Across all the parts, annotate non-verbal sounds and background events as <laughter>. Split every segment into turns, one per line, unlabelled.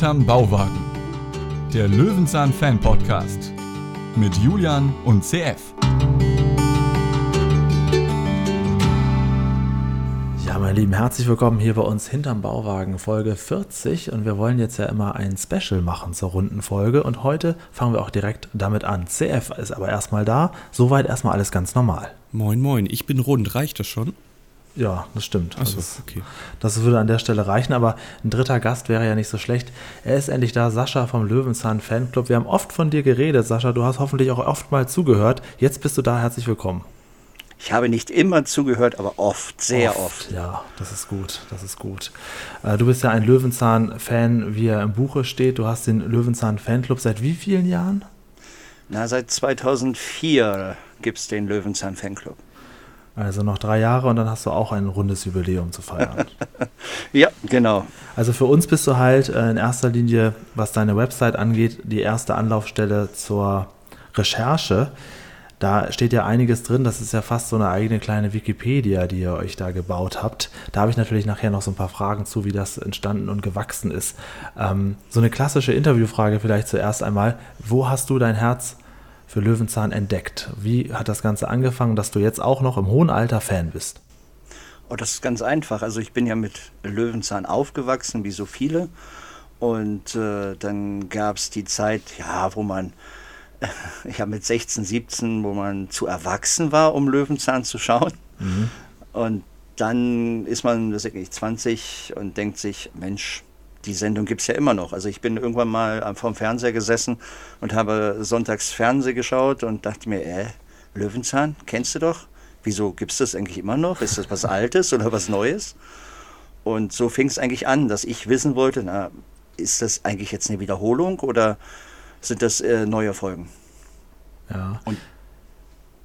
Hinterm Bauwagen. Der Löwenzahn Fan Podcast mit Julian und CF.
Ja, meine Lieben, herzlich willkommen hier bei uns hinterm Bauwagen Folge 40 und wir wollen jetzt ja immer ein Special machen zur runden Folge und heute fangen wir auch direkt damit an. CF ist aber erstmal da, soweit erstmal alles ganz normal.
Moin, moin, ich bin rund, reicht das schon?
Ja, das stimmt.
Achso,
das,
okay.
das würde an der Stelle reichen, aber ein dritter Gast wäre ja nicht so schlecht. Er ist endlich da, Sascha vom Löwenzahn Fanclub. Wir haben oft von dir geredet, Sascha. Du hast hoffentlich auch oft mal zugehört. Jetzt bist du da, herzlich willkommen.
Ich habe nicht immer zugehört, aber oft, sehr oft. oft.
Ja, das ist gut, das ist gut. Äh, du bist ja ein Löwenzahn-Fan, wie er im Buche steht. Du hast den Löwenzahn Fanclub seit wie vielen Jahren?
Na, seit 2004 gibt es den Löwenzahn Fanclub.
Also noch drei Jahre und dann hast du auch ein rundes Jubiläum zu feiern. <laughs>
ja, genau.
Also für uns bist du halt äh, in erster Linie, was deine Website angeht, die erste Anlaufstelle zur Recherche. Da steht ja einiges drin, das ist ja fast so eine eigene kleine Wikipedia, die ihr euch da gebaut habt. Da habe ich natürlich nachher noch so ein paar Fragen zu, wie das entstanden und gewachsen ist. Ähm, so eine klassische Interviewfrage vielleicht zuerst einmal. Wo hast du dein Herz für Löwenzahn entdeckt? Wie hat das Ganze angefangen, dass du jetzt auch noch im hohen Alter Fan bist?
Oh, das ist ganz einfach. Also ich bin ja mit Löwenzahn aufgewachsen, wie so viele. Und äh, dann gab es die Zeit, ja, wo man, <laughs> ich habe mit 16, 17, wo man zu erwachsen war, um Löwenzahn zu schauen. Mhm. Und dann ist man, das ich, 20 und denkt sich, Mensch, die Sendung gibt es ja immer noch. Also ich bin irgendwann mal vorm Fernseher gesessen und habe sonntags Fernsehen geschaut und dachte mir, äh, Löwenzahn, kennst du doch? Wieso gibt es das eigentlich immer noch? Ist das was Altes oder was Neues? Und so fing es eigentlich an, dass ich wissen wollte, na, ist das eigentlich jetzt eine Wiederholung oder sind das äh, neue Folgen?
Ja. Und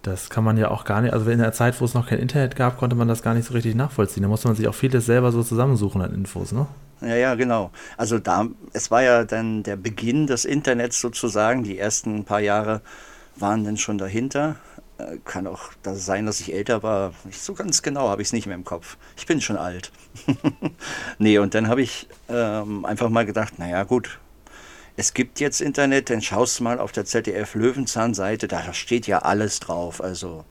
das kann man ja auch gar nicht, also in der Zeit, wo es noch kein Internet gab, konnte man das gar nicht so richtig nachvollziehen. Da musste man sich auch vieles selber so zusammensuchen an Infos, ne?
Ja, ja, genau. Also da, es war ja dann der Beginn des Internets sozusagen. Die ersten paar Jahre waren dann schon dahinter. Äh, kann auch das sein, dass ich älter war. Nicht so ganz genau habe ich es nicht mehr im Kopf. Ich bin schon alt. <laughs> nee, und dann habe ich ähm, einfach mal gedacht, naja gut, es gibt jetzt Internet, dann schaust du mal auf der ZDF Löwenzahn-Seite, da steht ja alles drauf. Also,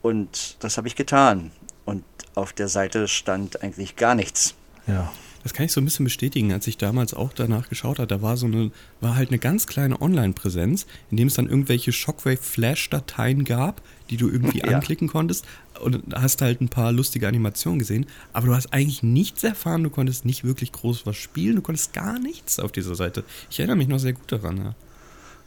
und das habe ich getan. Und auf der Seite stand eigentlich gar nichts.
Ja. Das kann ich so ein bisschen bestätigen, als ich damals auch danach geschaut habe. Da war so eine, war halt eine ganz kleine Online-Präsenz, in dem es dann irgendwelche Shockwave-Flash-Dateien gab, die du irgendwie <laughs> ja. anklicken konntest und hast halt ein paar lustige Animationen gesehen. Aber du hast eigentlich nichts erfahren, du konntest nicht wirklich groß was spielen, du konntest gar nichts auf dieser Seite. Ich erinnere mich noch sehr gut daran, ja.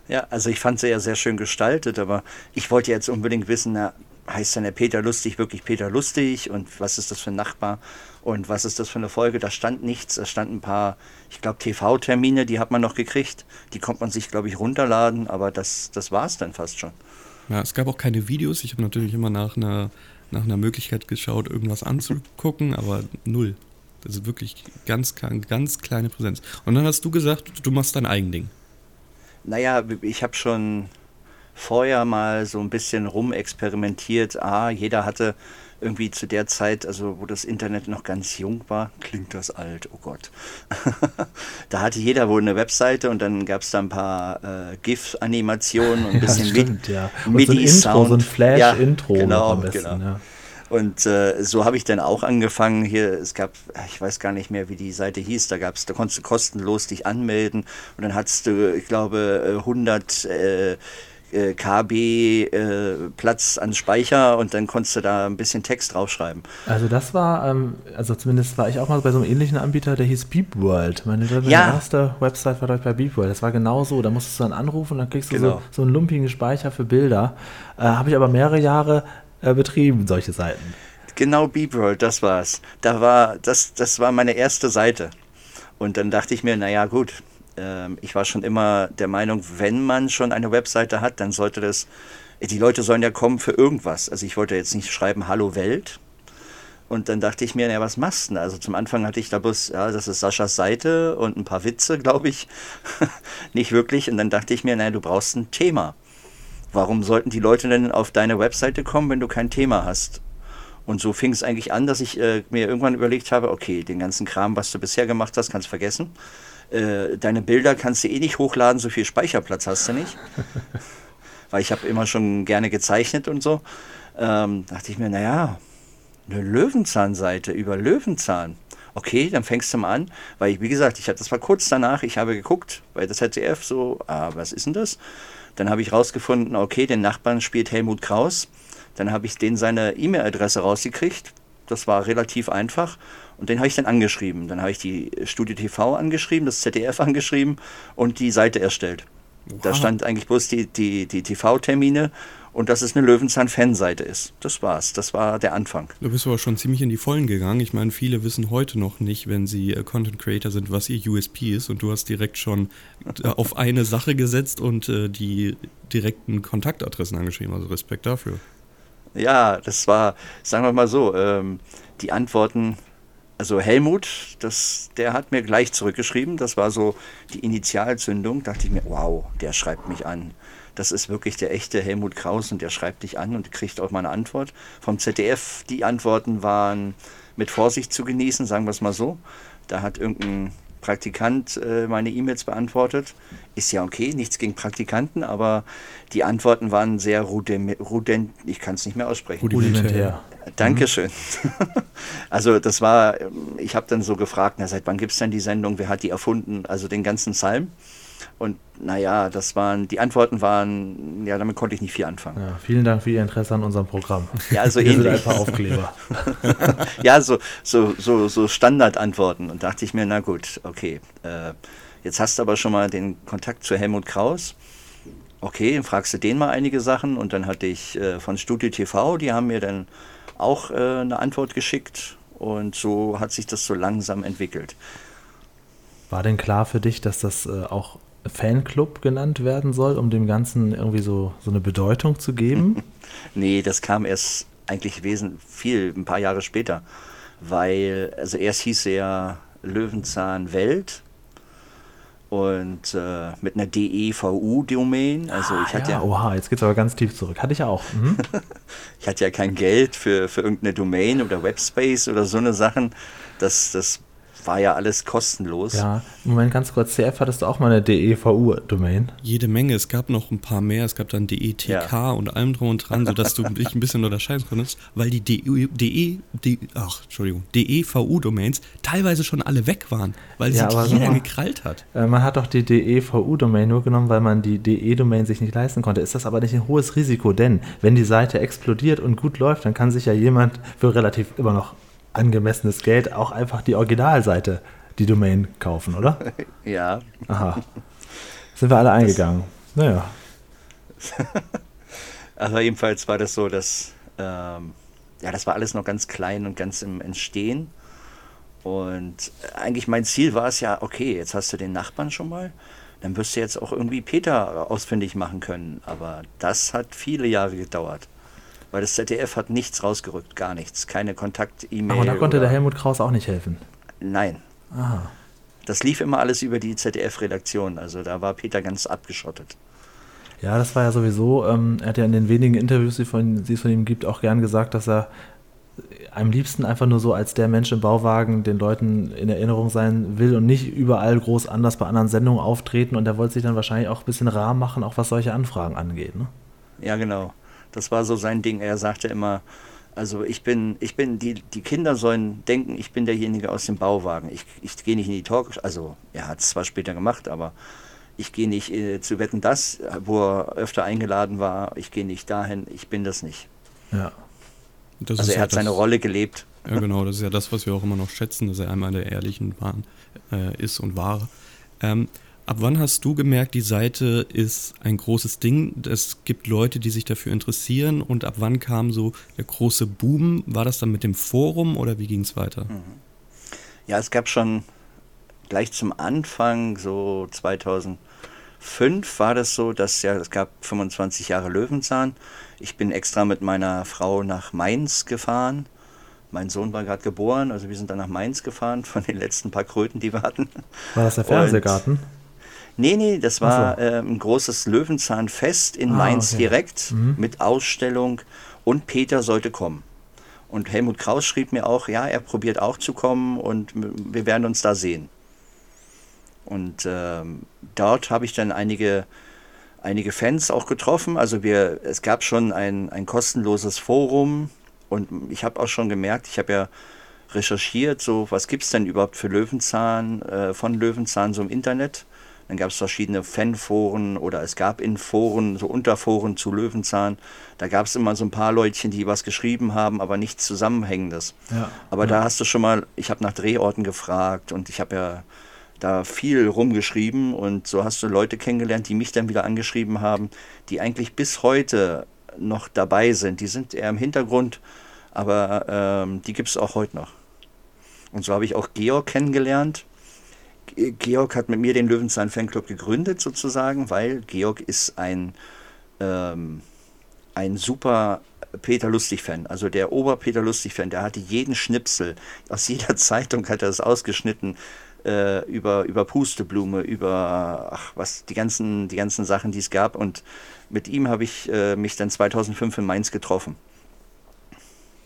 Ja, also ich fand sie ja sehr schön gestaltet, aber ich wollte jetzt unbedingt wissen, na, heißt dann der Peter Lustig wirklich Peter Lustig und was ist das für ein Nachbar und was ist das für eine Folge? Da stand nichts, da standen ein paar, ich glaube, TV-Termine, die hat man noch gekriegt. Die konnte man sich, glaube ich, runterladen, aber das, das war es dann fast schon.
Ja, es gab auch keine Videos. Ich habe natürlich immer nach einer, nach einer Möglichkeit geschaut, irgendwas anzugucken, aber null. Das ist wirklich ganz, ganz kleine Präsenz. Und dann hast du gesagt, du machst dein Eigending.
Naja, ich habe schon vorher mal so ein bisschen rumexperimentiert. Ah, jeder hatte irgendwie zu der Zeit, also wo das Internet noch ganz jung war, klingt das alt, oh Gott. <laughs> da hatte jeder wohl eine Webseite und dann gab es da ein paar äh, GIF-Animationen und ein <laughs> bisschen
ja, stimmt, ja. MIDI-Sound. So ein Flash-Intro
ja, genau, besten, genau. Ja. Und äh, so habe ich dann auch angefangen. Hier, es gab, ich weiß gar nicht mehr, wie die Seite hieß, da gab's, da konntest du kostenlos dich anmelden und dann hattest du, ich glaube, 100 äh, äh, KB äh, Platz an Speicher und dann konntest du da ein bisschen Text draufschreiben.
Also das war, ähm, also zumindest war ich auch mal bei so einem ähnlichen Anbieter, der hieß BeepWorld. Meine, meine
ja.
erste Website war dort bei BeepWorld. Das war genau so. Da musstest du dann anrufen und dann kriegst du genau. so, so einen lumpigen Speicher für Bilder. Äh, Habe ich aber mehrere Jahre äh, betrieben, solche Seiten.
Genau, BeepWorld, das war's. Da war, das, das war meine erste Seite. Und dann dachte ich mir, naja gut, ähm, ich war schon immer der Meinung, wenn man schon eine Webseite hat, dann sollte das, die Leute sollen ja kommen für irgendwas. Also ich wollte jetzt nicht schreiben Hallo Welt. Und dann dachte ich mir, naja, was machst du denn? Also zum Anfang hatte ich da bloß, ja, das ist Saschas Seite und ein paar Witze, glaube ich. <laughs> nicht wirklich. Und dann dachte ich mir, naja, du brauchst ein Thema. Warum sollten die Leute denn auf deine Webseite kommen, wenn du kein Thema hast? Und so fing es eigentlich an, dass ich äh, mir irgendwann überlegt habe, okay, den ganzen Kram, was du bisher gemacht hast, kannst vergessen äh, deine Bilder kannst du eh nicht hochladen, so viel Speicherplatz hast du nicht. <laughs> Weil ich habe immer schon gerne gezeichnet und so. Ähm, dachte ich mir, naja, eine Löwenzahnseite über Löwenzahn. Okay, dann fängst du mal an, weil ich, wie gesagt, ich hatte, das war kurz danach, ich habe geguckt bei der ZDF so, ah, was ist denn das? Dann habe ich rausgefunden, okay, den Nachbarn spielt Helmut Kraus. Dann habe ich den seine E-Mail-Adresse rausgekriegt. Das war relativ einfach. Und den habe ich dann angeschrieben. Dann habe ich die Studio TV angeschrieben, das ZDF <laughs> angeschrieben und die Seite erstellt. Wow. Da stand eigentlich bloß die, die, die TV-Termine und dass es eine Löwenzahn-Fanseite ist. Das war's. Das war der Anfang.
Du bist aber schon ziemlich in die Vollen gegangen. Ich meine, viele wissen heute noch nicht, wenn sie äh, Content Creator sind, was ihr USP ist und du hast direkt schon äh, auf eine Sache gesetzt und äh, die direkten Kontaktadressen angeschrieben. Also Respekt dafür.
Ja, das war, sagen wir mal so, ähm, die Antworten also Helmut, das, der hat mir gleich zurückgeschrieben. Das war so die Initialzündung. Da dachte ich mir, wow, der schreibt mich an das ist wirklich der echte Helmut Kraus und der schreibt dich an und kriegt auch mal eine Antwort. Vom ZDF, die Antworten waren mit Vorsicht zu genießen, sagen wir es mal so. Da hat irgendein Praktikant äh, meine E-Mails beantwortet. Ist ja okay, nichts gegen Praktikanten, aber die Antworten waren sehr rudent, ich kann es nicht mehr aussprechen.
Rudimentär.
Dankeschön. Mhm. <laughs> also das war, ich habe dann so gefragt, na, seit wann gibt es denn die Sendung, wer hat die erfunden, also den ganzen Psalm. Und naja, das waren, die Antworten waren, ja, damit konnte ich nicht viel anfangen. Ja,
vielen Dank für Ihr Interesse an unserem Programm.
Ja, so <laughs> ähnlich.
Ein paar Aufkleber. <laughs>
ja, so, so, so, so Standardantworten. Und dachte ich mir, na gut, okay. Äh, jetzt hast du aber schon mal den Kontakt zu Helmut Kraus. Okay, dann fragst du den mal einige Sachen. Und dann hatte ich äh, von Studio TV, die haben mir dann auch äh, eine Antwort geschickt. Und so hat sich das so langsam entwickelt.
War denn klar für dich, dass das äh, auch Fanclub genannt werden soll, um dem Ganzen irgendwie so, so eine Bedeutung zu geben? <laughs>
nee, das kam erst eigentlich wesentlich viel, ein paar Jahre später. Weil, also erst hieß er Löwenzahn Welt und äh, mit einer DEVU-Domain. Also ich
hatte ja, ja, Oha, jetzt geht's aber ganz tief zurück. Hatte ich auch. Mhm. <laughs>
ich hatte ja kein Geld für, für irgendeine Domain oder Webspace oder so eine Sachen. Das, das war ja alles kostenlos.
Ja, Moment ganz kurz, CF hattest du auch mal eine DEVU-Domain?
Jede Menge, es gab noch ein paar mehr, es gab dann DETK ja. und allem drum und dran, sodass du dich ein bisschen unterscheiden konntest, weil die DE, DE, DE ach, Entschuldigung, DEVU-Domains teilweise schon alle weg waren, weil ja, sie jeder gekrallt hat.
Äh, man hat doch die DEVU-Domain nur genommen, weil man die DE-Domain sich nicht leisten konnte. Ist das aber nicht ein hohes Risiko, denn wenn die Seite explodiert und gut läuft, dann kann sich ja jemand für relativ immer noch angemessenes Geld auch einfach die Originalseite, die Domain kaufen, oder? <laughs>
Ja.
Aha. Sind wir alle eingegangen. Das, naja. <laughs>
also jedenfalls war das so, dass ähm, ja, das war alles noch ganz klein und ganz im Entstehen. Und eigentlich mein Ziel war es ja, okay, jetzt hast du den Nachbarn schon mal, dann wirst du jetzt auch irgendwie Peter ausfindig machen können. Aber das hat viele Jahre gedauert. Weil das ZDF hat nichts rausgerückt, gar nichts. Keine Kontakt-E-Mail.
Aber da konnte der Helmut Kraus auch nicht helfen.
Nein. Aha. Das lief immer alles über die ZDF-Redaktion. Also da war Peter ganz abgeschottet.
Ja, das war ja sowieso, ähm, er hat ja in den wenigen Interviews, die, von, die es von ihm gibt, auch gern gesagt, dass er am liebsten einfach nur so als der Mensch im Bauwagen den Leuten in Erinnerung sein will und nicht überall groß anders bei anderen Sendungen auftreten. Und er wollte sich dann wahrscheinlich auch ein bisschen rar machen, auch was solche Anfragen angeht. Ne?
Ja, genau. Das war so sein Ding. Er sagte immer, also ich bin, ich bin, die, die Kinder sollen denken, ich bin derjenige aus dem Bauwagen. Ich, ich gehe nicht in die Talk, also er hat es zwar später gemacht, aber ich gehe nicht äh, zu Wetten das, wo er öfter eingeladen war, ich gehe nicht dahin, ich bin das nicht.
Ja.
Das also er hat seine Rolle gelebt.
Ja, genau, das ist ja das, was wir auch immer noch schätzen, dass er einmal der Ehrlichen waren, äh, ist und war. Ähm, Ab wann hast du gemerkt, die Seite ist ein großes Ding? Es gibt Leute, die sich dafür interessieren. Und ab wann kam so der große Boom? War das dann mit dem Forum oder wie ging es weiter? Mhm.
Ja, es gab schon gleich zum Anfang, so 2005 war das so, dass ja, es gab 25 Jahre Löwenzahn. Ich bin extra mit meiner Frau nach Mainz gefahren. Mein Sohn war gerade geboren, also wir sind dann nach Mainz gefahren von den letzten paar Kröten, die wir hatten.
War das der Fernsehgarten? Und
Nee, nee, das war so. äh, ein großes Löwenzahnfest in ah, Mainz okay. direkt mhm. mit Ausstellung und Peter sollte kommen. Und Helmut Kraus schrieb mir auch, ja, er probiert auch zu kommen und wir werden uns da sehen. Und ähm, dort habe ich dann einige, einige Fans auch getroffen. Also wir, es gab schon ein, ein kostenloses Forum und ich habe auch schon gemerkt, ich habe ja recherchiert, so was gibt es denn überhaupt für Löwenzahn, äh, von Löwenzahn so im Internet. Dann gab es verschiedene Fanforen oder es gab in Foren, so Unterforen zu Löwenzahn. Da gab es immer so ein paar Leutchen, die was geschrieben haben, aber nichts Zusammenhängendes. Ja, aber ja. da hast du schon mal, ich habe nach Drehorten gefragt und ich habe ja da viel rumgeschrieben und so hast du Leute kennengelernt, die mich dann wieder angeschrieben haben, die eigentlich bis heute noch dabei sind. Die sind eher im Hintergrund, aber ähm, die gibt es auch heute noch. Und so habe ich auch Georg kennengelernt. Georg hat mit mir den Löwenzahn Fanclub gegründet sozusagen, weil Georg ist ein, ähm, ein super Peter Lustig-Fan. Also der Ober-Peter Lustig-Fan, der hatte jeden Schnipsel. Aus jeder <laughs> Zeitung hat er es ausgeschnitten. Äh, über, über Pusteblume, über ach, was, die ganzen, die ganzen Sachen, die es gab. Und mit ihm habe ich äh, mich dann 2005 in Mainz getroffen.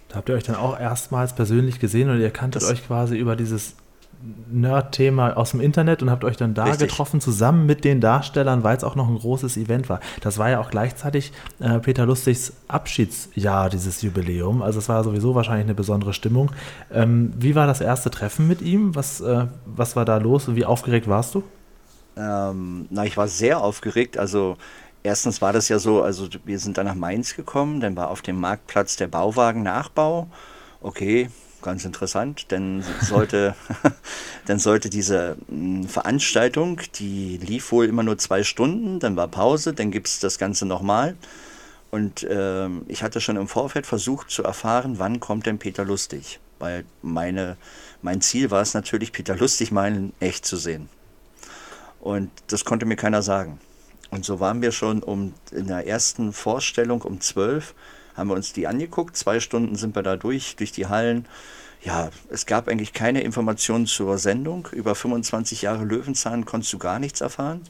Da habt ihr euch dann auch erstmals persönlich gesehen und ihr kanntet das euch quasi über dieses Nerd-Thema aus dem Internet und habt euch dann da Richtig. getroffen, zusammen mit den Darstellern, weil es auch noch ein großes Event war. Das war ja auch gleichzeitig äh, Peter Lustigs Abschiedsjahr, dieses Jubiläum. Also es war sowieso wahrscheinlich eine besondere Stimmung. Ähm, wie war das erste Treffen mit ihm? Was, äh, was war da los und wie aufgeregt warst du?
Ähm, na, ich war sehr aufgeregt. Also erstens war das ja so, also wir sind dann nach Mainz gekommen, dann war auf dem Marktplatz der Bauwagen-Nachbau. Okay, ganz interessant, denn sollte, <laughs> dann sollte diese hm, Veranstaltung, die lief wohl immer nur zwei Stunden, dann war Pause, dann gibt es das Ganze nochmal. Und äh, ich hatte schon im Vorfeld versucht zu erfahren, wann kommt denn Peter Lustig. Weil meine, mein Ziel war es natürlich, Peter Lustig mal in echt zu sehen. Und das konnte mir keiner sagen. Und so waren wir schon um, in der ersten Vorstellung um zwölf haben wir uns die angeguckt. Zwei Stunden sind wir da durch, durch die Hallen. Ja, es gab eigentlich keine Informationen zur Sendung. Über 25 Jahre Löwenzahn konntest du gar nichts erfahren.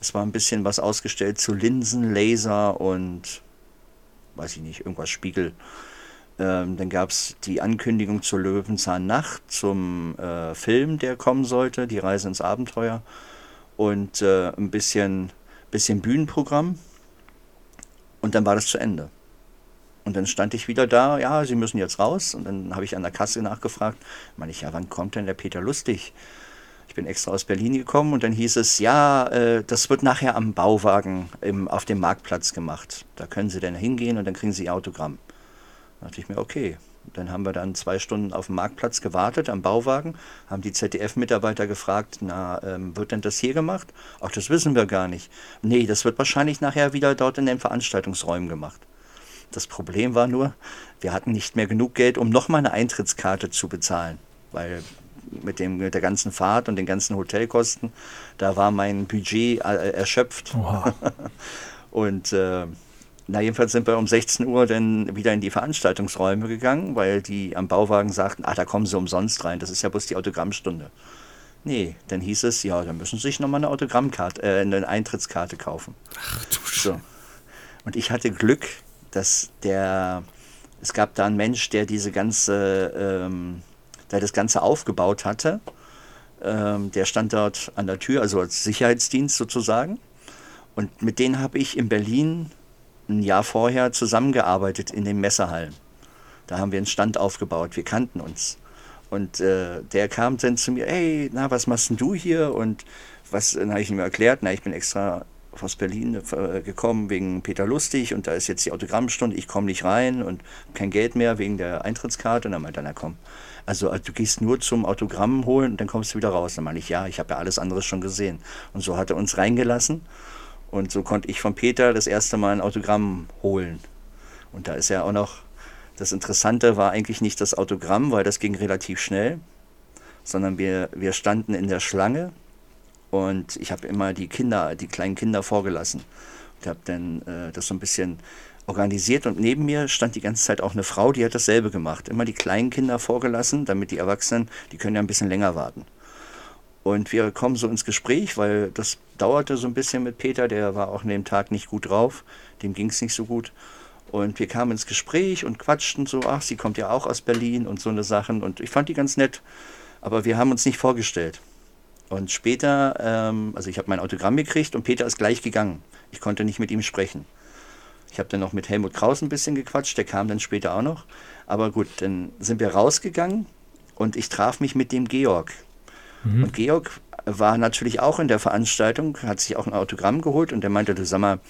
Es war ein bisschen was ausgestellt zu Linsen, Laser und weiß ich nicht, irgendwas Spiegel. Ähm, dann gab es die Ankündigung zur Löwenzahn Nacht, zum äh, Film, der kommen sollte, die Reise ins Abenteuer. Und äh, ein bisschen, bisschen Bühnenprogramm. Und dann war das zu Ende. Und dann stand ich wieder da, ja, Sie müssen jetzt raus. Und dann habe ich an der Kasse nachgefragt, meine ich, ja, wann kommt denn der Peter Lustig? Ich bin extra aus Berlin gekommen und dann hieß es, ja, äh, das wird nachher am Bauwagen im, auf dem Marktplatz gemacht. Da können Sie dann hingehen und dann kriegen Sie Ihr Autogramm. Da dachte ich mir, okay. Dann haben wir dann zwei Stunden auf dem Marktplatz gewartet am Bauwagen, haben die ZDF-Mitarbeiter gefragt, na, ähm, wird denn das hier gemacht? Ach, das wissen wir gar nicht. Nee, das wird wahrscheinlich nachher wieder dort in den Veranstaltungsräumen gemacht. Das Problem war nur, wir hatten nicht mehr genug Geld, um nochmal eine Eintrittskarte zu bezahlen, weil mit, dem, mit der ganzen Fahrt und den ganzen Hotelkosten, da war mein Budget äh, erschöpft. <laughs> und äh, na, jedenfalls sind wir um 16 Uhr dann wieder in die Veranstaltungsräume gegangen, weil die am Bauwagen sagten, ah, da kommen sie umsonst rein, das ist ja bloß die Autogrammstunde. Nee, dann hieß es, ja, dann müssen Sie sich nochmal eine Autogrammkarte, äh, eine Eintrittskarte kaufen. Ach du so. Und ich hatte Glück, dass der, es gab da einen Mensch, der diese ganze, ähm, der das Ganze aufgebaut hatte. Ähm, der stand dort an der Tür, also als Sicherheitsdienst sozusagen. Und mit denen habe ich in Berlin ein Jahr vorher zusammengearbeitet in den Messehallen. Da haben wir einen Stand aufgebaut, wir kannten uns. Und äh, der kam dann zu mir, hey, na, was machst denn du hier? Und was, dann habe ich ihm erklärt, na, ich bin extra aus Berlin äh, gekommen wegen Peter Lustig und da ist jetzt die Autogrammstunde, ich komme nicht rein und kein Geld mehr wegen der Eintrittskarte. Und dann meinte er, komm, also, also du gehst nur zum Autogramm holen und dann kommst du wieder raus. Dann meine ich, ja, ich habe ja alles andere schon gesehen. Und so hat er uns reingelassen und so konnte ich von Peter das erste Mal ein Autogramm holen. Und da ist ja auch noch, das Interessante war eigentlich nicht das Autogramm, weil das ging relativ schnell, sondern wir, wir standen in der Schlange und ich habe immer die Kinder, die kleinen Kinder vorgelassen. Ich habe dann äh, das so ein bisschen organisiert und neben mir stand die ganze Zeit auch eine Frau, die hat dasselbe gemacht. Immer die kleinen Kinder vorgelassen, damit die Erwachsenen, die können ja ein bisschen länger warten. Und wir kommen so ins Gespräch, weil das dauerte so ein bisschen mit Peter, der war auch an dem Tag nicht gut drauf, dem ging es nicht so gut. Und wir kamen ins Gespräch und quatschten so, ach, sie kommt ja auch aus Berlin und so eine Sachen. Und ich fand die ganz nett, aber wir haben uns nicht vorgestellt. Und später, ähm, also ich habe mein Autogramm gekriegt und Peter ist gleich gegangen. Ich konnte nicht mit ihm sprechen. Ich habe dann noch mit Helmut Kraus ein bisschen gequatscht, der kam dann später auch noch. Aber gut, dann sind wir rausgegangen und ich traf mich mit dem Georg. Mhm. Und Georg war natürlich auch in der Veranstaltung, hat sich auch ein Autogramm geholt und der meinte, du sag mal,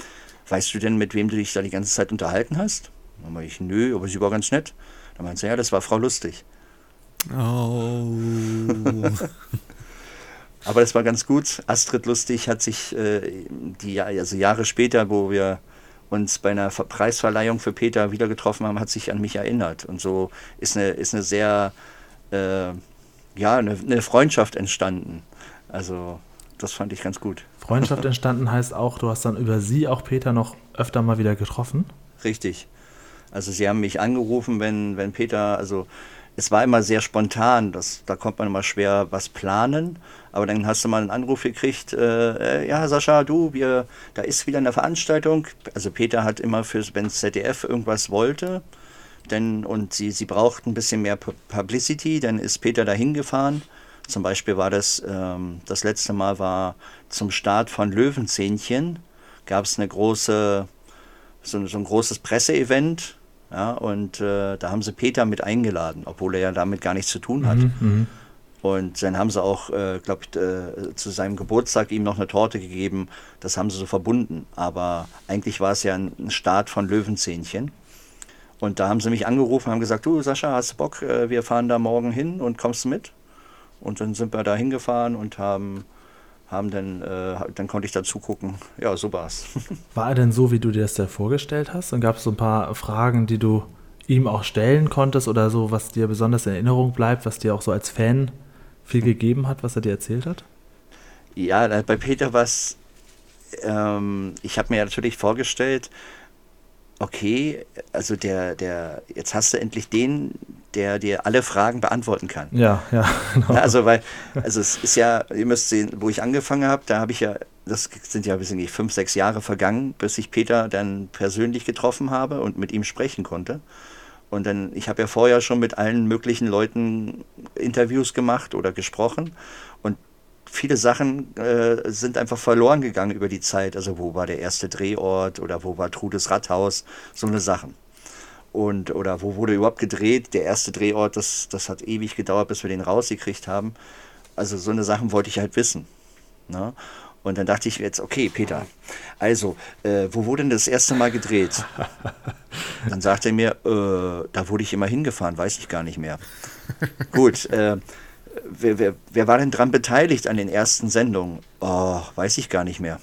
weißt du denn, mit wem du dich da die ganze Zeit unterhalten hast? Dann meinte ich, nö, aber sie war ganz nett. Dann meinte er, ja, das war Frau Lustig. Oh. <laughs> aber das war ganz gut. Astrid Lustig hat sich äh, die also Jahre später, wo wir uns bei einer Preisverleihung für Peter wieder getroffen haben, hat sich an mich erinnert. Und so ist eine, ist eine sehr, äh, ja, eine, eine Freundschaft entstanden. Also das fand ich ganz gut.
Freundschaft entstanden heißt auch, du hast dann über sie auch Peter noch öfter mal wieder getroffen?
Richtig. Also sie haben mich angerufen, wenn, wenn Peter, also es war immer sehr spontan, das, da kommt man immer schwer was planen, aber dann hast du mal einen Anruf gekriegt, äh, ja Sascha, du, wir, da ist wieder eine Veranstaltung, also Peter hat immer fürs, wenn ZDF irgendwas wollte, denn, und sie, sie braucht ein bisschen mehr Publicity, dann ist Peter da hingefahren. Zum Beispiel war das, ähm, das letzte Mal war zum Start von Löwenzähnchen, gab es eine große, so, so, ein großes Presseevent, ja, und äh, da haben sie Peter mit eingeladen, obwohl er ja damit gar nichts zu tun hat. Mhm, mhm. und dann haben sie auch, äh, glaube ich, äh, zu seinem Geburtstag ihm noch eine Torte gegeben. Das haben sie so verbunden. Aber eigentlich war es ja ein Start von Löwenzähnchen. Und da haben sie mich angerufen, haben gesagt, du Sascha, hast du Bock? Äh, wir fahren da morgen hin und kommst mit? Und dann sind wir da hingefahren und haben, haben dann, äh, dann konnte ich dazu gucken. Ja, so war's. <laughs>
War er denn so, wie du dir das da vorgestellt hast? Und gab es so ein paar Fragen, die du ihm auch stellen konntest oder so, was dir besonders in Erinnerung bleibt, was dir auch so als Fan viel gegeben hat, was er dir erzählt hat?
Ja, bei Peter war es, ähm, ich habe mir natürlich vorgestellt, okay, also der, der, jetzt hast du endlich den, der dir alle Fragen beantworten kann.
Ja, ja. <laughs>
Genau. Also weil, also es ist ja, ihr müsst sehen, wo ich angefangen habe, da habe ich ja, das sind ja weiß nicht, fünf, sechs Jahre vergangen, bis ich Peter dann persönlich getroffen habe und mit ihm sprechen konnte. Und dann, ich habe ja vorher schon mit allen möglichen Leuten Interviews gemacht oder gesprochen. Und viele Sachen äh, sind einfach verloren gegangen über die Zeit. Also wo war der erste Drehort oder wo war Trudes Rathaus, so eine Sachen. Und, oder wo wurde überhaupt gedreht? Der erste Drehort, das, das hat ewig gedauert, bis wir den rausgekriegt haben. Also so eine Sachen wollte ich halt wissen. Ne? Und dann dachte ich jetzt, okay, Peter, also, äh, wo wurde denn das erste Mal gedreht? <laughs> Dann sagte er mir, äh, da wurde ich immer hingefahren, weiß ich gar nicht mehr. Gut, äh, wer, wer, wer war denn dran beteiligt an den ersten Sendungen? Oh, weiß ich gar nicht mehr.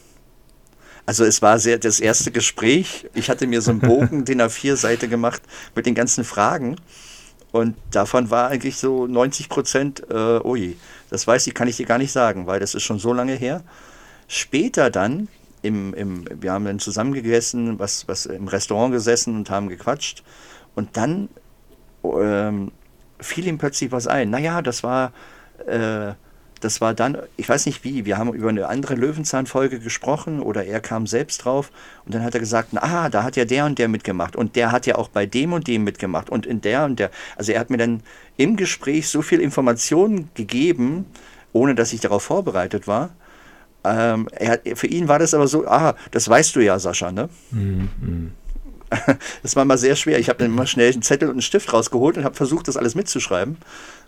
Also es war sehr das erste Gespräch. Ich hatte mir so einen Bogen <laughs> DIN A4-Seite gemacht mit den ganzen Fragen. Und davon war eigentlich so 90 Prozent, äh, ui, das weiß ich, kann ich dir gar nicht sagen, weil das ist schon so lange her. Später dann, im, im, wir haben dann zusammengegessen, was, was im Restaurant gesessen und haben gequatscht. Und dann ähm, fiel ihm plötzlich was ein. Naja, das war, äh, das war dann, ich weiß nicht wie, wir haben über eine andere Löwenzahn-Folge gesprochen oder er kam selbst drauf und dann hat er gesagt, ah, da hat ja der und der mitgemacht und der hat ja auch bei dem und dem mitgemacht und in der und der. Also er hat mir dann im Gespräch so viel Informationen gegeben, ohne dass ich darauf vorbereitet war. Ähm, hat, für ihn war das aber so, ah, das weißt du ja, Sascha, ne? Mhm. mhm. <laughs> Das war mal sehr schwer. Ich habe dann immer schnell einen Zettel und einen Stift rausgeholt und habe versucht, das alles mitzuschreiben.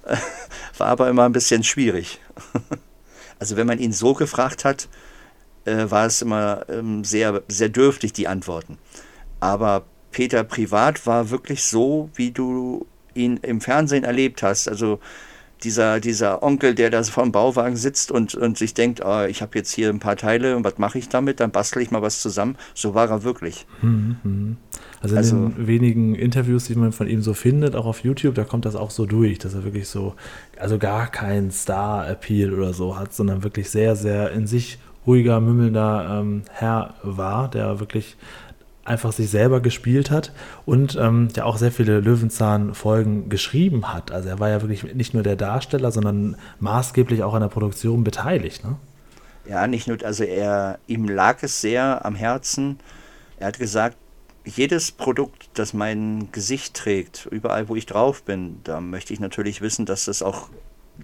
<laughs> War aber immer ein bisschen schwierig. <laughs> Also wenn man ihn so gefragt hat, äh, war es immer ähm, sehr, sehr dürftig, die Antworten. Aber Peter privat war wirklich so, wie du ihn im Fernsehen erlebt hast. Also dieser, dieser Onkel, der da vor dem Bauwagen sitzt und, und sich denkt, oh, ich habe jetzt hier ein paar Teile und was mache ich damit? Dann bastel ich mal was zusammen. So war er wirklich.
Mhm. Also in also, den wenigen Interviews, die man von ihm so findet, auch auf YouTube, da kommt das auch so durch, dass er wirklich so, also gar keinen Star-Appeal oder so hat, sondern wirklich sehr, sehr in sich ruhiger, mümmelnder ähm, Herr war, der wirklich einfach sich selber gespielt hat und ähm, ja auch sehr viele Löwenzahn-Folgen geschrieben hat. Also er war ja wirklich nicht nur der Darsteller, sondern maßgeblich auch an der Produktion beteiligt. Ne?
Ja, nicht nur, also er, ihm lag es sehr am Herzen. Er hat gesagt, jedes Produkt, das mein Gesicht trägt, überall wo ich drauf bin, da möchte ich natürlich wissen, dass das auch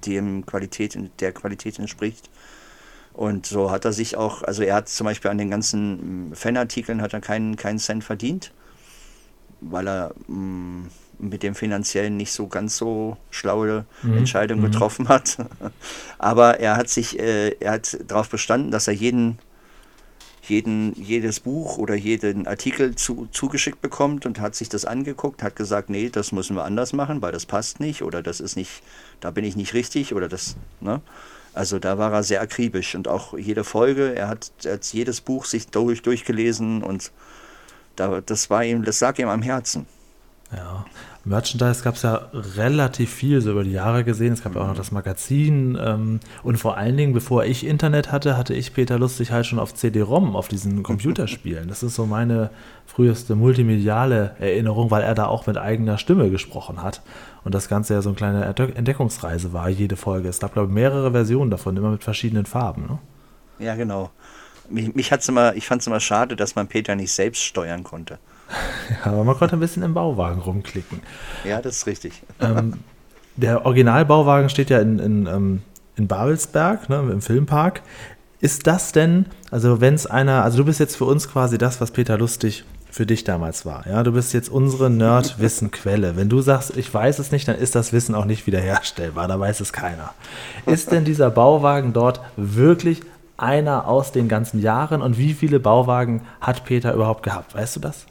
dem Qualität, der Qualität entspricht. Und so hat er sich auch, also er hat zum Beispiel an den ganzen Fanartikeln hat er keinen, keinen Cent verdient, weil er mh, mm, mit dem finanziellen nicht so ganz so schlaue mhm. Entscheidung mhm. getroffen <laughs> hat. Aber er hat sich, äh, er hat darauf bestanden, dass er jeden jeden, jedes Buch oder jeden Artikel zu, zugeschickt bekommt und hat sich das angeguckt, hat gesagt, nee, das müssen wir anders machen, weil das passt nicht oder das ist nicht, da bin ich nicht richtig oder das, ne? Also da war er sehr akribisch und auch jede Folge, er hat, er hat jedes Buch sich durch, durchgelesen und da, das war ihm, das lag ihm am Herzen.
Ja, Merchandise gab es ja relativ viel so über die Jahre gesehen. Es gab ja auch noch das Magazin. Ähm, und vor allen Dingen, bevor ich Internet hatte, hatte ich Peter Lustig halt schon auf CD-ROM, auf diesen <laughs> Computerspielen. Das ist so meine früheste multimediale Erinnerung, weil er da auch mit eigener Stimme gesprochen hat. Und das Ganze ja so eine kleine Entdeckungsreise war, jede Folge. Es gab, glaube ich, mehrere Versionen davon, immer mit verschiedenen Farben. Ne?
Ja, genau. Mich, mich hat's immer, ich fand es immer schade, dass man Peter nicht selbst steuern konnte. <laughs>
Ja, aber man konnte ein bisschen im Bauwagen rumklicken.
Ja, das ist richtig. <laughs>
Ähm, der Originalbauwagen steht ja in, in, ähm, in Babelsberg, ne, im Filmpark. Ist das denn, also wenn es einer, also du bist jetzt für uns quasi das, was Peter Lustig für dich damals war. Ja, du bist jetzt unsere Nerd-Wissen-Quelle. Wenn du sagst, ich weiß es nicht, dann ist das Wissen auch nicht wiederherstellbar. Da weiß es keiner. Ist denn dieser Bauwagen dort wirklich einer aus den ganzen Jahren und wie viele Bauwagen hat Peter überhaupt gehabt? Weißt du das?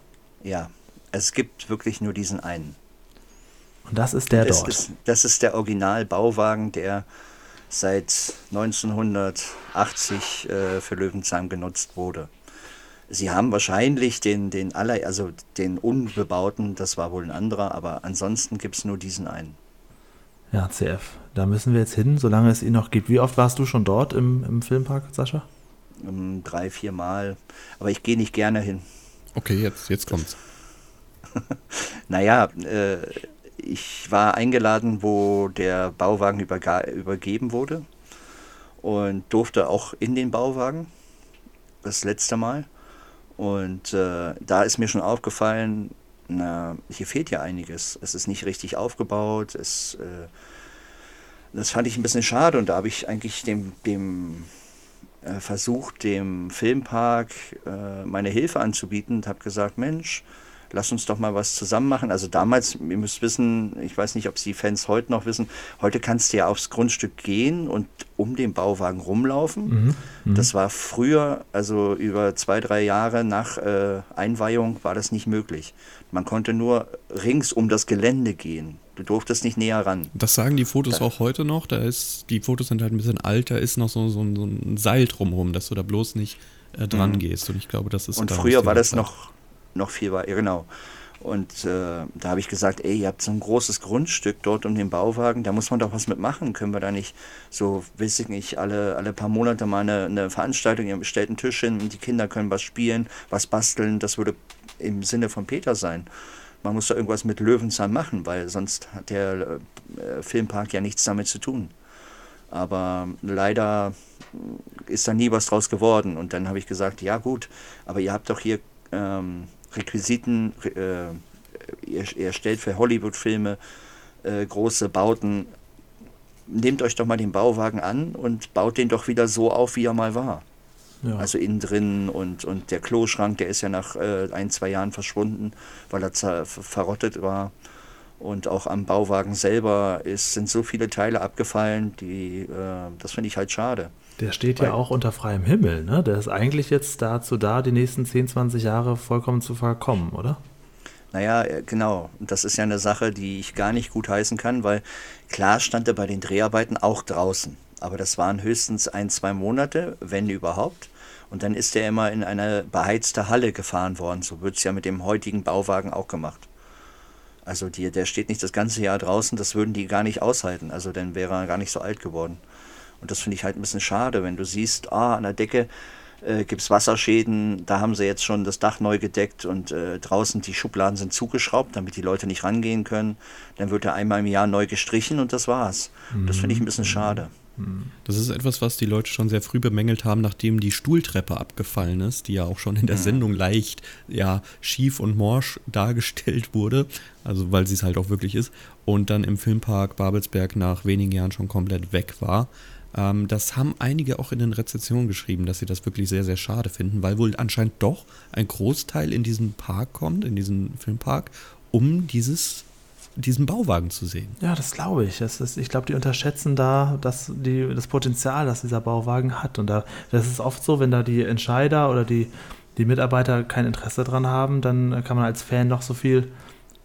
Ja, es gibt wirklich nur diesen einen.
Und das ist der
das
dort.
Ist, das ist der Originalbauwagen, der seit 1980 äh, für Löwenzahn genutzt wurde. Sie haben wahrscheinlich den, den aller, also den unbebauten, das war wohl ein anderer, aber ansonsten gibt es nur diesen einen.
Ja, CF, da müssen wir jetzt hin, solange es ihn noch gibt. Wie oft warst du schon dort im, im Filmpark, Sascha?
Um, drei, vier Mal. Aber ich gehe nicht gerne hin.
Okay, jetzt, jetzt kommt's. <laughs>
naja, äh, ich war eingeladen, wo der Bauwagen übergeben wurde und durfte auch in den Bauwagen das letzte Mal. Und äh, da ist mir schon aufgefallen, na, hier fehlt ja einiges. Es ist nicht richtig aufgebaut. Es, äh, das fand ich ein bisschen schade und da habe ich eigentlich dem, dem versucht, dem Filmpark äh, meine Hilfe anzubieten und habe gesagt, Mensch, lass uns doch mal was zusammen machen. Also damals, ihr müsst wissen, ich weiß nicht, ob Sie Fans heute noch wissen, heute kannst du ja aufs Grundstück gehen und um den Bauwagen rumlaufen. Mhm, mhm. das war früher, also über zwei, drei Jahre nach äh, Einweihung war das nicht möglich. Man konnte nur rings um das Gelände gehen. Du durftest nicht näher ran.
Das sagen die Fotos da. auch heute noch. Da ist, die Fotos sind halt ein bisschen alt, da ist noch so, so, so ein Seil drumherum, dass du da bloß nicht äh, dran mhm. gehst. Und ich glaube, das ist.
Und früher war das noch, noch viel weiter, genau. Und äh, da habe ich gesagt, ey, ihr habt so ein großes Grundstück dort um den Bauwagen, da muss man doch was mitmachen. Können wir da nicht so, weiß ich nicht, alle, alle paar Monate mal eine, eine Veranstaltung, ihr bestellt einen Tisch hin und die Kinder können was spielen, was basteln. Das würde im Sinne von Peter sein man muss da irgendwas mit Löwenzahn machen, weil sonst hat der äh, Filmpark ja nichts damit zu tun. Aber leider ist da nie was draus geworden. Und dann habe ich gesagt, ja gut, aber ihr habt doch hier ähm, Requisiten, äh, ihr, ihr, stellt für Hollywood-Filme äh, große Bauten. Nehmt euch doch mal den Bauwagen an und baut den doch wieder so auf, wie er mal war. Ja. Also innen drin und, und der Kloschrank, der ist ja nach äh, ein, zwei Jahren verschwunden, weil er verrottet war. Und auch am Bauwagen selber ist, sind so viele Teile abgefallen, die, äh, das finde ich halt schade.
Der steht weil, ja auch unter freiem Himmel, ne? Der ist eigentlich jetzt dazu da, die nächsten 10, 20 Jahre vollkommen zu verkommen, oder?
Naja, äh, genau. Und das ist ja eine Sache, die ich gar nicht gut heißen kann, weil klar stand er bei den Dreharbeiten auch draußen. Aber das waren höchstens ein, zwei Monate, wenn überhaupt. Und dann ist er immer in eine beheizte Halle gefahren worden. So wird es ja mit dem heutigen Bauwagen auch gemacht. Also die, der steht nicht das ganze Jahr draußen, das würden die gar nicht aushalten. Also dann wäre er gar nicht so alt geworden. Und das finde ich halt ein bisschen schade, wenn du siehst, ah, an der Decke äh, gibt es Wasserschäden, da haben sie jetzt schon das Dach neu gedeckt und äh, draußen die Schubladen sind zugeschraubt, damit die Leute nicht rangehen können. Dann wird er einmal im Jahr neu gestrichen und das war's. Mhm. Das finde ich ein bisschen schade.
Das ist etwas, was die Leute schon sehr früh bemängelt haben, nachdem die Stuhltreppe abgefallen ist, die ja auch schon in der Sendung leicht ja, schief und morsch dargestellt wurde, also weil sie es halt auch wirklich ist, und dann im Filmpark Babelsberg nach wenigen Jahren schon komplett weg war. Ähm, das haben einige auch in den Rezessionen geschrieben, dass sie das wirklich sehr, sehr schade finden, weil wohl anscheinend doch ein Großteil in diesen Park kommt, in diesen Filmpark, um dieses diesen Bauwagen zu sehen.
Ja, das glaube ich. Das ist, ich glaube, die unterschätzen da das, die, das Potenzial, das dieser Bauwagen hat. Und da, das ist oft so, wenn da die Entscheider oder die, die Mitarbeiter kein Interesse dran haben, dann kann man als Fan noch so viel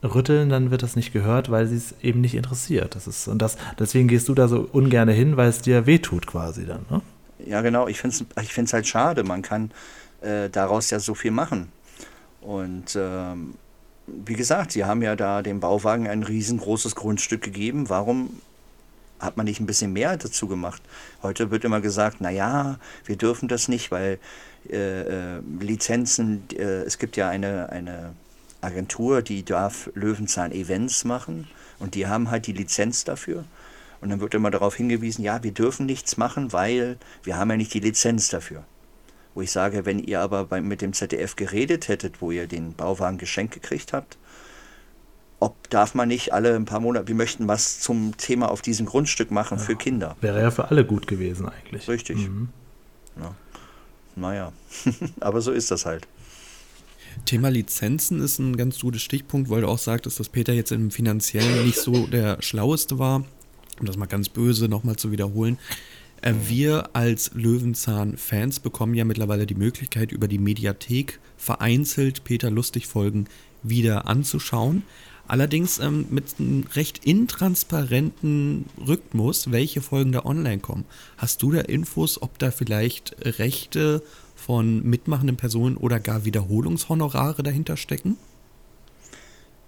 rütteln, dann wird das nicht gehört, weil sie es eben nicht interessiert. Das ist, und das, deswegen gehst du da so ungern hin, weil es dir wehtut quasi dann. Ne?
Ja, genau. Ich finde es ich halt schade. Man kann äh, daraus ja so viel machen. Und ähm, wie gesagt, Sie haben ja da dem Bauwagen ein riesengroßes Grundstück gegeben. Warum hat man nicht ein bisschen mehr dazu gemacht? Heute wird immer gesagt, naja, wir dürfen das nicht, weil äh, äh, Lizenzen, äh, es gibt ja eine, eine Agentur, die darf Löwenzahn Events machen und die haben halt die Lizenz dafür. Und dann wird immer darauf hingewiesen, ja, wir dürfen nichts machen, weil wir haben ja nicht die Lizenz dafür. Wo ich sage, wenn ihr aber bei, mit dem ZDF geredet hättet, wo ihr den Bauwagen geschenkt gekriegt habt, ob darf man nicht alle ein paar Monate, wir möchten was zum Thema auf diesem Grundstück machen ja, für Kinder.
Wäre ja für alle gut gewesen eigentlich.
Richtig. Mhm. Ja. Naja, <laughs> aber so ist das halt.
Thema Lizenzen ist ein ganz gutes Stichpunkt, weil du auch sagtest, dass Peter jetzt im Finanziellen nicht so der Schlaueste war. Um das mal ganz böse nochmal zu wiederholen. Äh, wir als Löwenzahn-Fans bekommen ja mittlerweile die Möglichkeit, über die Mediathek vereinzelt Peter Lustig-Folgen wieder anzuschauen. Allerdings ähm, mit einem recht intransparenten Rhythmus, welche Folgen da online kommen. Hast du da Infos, ob da vielleicht Rechte von mitmachenden Personen oder gar Wiederholungshonorare dahinter stecken?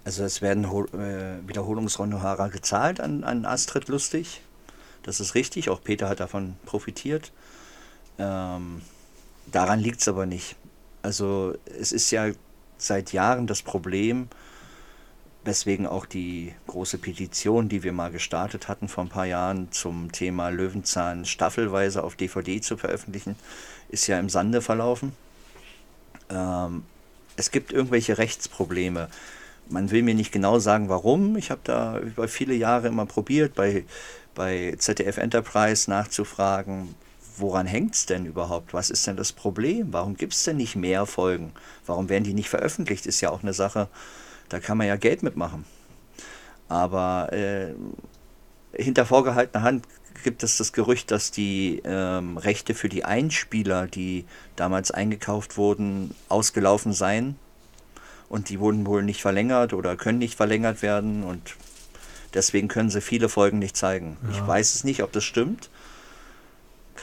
Also es werden äh, Wiederholungshonorare gezahlt an, an Astrid Lustig. Das ist richtig, auch Peter hat davon profitiert. Ähm, daran liegt es aber nicht. Also es ist ja seit Jahren das Problem, weswegen auch die große Petition, die wir mal gestartet hatten vor ein paar Jahren zum Thema Löwenzahn staffelweise auf DVD zu veröffentlichen, ist ja im Sande verlaufen. Ähm, es gibt irgendwelche Rechtsprobleme. Man will mir nicht genau sagen, warum. Ich habe da über viele Jahre immer probiert, bei bei ZDF Enterprise nachzufragen, woran hängt es denn überhaupt? Was ist denn das Problem? Warum gibt es denn nicht mehr Folgen? Warum werden die nicht veröffentlicht? Ist ja auch eine Sache, da kann man ja Geld mitmachen. Aber äh, hinter vorgehaltener Hand gibt es das Gerücht, dass die ähm, Rechte für die Einspieler, die damals eingekauft wurden, ausgelaufen seien. Und die wurden wohl nicht verlängert oder können nicht verlängert werden. Und Deswegen können sie viele Folgen nicht zeigen. Ja. Ich weiß es nicht, ob das stimmt.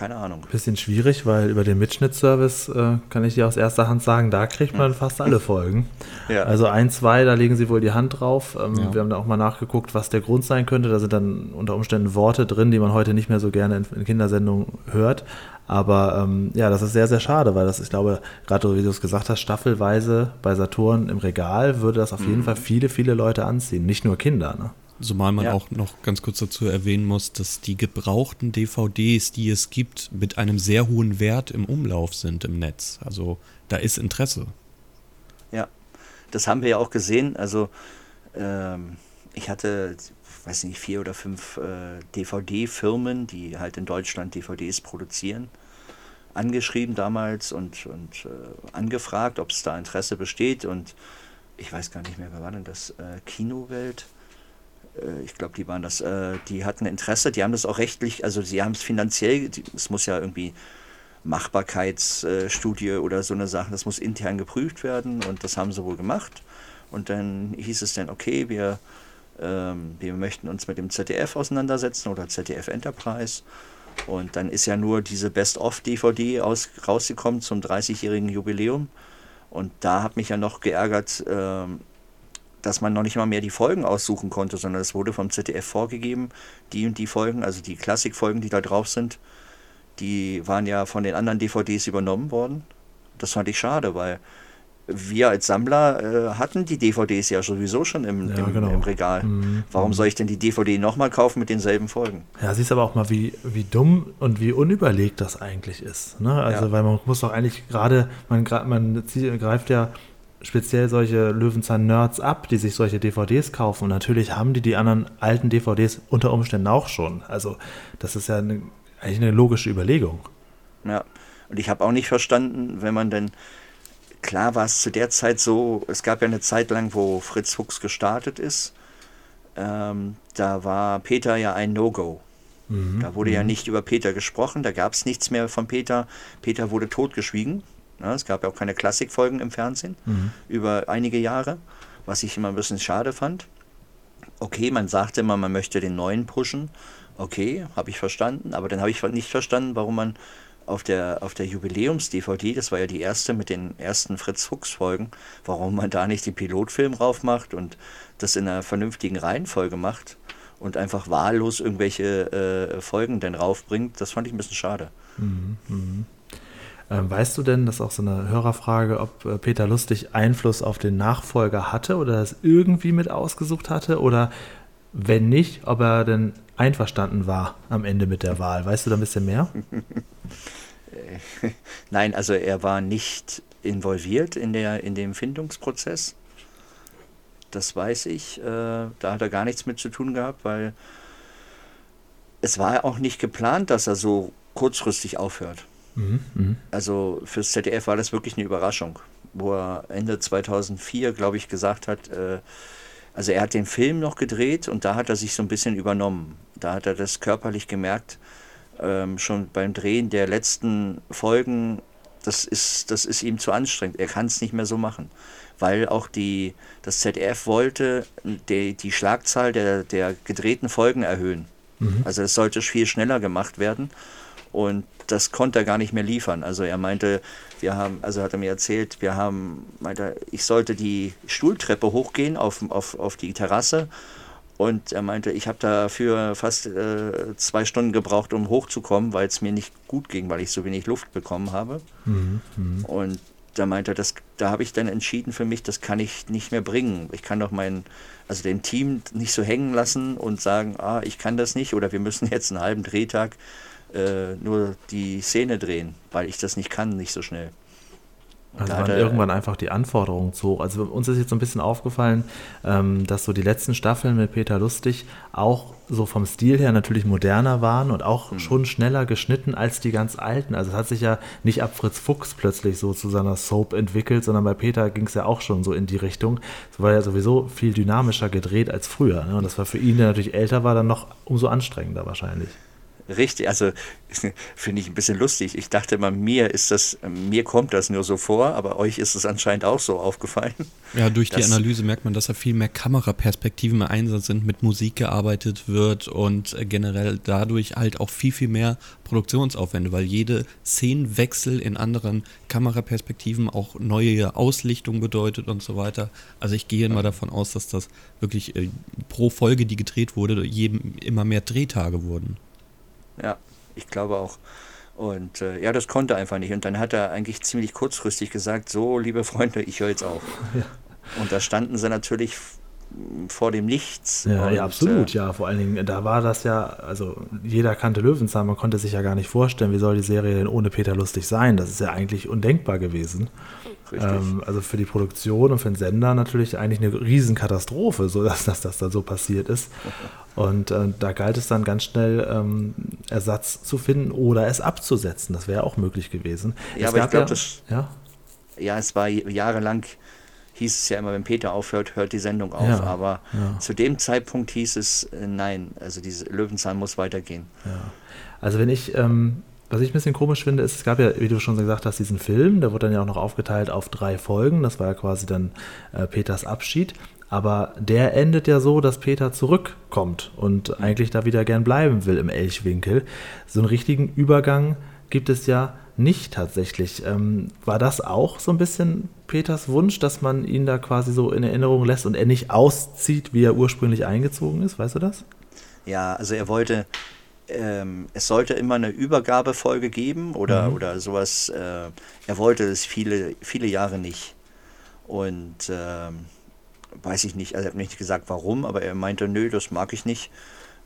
Keine Ahnung.
Bisschen schwierig, weil über den Mitschnittservice äh, kann ich dir aus erster Hand sagen, da kriegt man fast alle Folgen. Ja. Also ein, zwei, da legen sie wohl die Hand drauf. Ähm, ja. Wir haben da auch mal nachgeguckt, was der Grund sein könnte. Da sind dann unter Umständen Worte drin, die man heute nicht mehr so gerne in, in Kindersendungen hört. Aber ähm, ja, das ist sehr, sehr schade, weil das, ich glaube, gerade wie du es gesagt hast, staffelweise bei Saturn im Regal würde das auf jeden mhm. Fall viele, viele Leute anziehen, nicht nur Kinder. Ne?
Zumal man ja. auch noch ganz kurz dazu erwähnen muss, dass die gebrauchten DVDs, die es gibt, mit einem sehr hohen Wert im Umlauf sind im Netz. Also da ist Interesse.
Ja, das haben wir ja auch gesehen. Also ähm, ich hatte, weiß nicht, vier oder fünf äh, DVD-Firmen, die halt in Deutschland DVDs produzieren, angeschrieben damals und, und äh, angefragt, ob es da Interesse besteht. Und ich weiß gar nicht mehr, wer war denn das? Äh, Kinowelt ich glaube, die waren das, äh, die hatten Interesse, die haben das auch rechtlich, also sie haben es finanziell, es muss ja irgendwie Machbarkeitsstudie oder so eine Sache, das muss intern geprüft werden und das haben sie wohl gemacht. Und dann hieß es dann, okay, wir, ähm, wir möchten uns mit dem ZDF auseinandersetzen oder ZDF Enterprise. Und dann ist ja nur diese Best-of-DVD rausgekommen zum 30-jährigen Jubiläum. Und da hat mich ja noch geärgert, ähm, dass man noch nicht mal mehr die Folgen aussuchen konnte, sondern es wurde vom ZDF vorgegeben, die und die Folgen, also die Klassikfolgen, die da drauf sind, die waren ja von den anderen DVDs übernommen worden. Das fand ich schade, weil wir als Sammler äh, hatten die DVDs ja sowieso schon im,
Ja,
im,
genau.
im Regal.
Mhm.
Warum soll ich denn die DVD nochmal kaufen mit denselben Folgen?
Ja, siehst aber auch mal, wie, wie dumm und wie unüberlegt das eigentlich ist. Ne? Also,
Ja.
weil man muss doch eigentlich gerade, man, man greift ja speziell solche Löwenzahn-Nerds ab, die sich solche DVDs kaufen. Und natürlich haben die die anderen alten DVDs unter Umständen auch schon. Also, das ist ja eine, eigentlich eine logische Überlegung.
Ja. Und ich habe auch nicht verstanden, wenn man denn, klar war es zu der Zeit so, es gab ja eine Zeit lang, wo Fritz Fuchs gestartet ist. Ähm, da war Peter ja ein No-Go. Da wurde ja nicht über Peter gesprochen, da gab es nichts mehr von Peter. Peter wurde totgeschwiegen. Ja, es gab ja auch keine Klassikfolgen im Fernsehen über einige Jahre, was ich immer ein bisschen schade fand. Okay, man sagte immer, man möchte den neuen pushen. Okay, habe ich verstanden, aber dann habe ich nicht verstanden, warum man auf der, auf der Jubiläums-DVD, das war ja die erste mit den ersten Fritz-Fuchs-Folgen, warum man da nicht den Pilotfilm raufmacht und das in einer vernünftigen Reihenfolge macht und einfach wahllos irgendwelche äh, Folgen dann raufbringt, das fand ich ein bisschen schade.
Ähm, weißt du denn, das ist auch so eine Hörerfrage, ob äh, Peter Lustig Einfluss auf den Nachfolger hatte oder das irgendwie mit ausgesucht hatte? Oder wenn nicht, ob er denn einverstanden war am Ende mit der Wahl? Weißt du da ein bisschen mehr? <laughs>
Nein, also er war nicht involviert in, der, in dem Findungsprozess. Das weiß ich. Äh, da hat er gar nichts mit zu tun gehabt, weil es war auch nicht geplant, dass er so kurzfristig aufhört. Also fürs ZDF war das wirklich eine Überraschung, wo er Ende 2004, glaube ich, gesagt hat, äh, also er hat den Film noch gedreht und da hat er sich so ein bisschen übernommen. Da hat er das körperlich gemerkt, ähm, schon beim Drehen der letzten Folgen, das ist, das ist ihm zu anstrengend. Er kann es nicht mehr so machen. Weil auch die, das ZDF wollte die, die Schlagzahl der, der gedrehten Folgen erhöhen. Also es sollte viel schneller gemacht werden. Und das konnte er gar nicht mehr liefern. Also er meinte, wir haben, also hat er mir erzählt, wir haben, meinte, ich sollte die Stuhltreppe hochgehen auf, auf, auf die Terrasse. Und er meinte, ich habe dafür fast äh, zwei Stunden gebraucht, um hochzukommen, weil es mir nicht gut ging, weil ich so wenig Luft bekommen habe. Und da meinte er, das, da habe ich dann entschieden für mich, das kann ich nicht mehr bringen. Ich kann doch mein, also dem Team nicht so hängen lassen und sagen, ah, ich kann das nicht oder wir müssen jetzt einen halben Drehtag äh, nur die Szene drehen, weil ich das nicht kann, nicht so schnell. Und
Also waren
er-
irgendwann einfach die Anforderungen zu hoch. Also uns ist jetzt so ein bisschen aufgefallen, ähm, dass so die letzten Staffeln mit Peter Lustig auch so vom Stil her natürlich moderner waren und auch schon schneller geschnitten als die ganz alten. Also es hat sich ja nicht ab Fritz Fuchs plötzlich so zu seiner Soap entwickelt, sondern bei Peter ging es ja auch schon so in die Richtung. Es war ja sowieso viel dynamischer gedreht als früher. Ne? Und das war für ihn, der natürlich älter war, dann noch umso anstrengender wahrscheinlich.
Richtig, also <laughs> finde ich ein bisschen lustig. Ich dachte immer, mir ist das, mir kommt das nur so vor, aber euch ist es anscheinend auch so aufgefallen.
Ja, durch die Analyse merkt man, dass da viel mehr Kameraperspektiven im Einsatz sind, mit Musik gearbeitet wird und generell dadurch halt auch viel, viel mehr Produktionsaufwände, weil jede Szenenwechsel in anderen Kameraperspektiven auch neue Auslichtung bedeutet und so weiter. Also ich gehe mal davon aus, dass das wirklich äh, pro Folge, die gedreht wurde, jedem immer mehr Drehtage wurden.
Ja, ich glaube auch. Und äh, ja, das konnte einfach nicht. Und dann hat er eigentlich ziemlich kurzfristig gesagt, so, liebe Freunde, ich höre jetzt auf. <laughs> Und da standen sie natürlich vor dem Nichts.
Ja,
und,
ja, absolut,
Äh,
ja. Vor allen Dingen, da war das ja, also jeder kannte Löwenzahn, man konnte sich ja gar nicht vorstellen, wie soll die Serie denn ohne Peter lustig sein. Das ist ja eigentlich undenkbar gewesen.
Richtig.
Ähm, also für die Produktion und für den Sender natürlich eigentlich eine Riesenkatastrophe, so <laughs> dass, dass das dann so passiert ist. Und äh, da galt es dann ganz schnell, ähm, Ersatz zu finden oder es abzusetzen. Das wäre auch möglich gewesen.
Ja,
Es
aber ich
gab
glaub, das-
ja,
ja, es war jahrelang, hieß es ja immer, wenn Peter aufhört, hört die Sendung auf.
Ja,
aber
ja.
zu dem Zeitpunkt hieß es, äh, nein, also diese Löwenzahn muss weitergehen.
Also wenn ich, ähm, was ich ein bisschen komisch finde, ist, es gab ja, wie du schon gesagt hast, diesen Film, der wurde dann ja auch noch aufgeteilt auf drei Folgen. Das war ja quasi dann äh, Peters Abschied. Aber der endet ja so, dass Peter zurückkommt und eigentlich da wieder gern bleiben will im Elchwinkel. So einen richtigen Übergang gibt es ja nicht tatsächlich. Ähm, war das auch so ein bisschen Peters Wunsch, dass man ihn da quasi so in Erinnerung lässt und er nicht auszieht, wie er ursprünglich eingezogen ist? Weißt du das?
Ja, also er wollte, ähm, es sollte immer eine Übergabefolge geben oder, oder sowas. Äh, er wollte es viele, viele Jahre nicht. Und ähm, weiß ich nicht, also er hat nicht gesagt, warum, aber er meinte, nö, das mag ich nicht.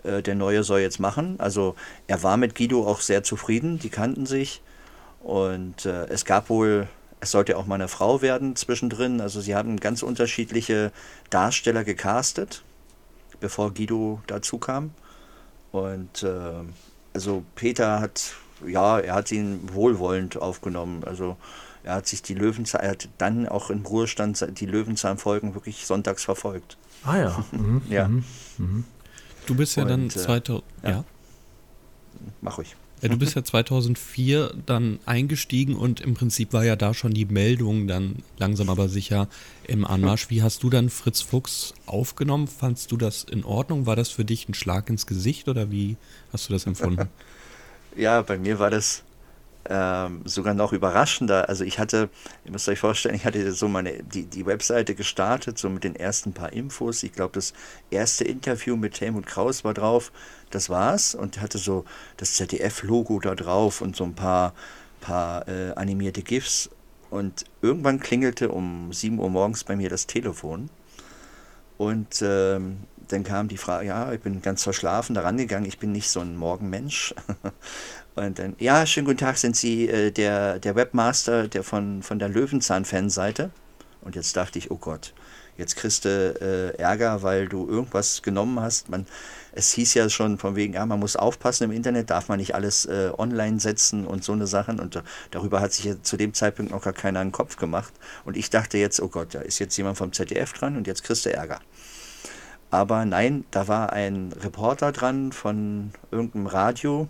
Äh, der Neue soll jetzt machen. Also er war mit Guido auch sehr zufrieden, die kannten sich. Und äh, es gab wohl, es sollte auch mal eine Frau werden zwischendrin. Also sie haben ganz unterschiedliche Darsteller gecastet, bevor Guido dazu kam. Und äh, also Peter hat, ja, er hat ihn wohlwollend aufgenommen. Also er hat sich die Löwenzahn, er hat dann auch im Ruhestand die Löwenzahn-Folgen wirklich sonntags verfolgt.
Ah ja. <laughs> Mhm.
ja. Mhm. Mhm.
Du bist ja Und, dann 2000, äh, ja. ja.
Mach ruhig.
Ja, du bist ja 2004 dann eingestiegen und im Prinzip war ja da schon die Meldung dann langsam aber sicher im Anmarsch. Wie hast du dann Fritz Fuchs aufgenommen? Fandst du das in Ordnung? War das für dich ein Schlag ins Gesicht oder wie hast du das empfunden? <laughs>
ja, bei mir war das ähm, sogar noch überraschender. Also ich hatte, ihr müsst euch vorstellen, ich hatte so meine, die, die Webseite gestartet, so mit den ersten paar Infos. Ich glaube, das erste Interview mit Helmut Kraus war drauf. Das war's. Und hatte so das ZDF-Logo da drauf und so ein paar, paar äh, animierte GIFs. Und irgendwann klingelte um 7 Uhr morgens bei mir das Telefon. Und ähm, dann kam die Frage, ja, ich bin ganz verschlafen da rangegangen, ich bin nicht so ein Morgenmensch. <laughs> Und dann, ja, schönen guten Tag, sind Sie äh, der, der Webmaster der von, von der Löwenzahn-Fanseite? Und jetzt dachte ich, oh Gott, jetzt kriegst du äh, Ärger, weil du irgendwas genommen hast. Man, es hieß ja schon von wegen, ja, man muss aufpassen im Internet, darf man nicht alles äh, online setzen und so eine Sachen. Und darüber hat sich ja zu dem Zeitpunkt noch gar keiner einen Kopf gemacht. Und ich dachte jetzt, oh Gott, da ist jetzt jemand vom ZDF dran und jetzt kriegst du Ärger. Aber nein, da war ein Reporter dran von irgendeinem Radio,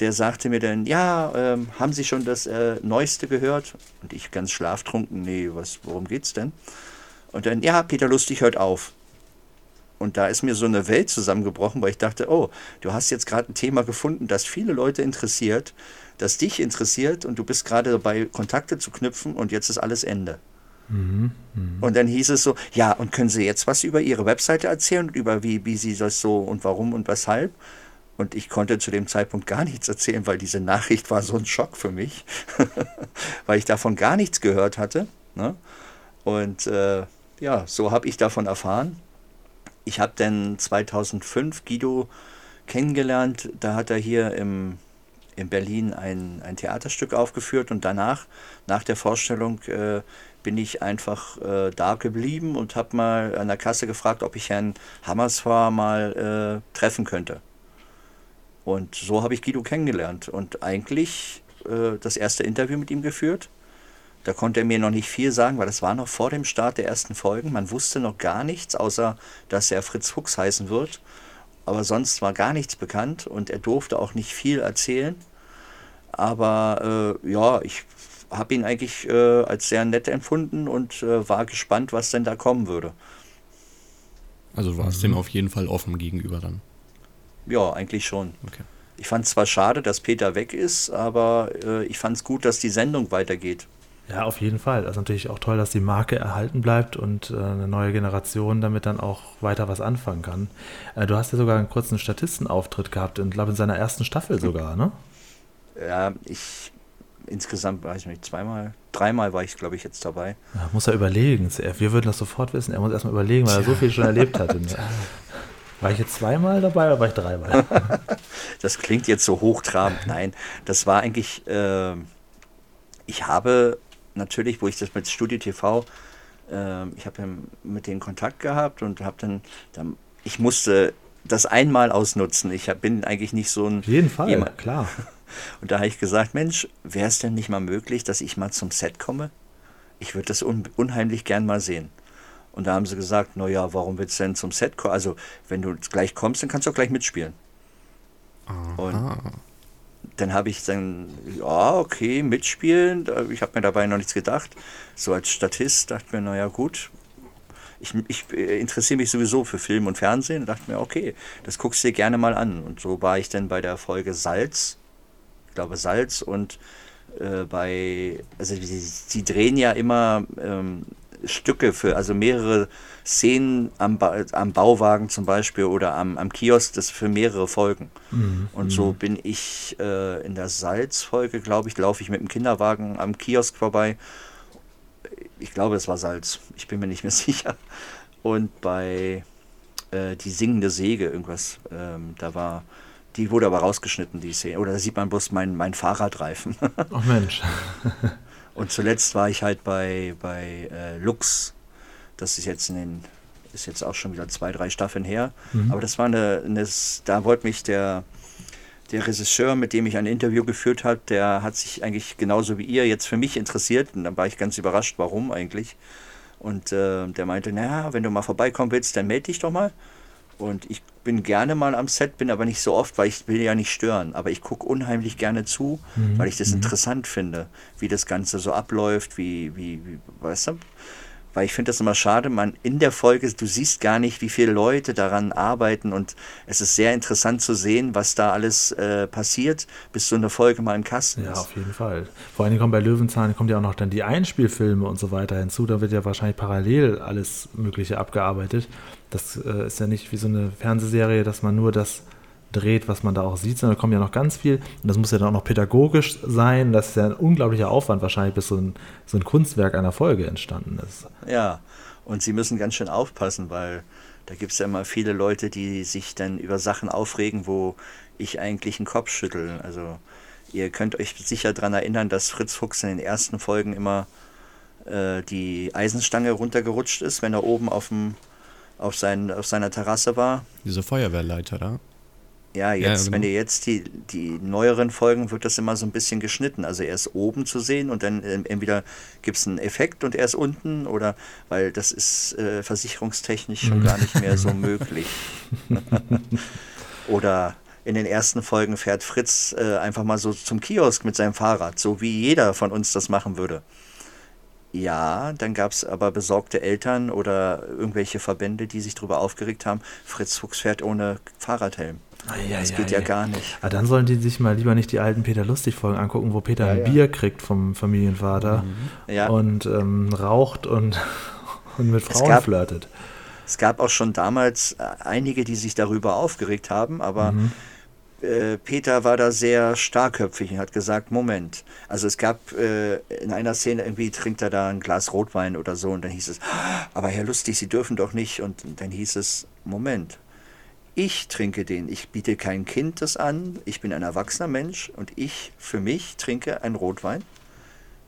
der sagte mir dann, ja, ähm, haben Sie schon das äh, Neueste gehört? Und ich ganz schlaftrunken, nee, was, worum geht's denn? Und dann, ja, Peter Lustig hört auf. Und da ist mir so eine Welt zusammengebrochen, weil ich dachte, oh, du hast jetzt gerade ein Thema gefunden, das viele Leute interessiert, das dich interessiert und du bist gerade dabei, Kontakte zu knüpfen und jetzt ist alles Ende. Mhm, mh. Und dann hieß es so, ja, und können Sie jetzt was über Ihre Webseite erzählen und über wie, wie Sie das so und warum und weshalb? Und ich konnte zu dem Zeitpunkt gar nichts erzählen, weil diese Nachricht war so ein Schock für mich, <laughs> weil ich davon gar nichts gehört hatte. Ne? Und äh, ja, so habe ich davon erfahren. Ich habe dann 2005 Guido kennengelernt. Da hat er hier im, in Berlin ein, ein Theaterstück aufgeführt und danach, nach der Vorstellung, äh, bin ich einfach äh, da geblieben und habe mal an der Kasse gefragt, ob ich Herrn Hammersfahr mal äh, treffen könnte. Und so habe ich Guido kennengelernt und eigentlich äh, das erste Interview mit ihm geführt. Da konnte er mir noch nicht viel sagen, weil das war noch vor dem Start der ersten Folgen. Man wusste noch gar nichts, außer dass er Fritz Fuchs heißen wird. Aber sonst war gar nichts bekannt und er durfte auch nicht viel erzählen. Aber äh, ja, ich habe ihn eigentlich äh, als sehr nett empfunden und äh, war gespannt, was denn da kommen würde.
Also du warst mhm. dem auf jeden Fall offen gegenüber dann.
Ja, eigentlich schon. Okay. Ich fand es zwar schade, dass Peter weg ist, aber äh, ich fand es gut, dass die Sendung weitergeht.
Ja, auf jeden Fall. Ist natürlich auch toll, dass die Marke erhalten bleibt und äh, eine neue Generation damit dann auch weiter was anfangen kann. Äh, du hast ja sogar einen kurzen Statistenauftritt gehabt, ich glaube in seiner ersten Staffel sogar, ne?
Ja, ich insgesamt, weiß ich nicht, zweimal, dreimal war ich, glaube ich, jetzt dabei.
Ja, muss er überlegen. Wir würden das sofort wissen. Er muss erstmal überlegen, weil er so viel schon erlebt hat. <laughs> War ich jetzt zweimal dabei oder war ich dreimal? <laughs>
das klingt jetzt so hochtrabend. Nein, das war eigentlich, äh, ich habe natürlich, wo ich das mit Studio TV, äh, ich habe mit denen Kontakt gehabt und habe dann, dann, ich musste das einmal ausnutzen. Ich bin eigentlich nicht so ein.
Auf jeden Fall, jemand. klar. <laughs>
Und da habe ich gesagt, Mensch, wäre es denn nicht mal möglich, dass ich mal zum Set komme? Ich würde das un unheimlich gern mal sehen. Und da haben sie gesagt, naja, warum willst du denn zum Set kommen? Also, wenn du gleich kommst, dann kannst du auch gleich mitspielen. Aha. Und dann habe ich dann, ja, okay, mitspielen. Ich habe mir dabei noch nichts gedacht. So als Statist dachte ich mir, naja, gut. Ich, ich interessiere mich sowieso für Film und Fernsehen und dachte mir, okay, das guckst du dir gerne mal an. Und so war ich dann bei der Folge Salz. Ich glaube, Salz und äh, bei, also sie, sie, drehen ja immer ähm, Stücke für, also mehrere Szenen am, ba am Bauwagen zum Beispiel oder am, am Kiosk, das für mehrere Folgen. Mhm. Und so mhm. bin ich äh, in der Salzfolge, glaube ich, laufe ich mit dem Kinderwagen am Kiosk vorbei. ich glaube, es war Salz. Ich bin mir nicht mehr <laughs> sicher. Und bei äh, Die singende Säge, irgendwas, ähm, da war, die wurde aber rausgeschnitten, die Szene. Oder da sieht man bloß mein, mein Fahrradreifen. <laughs>
Oh Mensch. <laughs>
Und zuletzt war ich halt bei, bei äh, Lux. Das ist jetzt in den, ist jetzt auch schon wieder zwei, drei Staffeln her. Mhm. Aber das war eine, eine da wollte mich der, der Regisseur, mit dem ich ein Interview geführt habe, der hat sich eigentlich genauso wie ihr jetzt für mich interessiert. Und dann war ich ganz überrascht, warum eigentlich. Und äh, der meinte, naja, wenn du mal vorbeikommen willst, dann melde dich doch mal. Und ich bin gerne mal am Set, bin aber nicht so oft, weil ich will ja nicht stören. Aber ich gucke unheimlich gerne zu, mhm. weil ich das mhm. interessant finde, wie das Ganze so abläuft, wie, wie, wie weißt du? weil ich finde das immer schade, man in der Folge, du siehst gar nicht, wie viele Leute daran arbeiten und es ist sehr interessant zu sehen, was da alles äh, passiert, bis so eine Folge mal im Kasten
ja, ist. Ja, auf jeden Fall. Vor allem kommen bei Löwenzahn kommt ja auch noch dann die Einspielfilme und so weiter hinzu, da wird ja wahrscheinlich parallel alles Mögliche abgearbeitet. Das äh, ist ja nicht wie so eine Fernsehserie, dass man nur das dreht, was man da auch sieht, sondern da kommt ja noch ganz viel. Und das muss ja dann auch noch pädagogisch sein. Das ist ja ein unglaublicher Aufwand wahrscheinlich, bis so ein, so ein Kunstwerk einer Folge entstanden ist.
Ja, und sie müssen ganz schön aufpassen, weil da gibt es ja immer viele Leute, die sich dann über Sachen aufregen, wo ich eigentlich einen Kopf schüttel. Also ihr könnt euch sicher daran erinnern, dass Fritz Fuchs in den ersten Folgen immer äh, die Eisenstange runtergerutscht ist, wenn er oben auf, dem, auf, sein, auf seiner Terrasse war.
Diese Feuerwehrleiter da?
Ja, jetzt, ja, genau. wenn ihr jetzt die, die neueren Folgen, wird das immer so ein bisschen geschnitten. Also er ist oben zu sehen und dann äh, entweder gibt es einen Effekt und er ist unten oder, weil das ist äh, versicherungstechnisch schon gar nicht mehr so <laughs> möglich. oder in den ersten Folgen fährt Fritz äh, einfach mal so zum Kiosk mit seinem Fahrrad, so wie jeder von uns das machen würde. Ja, dann gab es aber besorgte Eltern oder irgendwelche Verbände, die sich darüber aufgeregt haben, Fritz Fuchs fährt ohne Fahrradhelm. Ja, das ja, geht ja, ja, gar nicht.
Aber dann sollen die sich mal lieber nicht die alten Peter Lustig-Folgen angucken, wo Peter ein Bier kriegt vom Familienvater mhm. und ähm, raucht und, <laughs> und mit Frauen es gab, flirtet.
Es gab auch schon damals äh, einige, die sich darüber aufgeregt haben, aber mhm. Äh, Peter war da sehr starkköpfig und hat gesagt, Moment. Also es gab äh, in einer Szene irgendwie trinkt er da ein Glas Rotwein oder so und dann hieß es, aber Herr Lustig, Sie dürfen doch nicht. Und dann hieß es, Moment, ich trinke den. Ich biete kein Kind das an. Ich bin ein erwachsener Mensch und ich für mich trinke einen Rotwein.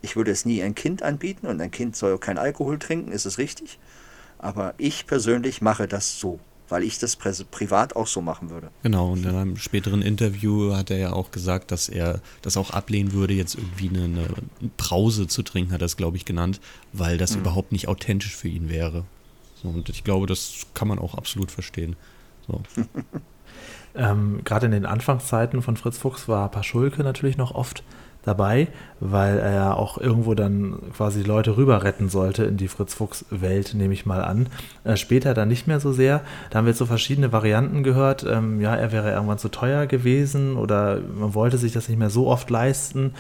Ich würde es nie ein Kind anbieten und ein Kind soll kein Alkohol trinken, ist es richtig. Aber ich persönlich mache das so, weil ich das privat auch so machen würde.
Genau, und in einem späteren Interview hat er ja auch gesagt, dass er das auch ablehnen würde, jetzt irgendwie eine, eine Brause zu trinken, hat er es, glaube ich, genannt, weil das mhm. überhaupt nicht authentisch für ihn wäre. So, und ich glaube, das kann man auch absolut verstehen. So. <laughs>
ähm, Gerade in den Anfangszeiten von Fritz Fuchs war Paschulke natürlich noch oft dabei, weil er ja auch irgendwo dann quasi Leute rüber retten sollte in die Fritz Fuchs Welt, nehme ich mal an. Äh, später dann nicht mehr so sehr. Da haben wir jetzt so verschiedene Varianten gehört. Ähm, ja, er wäre irgendwann zu teuer gewesen oder man wollte sich das nicht mehr so oft leisten.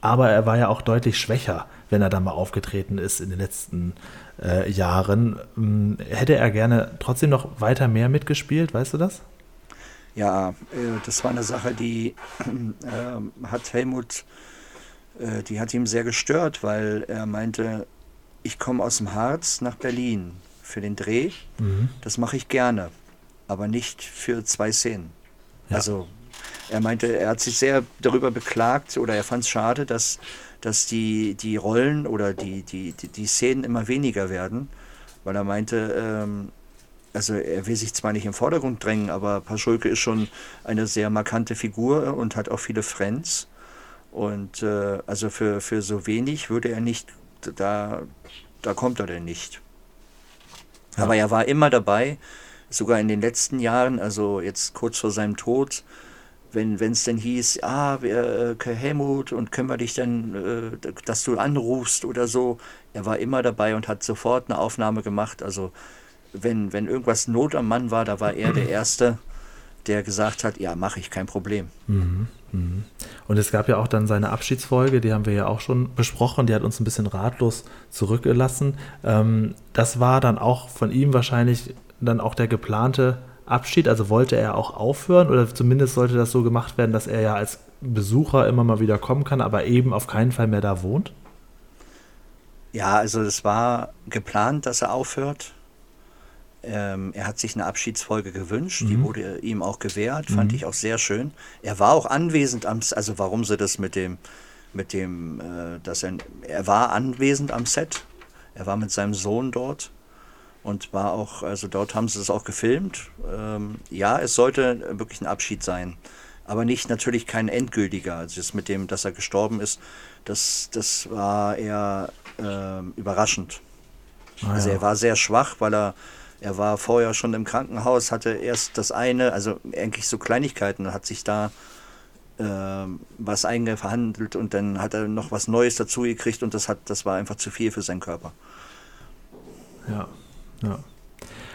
Aber er war ja auch deutlich schwächer, wenn er dann mal aufgetreten ist in den letzten äh, Jahren. Ähm, hätte er gerne trotzdem noch weiter mehr mitgespielt, weißt du das?
Ja, äh, das war eine Sache, die <clears throat> äh, hat Helmut, äh, die hat ihm sehr gestört, weil er meinte, ich komme aus dem Harz nach Berlin für den Dreh. Mhm. Das mache ich gerne, aber nicht für zwei Szenen. Ja. Also er meinte, er hat sich sehr darüber beklagt oder er fand es schade, dass dass die, die Rollen oder die, die, die, die Szenen immer weniger werden, weil er meinte, ähm, also er will sich zwar nicht im Vordergrund drängen, aber Paschulke ist schon eine sehr markante Figur und hat auch viele Friends. Und äh, also für, für so wenig würde er nicht, da, da kommt er denn nicht. Ja. Aber er war immer dabei, sogar in den letzten Jahren, also jetzt kurz vor seinem Tod, wenn es denn hieß, ah, wir, äh, Helmut, und können wir dich dann, äh, dass du anrufst oder so. Er war immer dabei und hat sofort eine Aufnahme gemacht. Also wenn, wenn irgendwas Not am Mann war, da war er der Erste, der gesagt hat, ja, mache ich, kein Problem. Mhm,
mhm. Und es gab ja auch dann seine Abschiedsfolge, die haben wir ja auch schon besprochen, die hat uns ein bisschen ratlos zurückgelassen. Ähm, das war dann auch von ihm wahrscheinlich dann auch der geplante Abschied? Also wollte er auch aufhören oder zumindest sollte das so gemacht werden, dass er ja als Besucher immer mal wieder kommen kann, aber eben auf keinen Fall mehr da wohnt?
Ja, also es war geplant, dass er aufhört. Ähm, er hat sich eine Abschiedsfolge gewünscht, mhm. die wurde ihm auch gewährt, fand mhm. ich auch sehr schön. Er war auch anwesend am, also warum sie das mit dem, mit dem, äh, dass er, er war anwesend am Set. Er war mit seinem Sohn dort und war auch, also dort haben sie es auch gefilmt. Ähm, ja, es sollte wirklich ein Abschied sein, aber nicht natürlich kein endgültiger. Also das mit dem, dass er gestorben ist, das, das war eher äh, überraschend. Ah, also er war sehr schwach, weil er er war vorher schon im Krankenhaus, hatte erst das eine, also eigentlich so Kleinigkeiten, hat sich da äh, was eingehandelt und dann hat er noch was Neues dazu gekriegt und das hat, das war einfach zu viel für seinen Körper.
Ja, ja.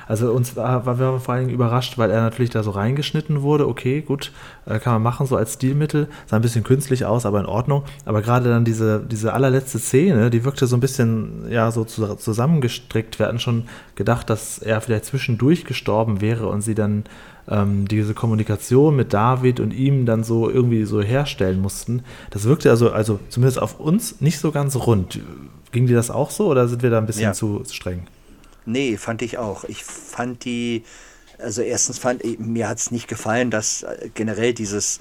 Also uns war, war wir vor allen Dingen überrascht, weil er natürlich da so reingeschnitten wurde. Okay, gut, äh, kann man machen, so als Stilmittel. Sah ein bisschen künstlich aus, aber in Ordnung. Aber gerade dann diese, diese allerletzte Szene, die wirkte so ein bisschen, ja, so zusammengestrickt. Wir hatten schon gedacht, dass er vielleicht zwischendurch gestorben wäre und sie dann ähm, diese Kommunikation mit David und ihm dann so irgendwie so herstellen mussten. Das wirkte also, also zumindest auf uns nicht so ganz rund. Ging dir das auch so oder sind wir da ein bisschen ja. zu streng?
Nee, fand ich auch. Ich fand die, also erstens fand ich, mir hat es nicht gefallen, dass äh, generell dieses,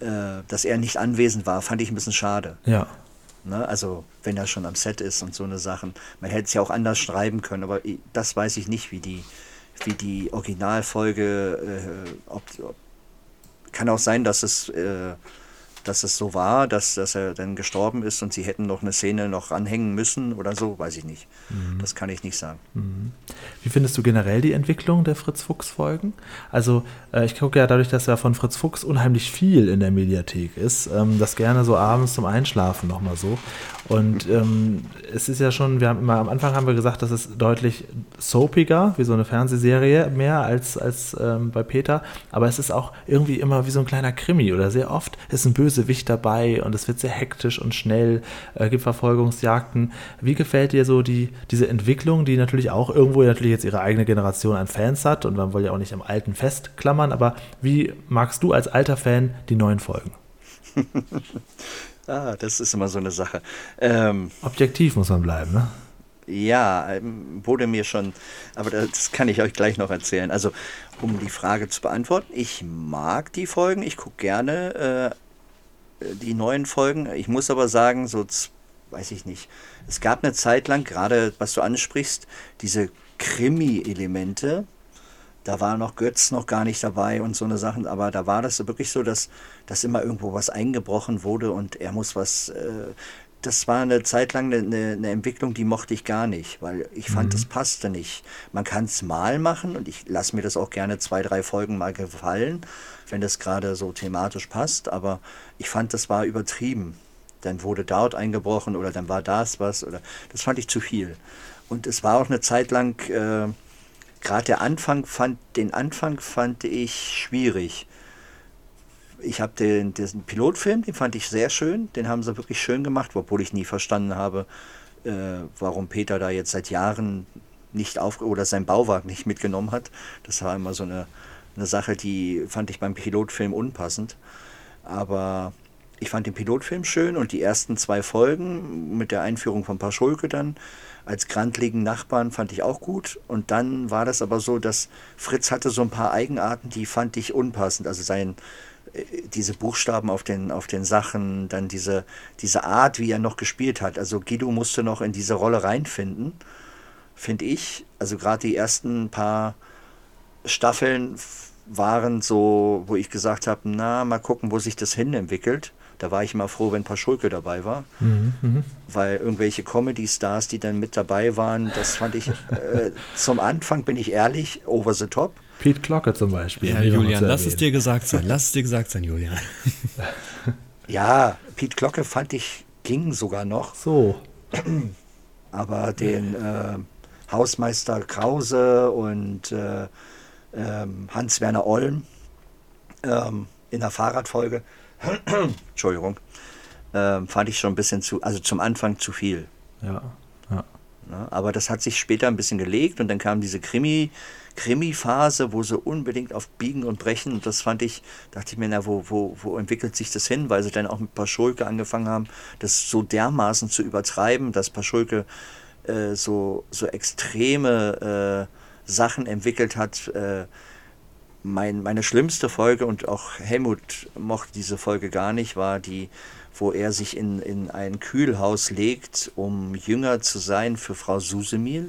äh, dass er nicht anwesend war, fand ich ein bisschen schade.
Ja.
Ne? Also, wenn er schon am Set ist und so eine Sachen. Man hätte es ja auch anders schreiben können, aber das weiß ich nicht, wie die, wie die Originalfolge, äh, ob, ob, kann auch sein, dass es äh, dass es so war, dass, dass er dann gestorben ist und sie hätten noch eine Szene noch anhängen müssen oder so, weiß ich nicht. Mhm. Das kann ich nicht sagen.
Mhm. Wie findest du generell die Entwicklung der Fritz Fuchs Folgen? Also äh, ich gucke ja dadurch, dass ja von Fritz Fuchs unheimlich viel in der Mediathek ist, ähm, das gerne so abends zum Einschlafen nochmal so. Und ähm, es ist ja schon, wir haben immer am Anfang haben wir gesagt, das ist deutlich soapiger, wie so eine Fernsehserie mehr als, als ähm, bei Peter. Aber es ist auch irgendwie immer wie so ein kleiner Krimi oder sehr oft ist ein Bösewicht dabei und es wird sehr hektisch und schnell, äh, gibt Verfolgungsjagden. Wie gefällt dir so die, diese Entwicklung, die natürlich auch irgendwo natürlich jetzt ihre eigene Generation an Fans hat und man will ja auch nicht am Alten festklammern, aber wie magst du als alter Fan die neuen Folgen? <laughs>
Ah, das ist immer so eine Sache. Ähm,
Objektiv muss man bleiben, ne?
Ja, ähm, wurde mir schon, aber das kann ich euch gleich noch erzählen. Also, um die Frage zu beantworten, ich mag die Folgen, ich gucke gerne äh, die neuen Folgen. Ich muss aber sagen, so, weiß ich nicht, es gab eine Zeit lang, gerade was du ansprichst, diese Krimi-Elemente, da war noch Götz noch gar nicht dabei und so eine Sachen, aber da war das wirklich so, dass, dass immer irgendwo was eingebrochen wurde und er muss was, äh, das war eine Zeit lang eine, eine, Entwicklung, die mochte ich gar nicht, weil ich fand, mhm. das passte nicht. Man kann es mal machen und ich lasse mir das auch gerne zwei, drei Folgen mal gefallen, wenn das gerade so thematisch passt, aber ich fand, das war übertrieben. Dann wurde dort eingebrochen oder dann war das was oder das fand ich zu viel. Und es war auch eine Zeit lang, äh, gerade der Anfang fand, den Anfang fand ich schwierig. Ich habe den, den Pilotfilm, den fand ich sehr schön, den haben sie wirklich schön gemacht, obwohl ich nie verstanden habe, äh, warum Peter da jetzt seit Jahren nicht auf oder sein Bauwagen nicht mitgenommen hat. Das war immer so eine, eine Sache, die fand ich beim Pilotfilm unpassend. Aber ich fand den Pilotfilm schön und die ersten zwei Folgen mit der Einführung von Paschulke dann als grandligen Nachbarn fand ich auch gut. Und dann war das aber so, dass Fritz hatte so ein paar Eigenarten, die fand ich unpassend. Also sein, äh, diese Buchstaben auf den, auf den Sachen, dann diese, diese Art, wie er noch gespielt hat. Also Guido musste noch in diese Rolle reinfinden, finde ich. Also gerade die ersten paar Staffeln waren so, wo ich gesagt habe, na, mal gucken, wo sich das hin entwickelt. Da war ich immer froh, wenn Paschulke dabei war. Mhm, mh. Weil irgendwelche Comedy-Stars, die dann mit dabei waren, das fand ich äh, zum Anfang, bin ich ehrlich, over the top.
Pete Glocke zum Beispiel.
Ja, Julian, lass es dir gesagt sein. Lass es dir gesagt sein, Julian. <laughs>
ja, Pete Glocke fand ich, ging sogar noch.
So. <clears throat>
Aber den äh, Hausmeister Krause und äh, ähm, Hans-Werner Olm ähm, in der Fahrradfolge, <clears throat> Entschuldigung, ähm, fand ich schon ein bisschen zu, also zum Anfang zu viel.
Ja, ja.
Ne? Aber das hat sich später ein bisschen gelegt und dann kam diese Krimi, Krimi-Phase, wo sie unbedingt auf Biegen und Brechen, und das fand ich, dachte ich mir, na, wo, wo, wo entwickelt sich das hin? Weil sie dann auch mit Paschulke angefangen haben, das so dermaßen zu übertreiben, dass Paschulke äh, so, so extreme äh, Sachen entwickelt hat. Äh, mein, meine schlimmste Folge, und auch Helmut mochte diese Folge gar nicht, war die wo er sich in, in ein Kühlhaus legt, um jünger zu sein für Frau Susemil.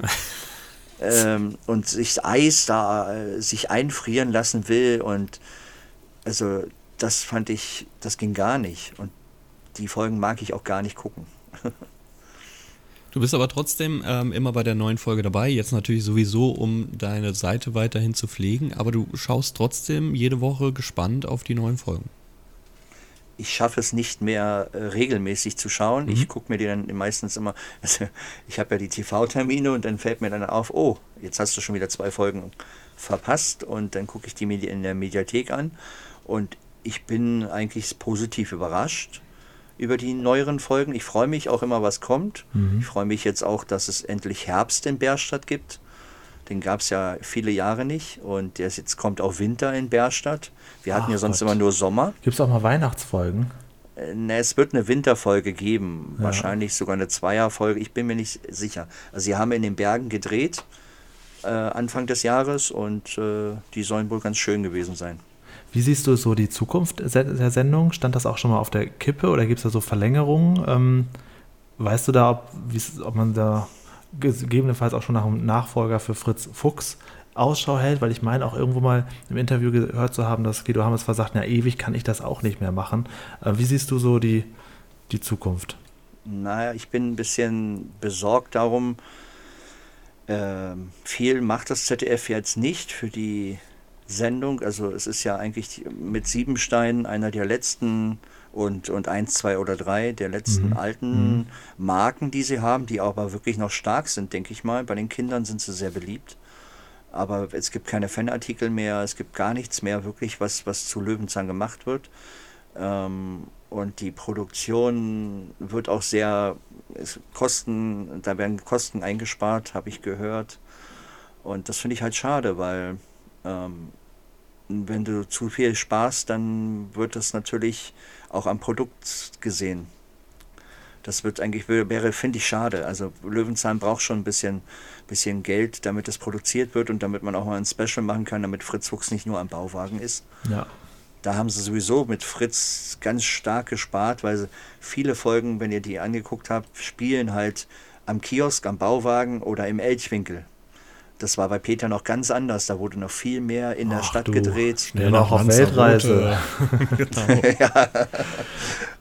<laughs> ähm, und sich Eis da äh, sich einfrieren lassen will. Und also das fand ich, das ging gar nicht. Und die Folgen mag ich auch gar nicht gucken. <laughs>
Du bist aber trotzdem ähm, immer bei der neuen Folge dabei. Jetzt natürlich sowieso, um deine Seite weiterhin zu pflegen. Aber du schaust trotzdem jede Woche gespannt auf die neuen Folgen
ich schaffe es nicht mehr äh, regelmäßig zu schauen. Mhm. Ich gucke mir die dann meistens immer, <laughs> also ich habe ja die TV-Termine und dann fällt mir dann auf, oh, jetzt hast du schon wieder zwei Folgen verpasst und dann gucke ich die in der Mediathek an und ich bin eigentlich positiv überrascht über die neueren Folgen. Ich freue mich auch immer, was kommt. Mhm. Ich freue mich jetzt auch, dass es endlich Herbst in Bärstadt gibt. Den gab es ja viele Jahre nicht und jetzt kommt auch Winter in Bärstadt. Wir hatten Ach ja sonst Gott. immer nur Sommer.
Gibt es auch mal Weihnachtsfolgen?
Äh, ne, es wird eine Winterfolge geben, ja. wahrscheinlich sogar eine Zweierfolge, ich bin mir nicht sicher. Also sie haben in den Bergen gedreht äh, Anfang des Jahres und äh, die sollen wohl ganz schön gewesen sein.
Wie siehst du so die Zukunft der Sendung? Stand das auch schon mal auf der Kippe oder gibt es da so Verlängerungen? Ähm, weißt du da, ob, ob man da gegebenenfalls auch schon nach einem Nachfolger für Fritz Fuchs Ausschau hält, weil ich meine auch irgendwo mal im Interview gehört zu haben, dass Guido Hammers versagt, na ewig kann ich das auch nicht mehr machen. Äh, wie siehst du so die, die Zukunft?
Naja, ich bin ein bisschen besorgt darum. Äh, viel macht das ZDF jetzt nicht für die Sendung. Also es ist ja eigentlich mit Siebenstein einer der letzten und, und eins, zwei oder drei der letzten mhm. alten mhm. Marken, die sie haben, die aber wirklich noch stark sind, denke ich mal. Bei den Kindern sind sie sehr beliebt. Aber es gibt keine Fanartikel mehr, es gibt gar nichts mehr wirklich, was, was zu Löwenzahn gemacht wird. Ähm, und die Produktion wird auch sehr, Kosten, da werden Kosten eingespart, habe ich gehört. Und das finde ich halt schade, weil ähm, wenn du zu viel sparst, dann wird das natürlich auch am Produkt gesehen. Das wird eigentlich, wäre, finde ich, schade. Also Löwenzahn braucht schon ein bisschen, bisschen Geld, damit es produziert wird und damit man auch mal ein Special machen kann, damit Fritz Fuchs nicht nur am Bauwagen ist.
Ja.
Da haben sie sowieso mit Fritz ganz stark gespart, weil viele Folgen, wenn ihr die angeguckt habt, spielen halt am Kiosk, am Bauwagen oder im Elchwinkel. Das war bei Peter noch ganz anders. Da wurde noch viel mehr in der Ach Stadt du, gedreht.
Der auch auf Weltreise. <laughs>
genau. <laughs> ja.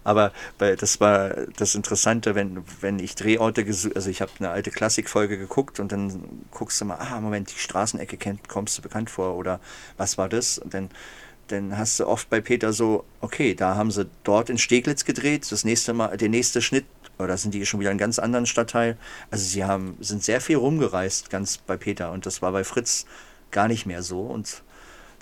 Aber das war das Interessante, wenn, wenn ich Drehorte gesucht, also ich habe eine alte Klassikfolge geguckt und dann guckst du mal, ah, Moment, die Straßenecke kennt, kommst du bekannt vor oder was war das? Und dann, dann hast du oft bei Peter so, okay, da haben sie dort in Steglitz gedreht, das nächste Mal, der nächste Schnitt oder sind die schon wieder in einem ganz anderen Stadtteil? Also sie haben, sind sehr viel rumgereist, ganz bei Peter. Und das war bei Fritz gar nicht mehr so. Und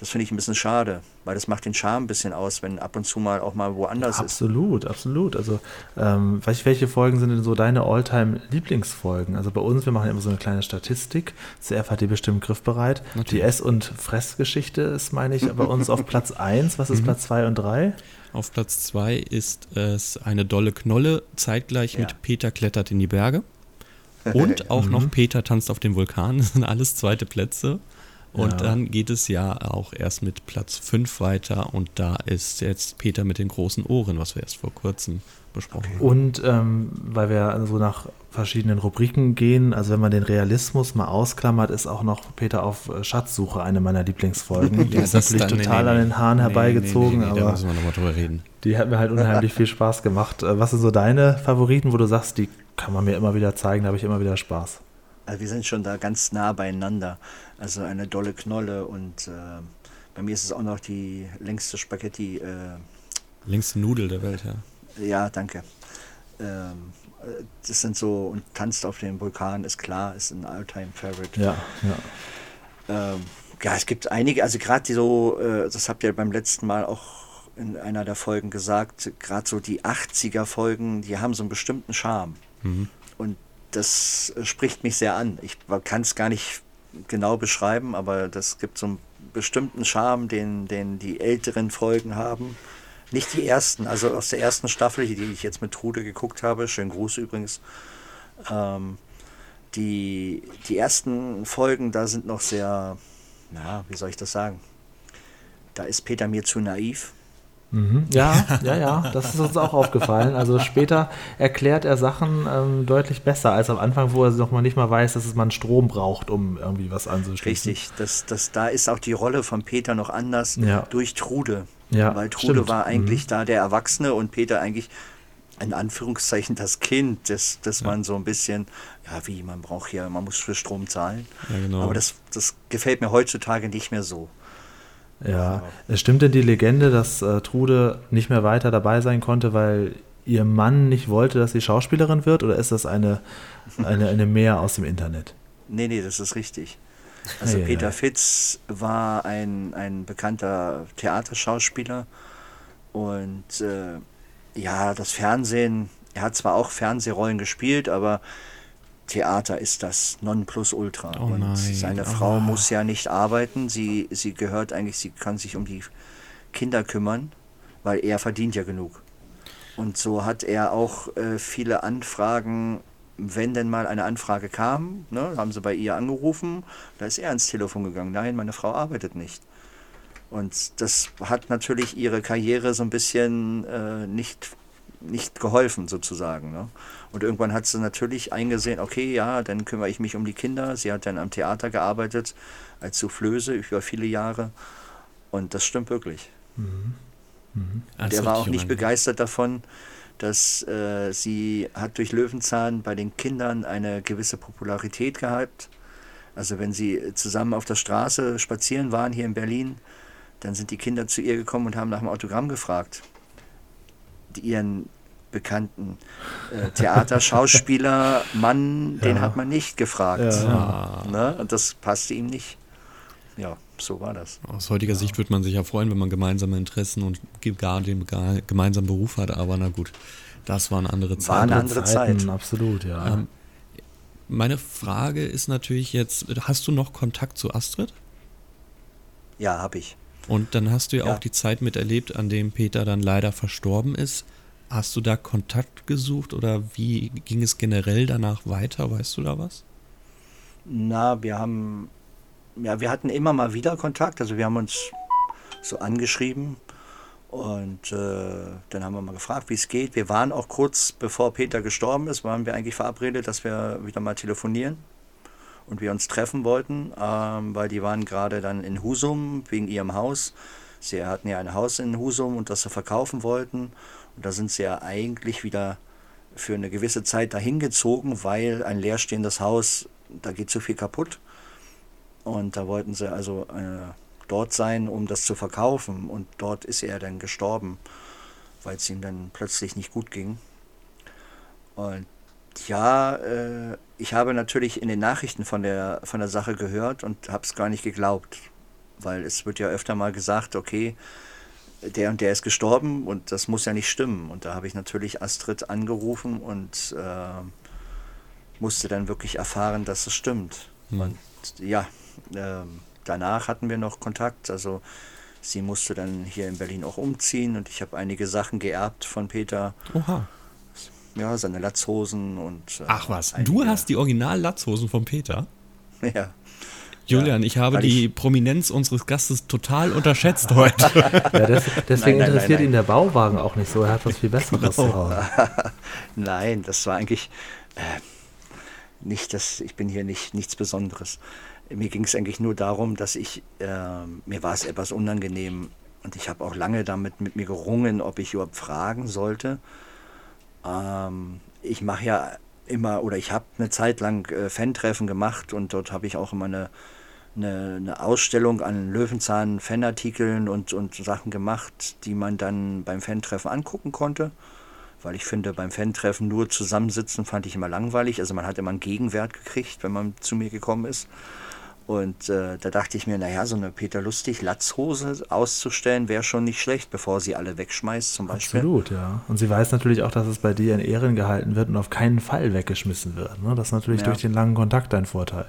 das finde ich ein bisschen schade, weil das macht den Charme ein bisschen aus, wenn ab und zu mal auch mal woanders
ja, absolut, ist. Absolut, absolut. Also, ähm, welche Folgen sind denn so deine Alltime-Lieblingsfolgen? Also bei uns, wir machen immer so eine kleine Statistik. CF hat die bestimmt griffbereit. Natürlich. Die Ess- und Fressgeschichte ist, meine ich, bei uns auf <laughs> Platz 1. Was ist mhm. Platz 2 und 3?
Auf Platz 2 ist es eine dolle Knolle, zeitgleich ja. mit Peter klettert in die Berge. Und <laughs> auch noch mhm. Peter tanzt auf dem Vulkan. <laughs> Das sind alles zweite Plätze. Und ja. dann geht es ja auch erst mit Platz 5 weiter und da ist jetzt Peter mit den großen Ohren, was wir erst vor kurzem besprochen haben.
Und ähm, weil wir so nach verschiedenen Rubriken gehen, also wenn man den Realismus mal ausklammert, ist auch noch Peter auf äh, Schatzsuche eine meiner Lieblingsfolgen. <laughs> Die ja, ist natürlich dann, total nee, nee, an den Haaren nee, herbeigezogen, aber da müssen wir nochmal drüber reden. die hat mir halt unheimlich <laughs> viel Spaß gemacht. Äh, was sind so deine Favoriten, wo du sagst, die kann man mir immer wieder zeigen, da habe ich immer wieder Spaß?
Also wir sind schon da ganz nah beieinander. Also eine dolle Knolle und äh, bei mir ist es auch noch die längste Spaghetti. Äh,
längste Nudel der Welt, ja.
Ja, danke. Ähm, das sind so, und tanzt auf dem Vulkan, ist klar, ist ein Alltime-Favorite.
Ja, ja.
Ähm, ja, es gibt einige, also gerade die so, äh, das habt ihr beim letzten Mal auch in einer der Folgen gesagt, gerade so die 80er-Folgen, die haben so einen bestimmten Charme. Mhm. Und das spricht mich sehr an. Ich kann es gar nicht genau beschreiben, aber das gibt so einen bestimmten Charme, den, den die älteren Folgen haben. Nicht die ersten, also aus der ersten Staffel, die ich jetzt mit Trude geguckt habe, schönen Gruß übrigens. Ähm, die, die ersten Folgen, da sind noch sehr, na, wie soll ich das sagen? Da ist Peter mir zu naiv.
Mhm. Ja, ja, ja, das ist uns auch aufgefallen. Also später erklärt er Sachen ähm, deutlich besser als am Anfang, wo er noch mal nicht mal weiß, dass es man Strom braucht, um irgendwie was anzuschließen.
Richtig, das, das, da ist auch die Rolle von Peter noch anders
ja.
durch Trude.
Ja,
Weil Trude
stimmt.
war eigentlich
Mhm.
da der Erwachsene und Peter eigentlich in Anführungszeichen das Kind, das, das man so ein bisschen, ja wie, man braucht hier, man muss für Strom zahlen.
Ja, genau.
Aber das, das gefällt mir heutzutage nicht mehr so.
Ja, es stimmt denn die Legende, dass äh, Trude nicht mehr weiter dabei sein konnte, weil ihr Mann nicht wollte, dass sie Schauspielerin wird? Oder ist das eine, eine, eine Mehr aus dem Internet?
Nee, nee, das ist richtig. Also
ei,
Peter
ei.
Fitz war ein, ein bekannter Theaterschauspieler und äh, ja, das Fernsehen, er hat zwar auch Fernsehrollen gespielt, aber Theater ist das Nonplusultra.
Oh
und seine
oh.
Frau muss ja nicht arbeiten, sie, sie gehört eigentlich, sie kann sich um die Kinder kümmern, weil er verdient ja genug. Und so hat er auch äh, viele Anfragen, wenn denn mal eine Anfrage kam, ne, haben sie bei ihr angerufen, da ist er ans Telefon gegangen. Nein, meine Frau arbeitet nicht. Und das hat natürlich ihre Karriere so ein bisschen äh, nicht, nicht geholfen, sozusagen. Ne? Und irgendwann hat sie natürlich eingesehen, okay, ja, dann kümmere ich mich um die Kinder. Sie hat dann am Theater gearbeitet, als Soufflöse über viele Jahre. Und das stimmt wirklich.
Ah, das
Der
ist
war auch nicht begeistert davon, dass äh, sie hat durch Löwenzahn bei den Kindern eine gewisse Popularität gehabt. Also wenn sie zusammen auf der Straße spazieren waren hier in Berlin, dann sind die Kinder zu ihr gekommen und haben nach dem Autogramm gefragt. Die, ihren bekannten äh, Theaterschauspieler <laughs> Mann, den
Ja.
hat man nicht gefragt.
Ja.
Ne? Und das passte ihm nicht. Ja, so war das.
Aus heutiger Sicht würde man sich ja freuen, wenn man gemeinsame Interessen und gar den gemeinsamen Beruf hat, aber na gut, das waren andere
War
Zeiten.
eine andere Zeit.
Absolut, ja.
Ähm, Meine Frage ist natürlich jetzt, hast du noch Kontakt zu Astrid?
Ja, habe ich.
Und dann hast du ja,
Ja.
auch die Zeit miterlebt, an dem Peter dann leider verstorben ist. Hast du da Kontakt gesucht oder wie ging es generell danach weiter? Weißt du da was?
Na, wir haben, ja, wir hatten immer mal wieder Kontakt. Also wir haben uns so angeschrieben und äh, dann haben wir mal gefragt, wie es geht. Wir waren auch kurz bevor Peter gestorben ist, waren wir eigentlich verabredet, dass wir wieder mal telefonieren und wir uns treffen wollten, ähm, weil die waren gerade dann in Husum wegen ihrem Haus. Sie hatten ja ein Haus in Husum und das sie verkaufen wollten. Und da sind sie ja eigentlich wieder für eine gewisse Zeit dahin gezogen, weil ein leerstehendes Haus, da geht zu viel kaputt. Und da wollten sie also äh, dort sein, um das zu verkaufen. Und dort ist er dann gestorben, weil es ihm dann plötzlich nicht gut ging. Und ja, äh, ich habe natürlich in den Nachrichten von der, von der Sache gehört und habe es gar nicht geglaubt. Weil es wird ja öfter mal gesagt, okay, der und der ist gestorben und das muss ja nicht stimmen. Und da habe ich natürlich Astrid angerufen und äh, musste dann wirklich erfahren, dass es stimmt.
Hm.
Und ja, ähm, danach hatten wir noch Kontakt. Also sie musste dann hier in Berlin auch umziehen und ich habe einige Sachen geerbt von Peter.
Oha.
Ja, seine Latzhosen und. äh,
Ach was,
einige-
du hast die Original-Latzhosen von Peter? <laughs>
Ja.
Julian, ich habe die
ich-
Prominenz unseres Gastes total unterschätzt heute. <laughs>
ja des, deswegen
nein, nein,
interessiert
nein.
ihn der Bauwagen auch nicht so. Er hat was viel <laughs> Besseres zu Hause.
Nein, das war eigentlich äh, nicht, das, ich bin hier nicht nichts Besonderes. Mir ging es eigentlich nur darum, dass ich, äh, mir war es etwas unangenehm und ich habe auch lange damit mit mir gerungen, ob ich überhaupt fragen sollte. Ähm, ich mache ja immer, oder ich habe eine Zeit lang äh, Fan-Treffen gemacht und dort habe ich auch immer eine, eine, eine Ausstellung an Löwenzahn-Fanartikeln und, und Sachen gemacht, die man dann beim Fan-Treffen angucken konnte weil ich finde, beim Fan-Treffen nur zusammensitzen fand ich immer langweilig. Also man hat immer einen Gegenwert gekriegt, wenn man zu mir gekommen ist. Und äh, da dachte ich mir, naja, so eine Peter Lustig Latzhose auszustellen, wäre schon nicht schlecht, bevor sie alle wegschmeißt zum Beispiel.
Absolut, ja. Und sie weiß natürlich auch, dass es bei dir in Ehren gehalten wird und auf keinen Fall weggeschmissen wird. Ne? Das ist natürlich ja. durch den langen Kontakt ein Vorteil.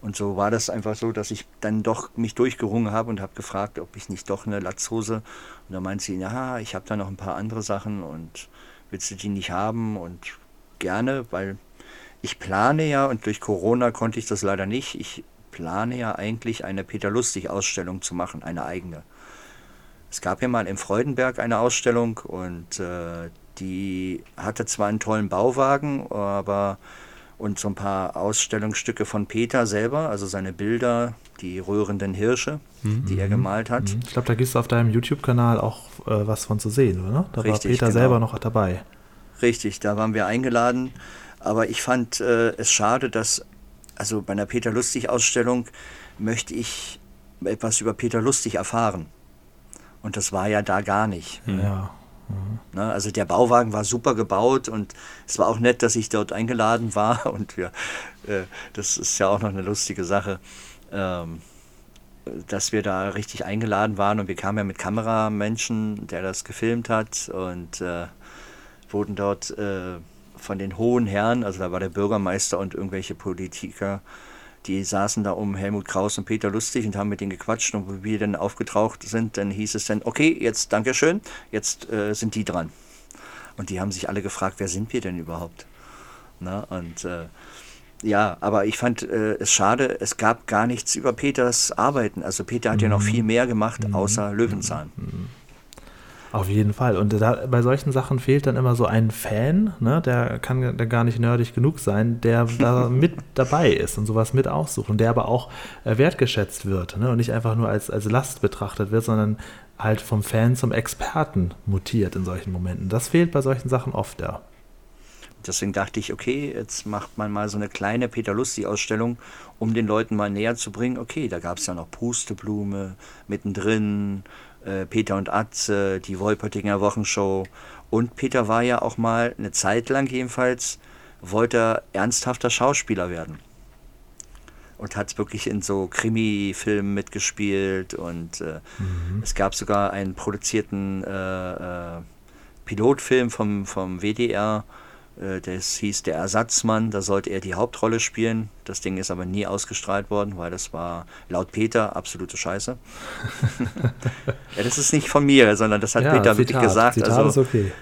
Und so war das einfach so, dass ich dann doch mich durchgerungen habe und habe gefragt, ob ich nicht doch eine Latzhose. Und da meint sie, ja, ich habe da noch ein paar andere Sachen und willst du die nicht haben? Und gerne, weil ich plane ja, und durch Corona konnte ich das leider nicht, ich plane ja eigentlich eine Peter Lustig-Ausstellung zu machen, eine eigene. Es gab ja mal in Freudenberg eine Ausstellung und äh, die hatte zwar einen tollen Bauwagen, aber und so ein paar Ausstellungsstücke von Peter selber, also seine Bilder, die rührenden Hirsche, mhm. die er gemalt hat. Mhm.
Ich glaube, da gibt es auf deinem YouTube-Kanal auch äh, was von zu sehen, oder? Da Richtig, war Peter genau. selber noch dabei.
Richtig, da waren wir eingeladen. Aber ich fand äh, es schade, dass, also bei einer Peter Lustig-Ausstellung möchte ich etwas über Peter Lustig erfahren. Und das war ja da gar nicht.
Ja.
Mhm. Also der Bauwagen war super gebaut und es war auch nett, dass ich dort eingeladen war <laughs> und wir, äh, das ist ja auch noch eine lustige Sache, ähm, dass wir da richtig eingeladen waren und wir kamen ja mit Kameramenschen, der das gefilmt hat und äh, wurden dort äh, von den hohen Herren, also da war der Bürgermeister und irgendwelche Politiker, die saßen da um Helmut Kraus und Peter Lustig und haben mit denen gequatscht und wo wir dann aufgetaucht sind, dann hieß es dann, okay, jetzt Dankeschön, jetzt äh, sind die dran. Und die haben sich alle gefragt, wer sind wir denn überhaupt? Na, und äh, ja, aber ich fand äh, es schade, es gab gar nichts über Peters Arbeiten. Also Peter hat mhm. ja noch mhm. viel mehr gemacht, mhm. außer Löwenzahn. Mhm.
Auf jeden Fall. Und da, bei solchen Sachen fehlt dann immer so ein Fan, ne? der kann dann gar nicht nerdig genug sein, der da <laughs> mit dabei ist und sowas mit aussucht und der aber auch äh, wertgeschätzt wird ne? und nicht einfach nur als, als Last betrachtet wird, sondern halt vom Fan zum Experten mutiert in solchen Momenten. Das fehlt bei solchen Sachen oft, ja.
Deswegen dachte ich, okay, jetzt macht man mal so eine kleine Peter Lustig-Ausstellung, um den Leuten mal näher zu bringen. Okay, da gab es ja noch Pusteblume mittendrin äh, Peter und Atze, die Wolpertinger Wochenshow. Und Peter war ja auch mal eine Zeit lang jedenfalls, wollte er ernsthafter Schauspieler werden. Und hat wirklich in so Krimi-Filmen mitgespielt. Und äh, mhm. es gab sogar einen produzierten äh, äh Pilotfilm vom, vom WDR, das hieß Der Ersatzmann, da sollte er die Hauptrolle spielen. Das Ding ist aber nie ausgestrahlt worden, weil das war laut Peter absolute Scheiße. <laughs> ja, das ist nicht von mir, sondern das hat ja, Peter Zitat, wirklich gesagt.
Zitat also, okay.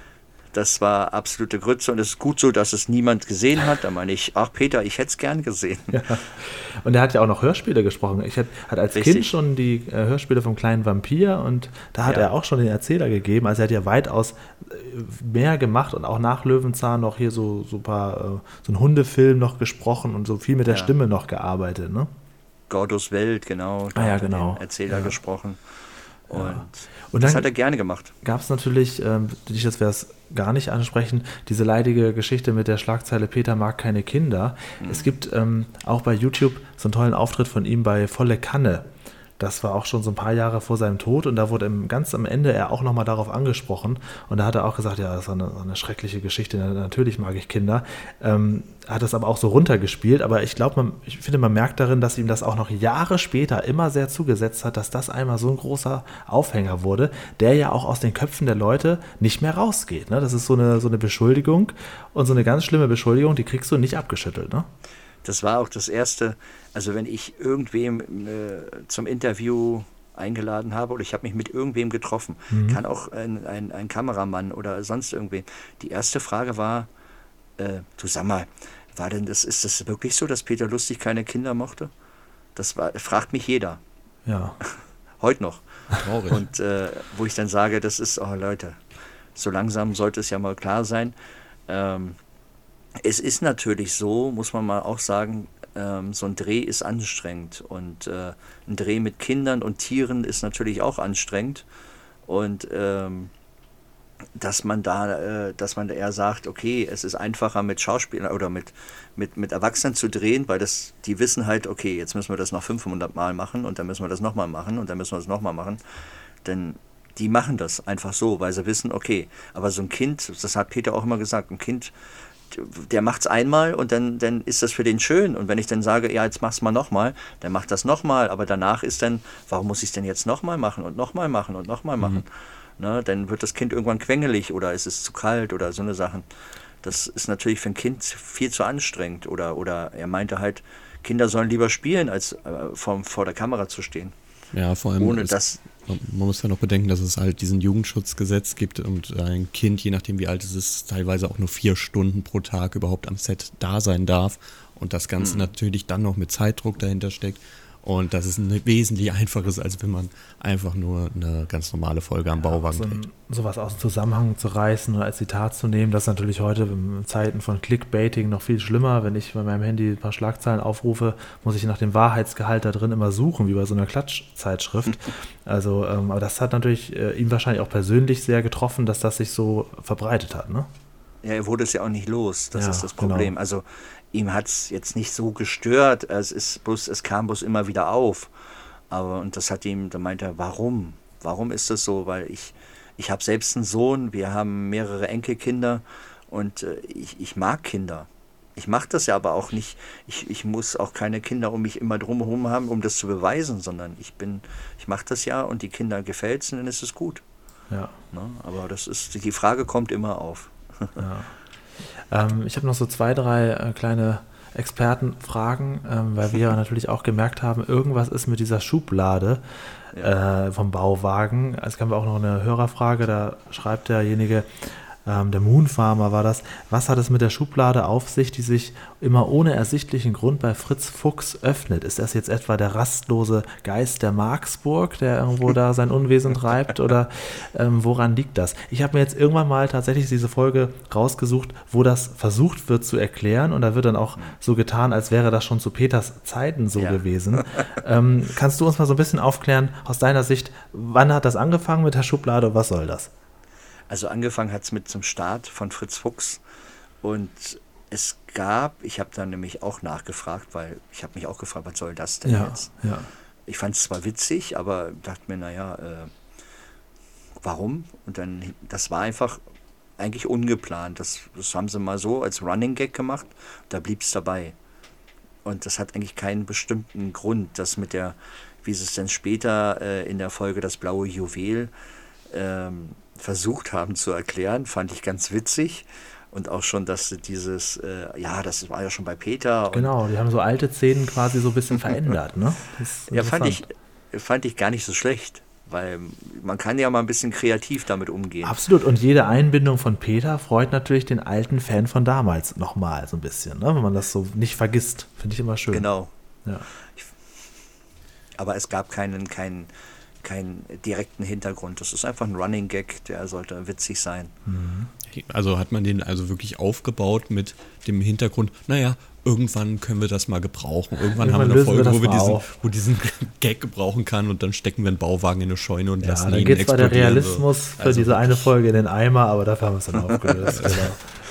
Das war absolute Grütze und es ist gut so, dass es niemand gesehen hat. Da meine ich, ach Peter, ich hätte es gern gesehen. Ja.
Und er hat ja auch noch Hörspiele gesprochen. Ich hatte als Richtig. Kind schon die äh, Hörspiele vom kleinen Vampir und da hat er auch schon den Erzähler gegeben. Also er hat ja weitaus äh, mehr gemacht und auch nach Löwenzahn noch hier so, so, paar, äh, so einen Hundefilm noch gesprochen und so viel mit der ja. Stimme noch gearbeitet. Ne?
Gordos Welt, genau.
Da ah, ja, genau.
Erzähler gesprochen. Und, ja. und das hat er gerne gemacht.
Gab es natürlich, ähm, dich das wäre es gar nicht ansprechen, diese leidige Geschichte mit der Schlagzeile Peter mag keine Kinder. Mhm. Es gibt ähm, auch bei YouTube so einen tollen Auftritt von ihm bei Volle Kanne. Das war auch schon so ein paar Jahre vor seinem Tod und da wurde im, ganz am Ende er auch nochmal darauf angesprochen und da hat er auch gesagt, ja, das ist eine, eine schreckliche Geschichte, natürlich mag ich Kinder. Ähm, hat das aber auch so runtergespielt, aber ich glaube, ich finde, man merkt darin, dass ihm das auch noch Jahre später immer sehr zugesetzt hat, dass das einmal so ein großer Aufhänger wurde, der ja auch aus den Köpfen der Leute nicht mehr rausgeht. Ne? Das ist so eine, so eine Beschuldigung und so eine ganz schlimme Beschuldigung, die kriegst du nicht abgeschüttelt. Ne?
Das war auch das erste, also wenn ich irgendwem äh, zum Interview eingeladen habe oder ich habe mich mit irgendwem getroffen, mhm. kann auch ein, ein, ein, Kameramann oder sonst irgendwem. Die erste Frage war, äh, du sag mal, war denn das, ist das wirklich so, dass Peter Lustig keine Kinder mochte? Das war, fragt mich jeder.
Ja. <laughs>
Heute noch. Traurig. Und äh, wo ich dann sage, das ist, oh Leute, so langsam sollte es ja mal klar sein. Ähm, es ist natürlich so, muss man mal auch sagen, ähm, so ein Dreh ist anstrengend und äh, ein Dreh mit Kindern und Tieren ist natürlich auch anstrengend und ähm, dass man da, äh, dass man da eher sagt, okay, es ist einfacher mit Schauspielern oder mit, mit, mit Erwachsenen zu drehen, weil das, die wissen halt, okay, jetzt müssen wir das noch 500 Mal machen und dann müssen wir das nochmal machen und dann müssen wir das nochmal machen, denn die machen das einfach so, weil sie wissen, okay, aber so ein Kind, das hat Peter auch immer gesagt, ein Kind der macht es einmal und dann, dann ist das für den schön. Und wenn ich dann sage, ja, jetzt mach's mal nochmal, dann macht das nochmal. Aber danach ist dann, warum muss ich es denn jetzt nochmal machen und nochmal machen und nochmal machen? Mhm. Ne, dann wird das Kind irgendwann quengelig oder ist es zu kalt oder so eine Sachen. Das ist natürlich für ein Kind viel zu anstrengend. Oder, oder er meinte halt, Kinder sollen lieber spielen, als äh, vor, vor der Kamera zu stehen.
Ja, vor allem. Ohne das, man muss ja noch bedenken, dass es halt diesen Jugendschutzgesetz gibt und ein Kind, je nachdem wie alt es ist, teilweise auch nur vier Stunden pro Tag überhaupt am Set da sein darf. Und das Ganze mhm. natürlich dann noch mit Zeitdruck dahinter steckt. Und das ist ein wesentlich einfaches, als wenn man einfach nur eine ganz normale Folge am ja, Bauwagen so
ein, Sowas aus dem Zusammenhang zu reißen oder als Zitat zu nehmen, das ist natürlich heute in Zeiten von Clickbaiting noch viel schlimmer. Wenn ich bei meinem Handy ein paar Schlagzeilen aufrufe, muss ich nach dem Wahrheitsgehalt da drin immer suchen, wie bei so einer Klatschzeitschrift. Also, ähm, aber das hat natürlich äh, ihn wahrscheinlich auch persönlich sehr getroffen, dass das sich so verbreitet hat, ne?
Ja, er wurde es ja auch nicht los. Das ja, ist das Problem. Genau. Also ihm hat es jetzt nicht so gestört. Es ist bloß, es kam bloß immer wieder auf. Aber und das hat ihm, da meinte er, warum? Warum ist das so? Weil ich, ich habe selbst einen Sohn, wir haben mehrere Enkelkinder und äh, ich, ich mag Kinder. Ich mache das ja aber auch nicht. Ich, ich muss auch keine Kinder um mich immer drumherum haben, um das zu beweisen, sondern ich bin, ich mache das ja und die Kinder gefällt es und dann ist es gut. Ja. Ne? Aber das ist, die Frage kommt immer auf.
Ja. <laughs> Ähm, ich habe noch so zwei, drei äh, kleine Expertenfragen, ähm, weil wir <laughs> natürlich auch gemerkt haben, irgendwas ist mit dieser Schublade ja. äh, vom Bauwagen. Es kam auch noch eine Hörerfrage, da schreibt derjenige, ähm, der Moonfarmer war das. Was hat es mit der Schublade auf sich, die sich immer ohne ersichtlichen Grund bei Fritz Fuchs öffnet? Ist das jetzt etwa der rastlose Geist der Marksburg, der irgendwo da sein Unwesen treibt? Oder ähm, woran liegt das? Ich habe mir jetzt irgendwann mal tatsächlich diese Folge rausgesucht, wo das versucht wird zu erklären. Und da wird dann auch so getan, als wäre das schon zu Peters Zeiten so ja. gewesen. <laughs> Ähm, kannst du uns mal so ein bisschen aufklären, aus deiner Sicht, wann hat das angefangen mit der Schublade? Was soll das?
Also angefangen hat es mit zum Start von Fritz Fuchs und es gab, ich habe dann nämlich auch nachgefragt, weil ich habe mich auch gefragt, was soll das denn ja, jetzt? Ja. Ich fand es zwar witzig, aber dachte mir, naja, äh, warum? Und dann, das war einfach eigentlich ungeplant. Das, das haben sie mal so als Running Gag gemacht, da blieb es dabei. Und das hat eigentlich keinen bestimmten Grund, dass mit der, wie sie es denn später äh, in der Folge das blaue Juwel ähm, versucht haben zu erklären, fand ich ganz witzig. Und auch schon, dass dieses, äh, ja, das war ja schon bei Peter.
Genau, die haben so alte Szenen quasi so ein bisschen verändert, ne?
Ja, fand ich, fand ich gar nicht so schlecht, weil man kann ja mal ein bisschen kreativ damit umgehen.
Absolut, und jede Einbindung von Peter freut natürlich den alten Fan von damals nochmal so ein bisschen, ne? wenn man das so nicht vergisst. Finde ich immer schön.
Genau. Ja. aber es gab keinen, keinen keinen direkten Hintergrund. Das ist einfach ein Running Gag, der sollte witzig sein.
Mhm. Also hat man den also wirklich aufgebaut mit dem Hintergrund, naja, irgendwann können wir das mal gebrauchen. Irgendwann, irgendwann haben wir eine Folge, wir wo, wir diesen, wo diesen Gag gebrauchen kann und dann stecken wir einen Bauwagen in eine Scheune und ja, lassen ihn
explodieren. Dann geht zwar der Realismus so. für also diese eine Folge in den Eimer, aber dafür haben wir es dann aufgelöst. <laughs> genau.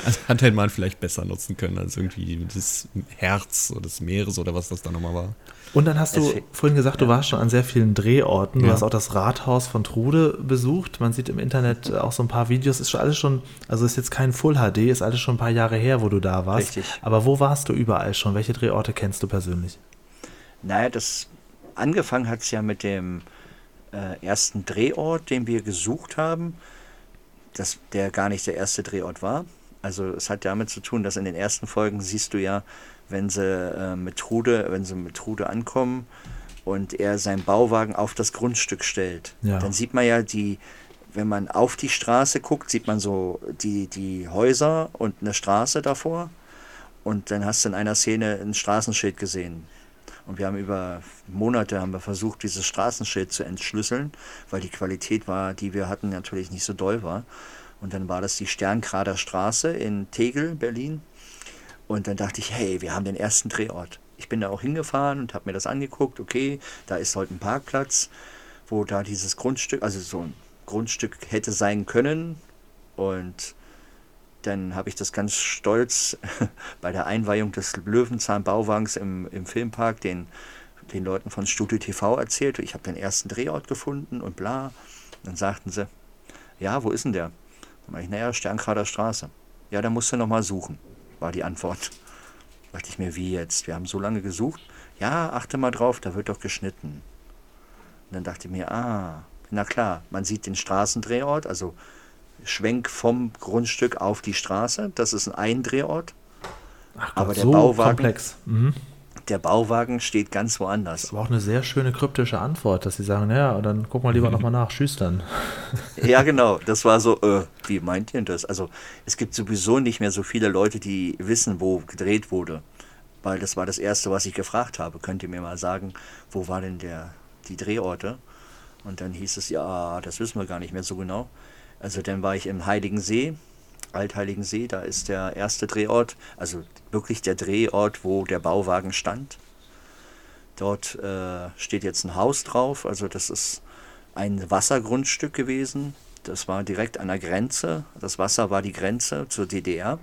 Also hat man vielleicht besser nutzen können als irgendwie das Herz oder des Meeres oder was das da nochmal war.
Und dann hast du vorhin gesagt, du warst schon an sehr vielen Drehorten. Du ja. hast auch das Rathaus von Trude besucht. Man sieht im Internet auch so ein paar Videos. Ist schon alles schon, also ist jetzt kein Full HD, ist alles schon ein paar Jahre her, wo du da warst. Richtig. Aber wo warst du überall schon? Welche Drehorte kennst du persönlich?
Naja, das angefangen hat es ja mit dem äh, ersten Drehort, den wir gesucht haben, das, der gar nicht der erste Drehort war. Also es hat damit zu tun, dass in den ersten Folgen siehst du ja, wenn sie äh, mit Trude, wenn sie mit Trude ankommen und er seinen Bauwagen auf das Grundstück stellt, ja. dann sieht man ja die, wenn man auf die Straße guckt, sieht man so die, die Häuser und eine Straße davor. Und dann hast du in einer Szene ein Straßenschild gesehen. Und wir haben über Monate haben wir versucht, dieses Straßenschild zu entschlüsseln, weil die Qualität war, die wir hatten, natürlich nicht so doll war. Und dann war das die Sternkrader Straße in Tegel, Berlin. Und dann dachte ich, hey, wir haben den ersten Drehort. Ich bin da auch hingefahren und habe mir das angeguckt. Okay, da ist heute ein Parkplatz, wo da dieses Grundstück, also so ein Grundstück hätte sein können. Und dann habe ich das ganz stolz <laughs> bei der Einweihung des Löwenzahn-Bauwagens im, im Filmpark den, den Leuten von Studio TV erzählt. Ich habe den ersten Drehort gefunden und bla. Dann sagten sie, ja, wo ist denn der? Dann meine ich, naja, Sternkrader Straße. Ja, da musst du nochmal suchen. War die Antwort. Da dachte ich mir, wie jetzt? Wir haben so lange gesucht. Ja, achte mal drauf, da wird doch geschnitten. Und dann dachte ich mir, ah, na klar, man sieht den Straßendrehort, also Schwenk vom Grundstück auf die Straße. Das ist ein Drehort.
Ach Gott,
Aber der
so
Bauwagen-
komplex. Mhm.
Der Bauwagen steht ganz woanders.
Aber auch eine sehr schöne kryptische Antwort, dass sie sagen, naja, dann guck mal lieber nochmal nach, tschüss dann. <laughs>
Ja, genau. Das war so, äh, wie meint ihr das? Also, es gibt sowieso nicht mehr so viele Leute, die wissen, wo gedreht wurde. Weil das war das Erste, was ich gefragt habe. Könnt ihr mir mal sagen, wo war denn der, die Drehorte? Und dann hieß es, ja, das wissen wir gar nicht mehr so genau. Also, dann war ich im Heiligen See, Altheiligen See, da ist der erste Drehort, also wirklich der Drehort, wo der Bauwagen stand. Dort äh, steht jetzt ein Haus drauf, also das ist ein Wassergrundstück gewesen. Das war direkt an der Grenze. Das Wasser war die Grenze zur DDR.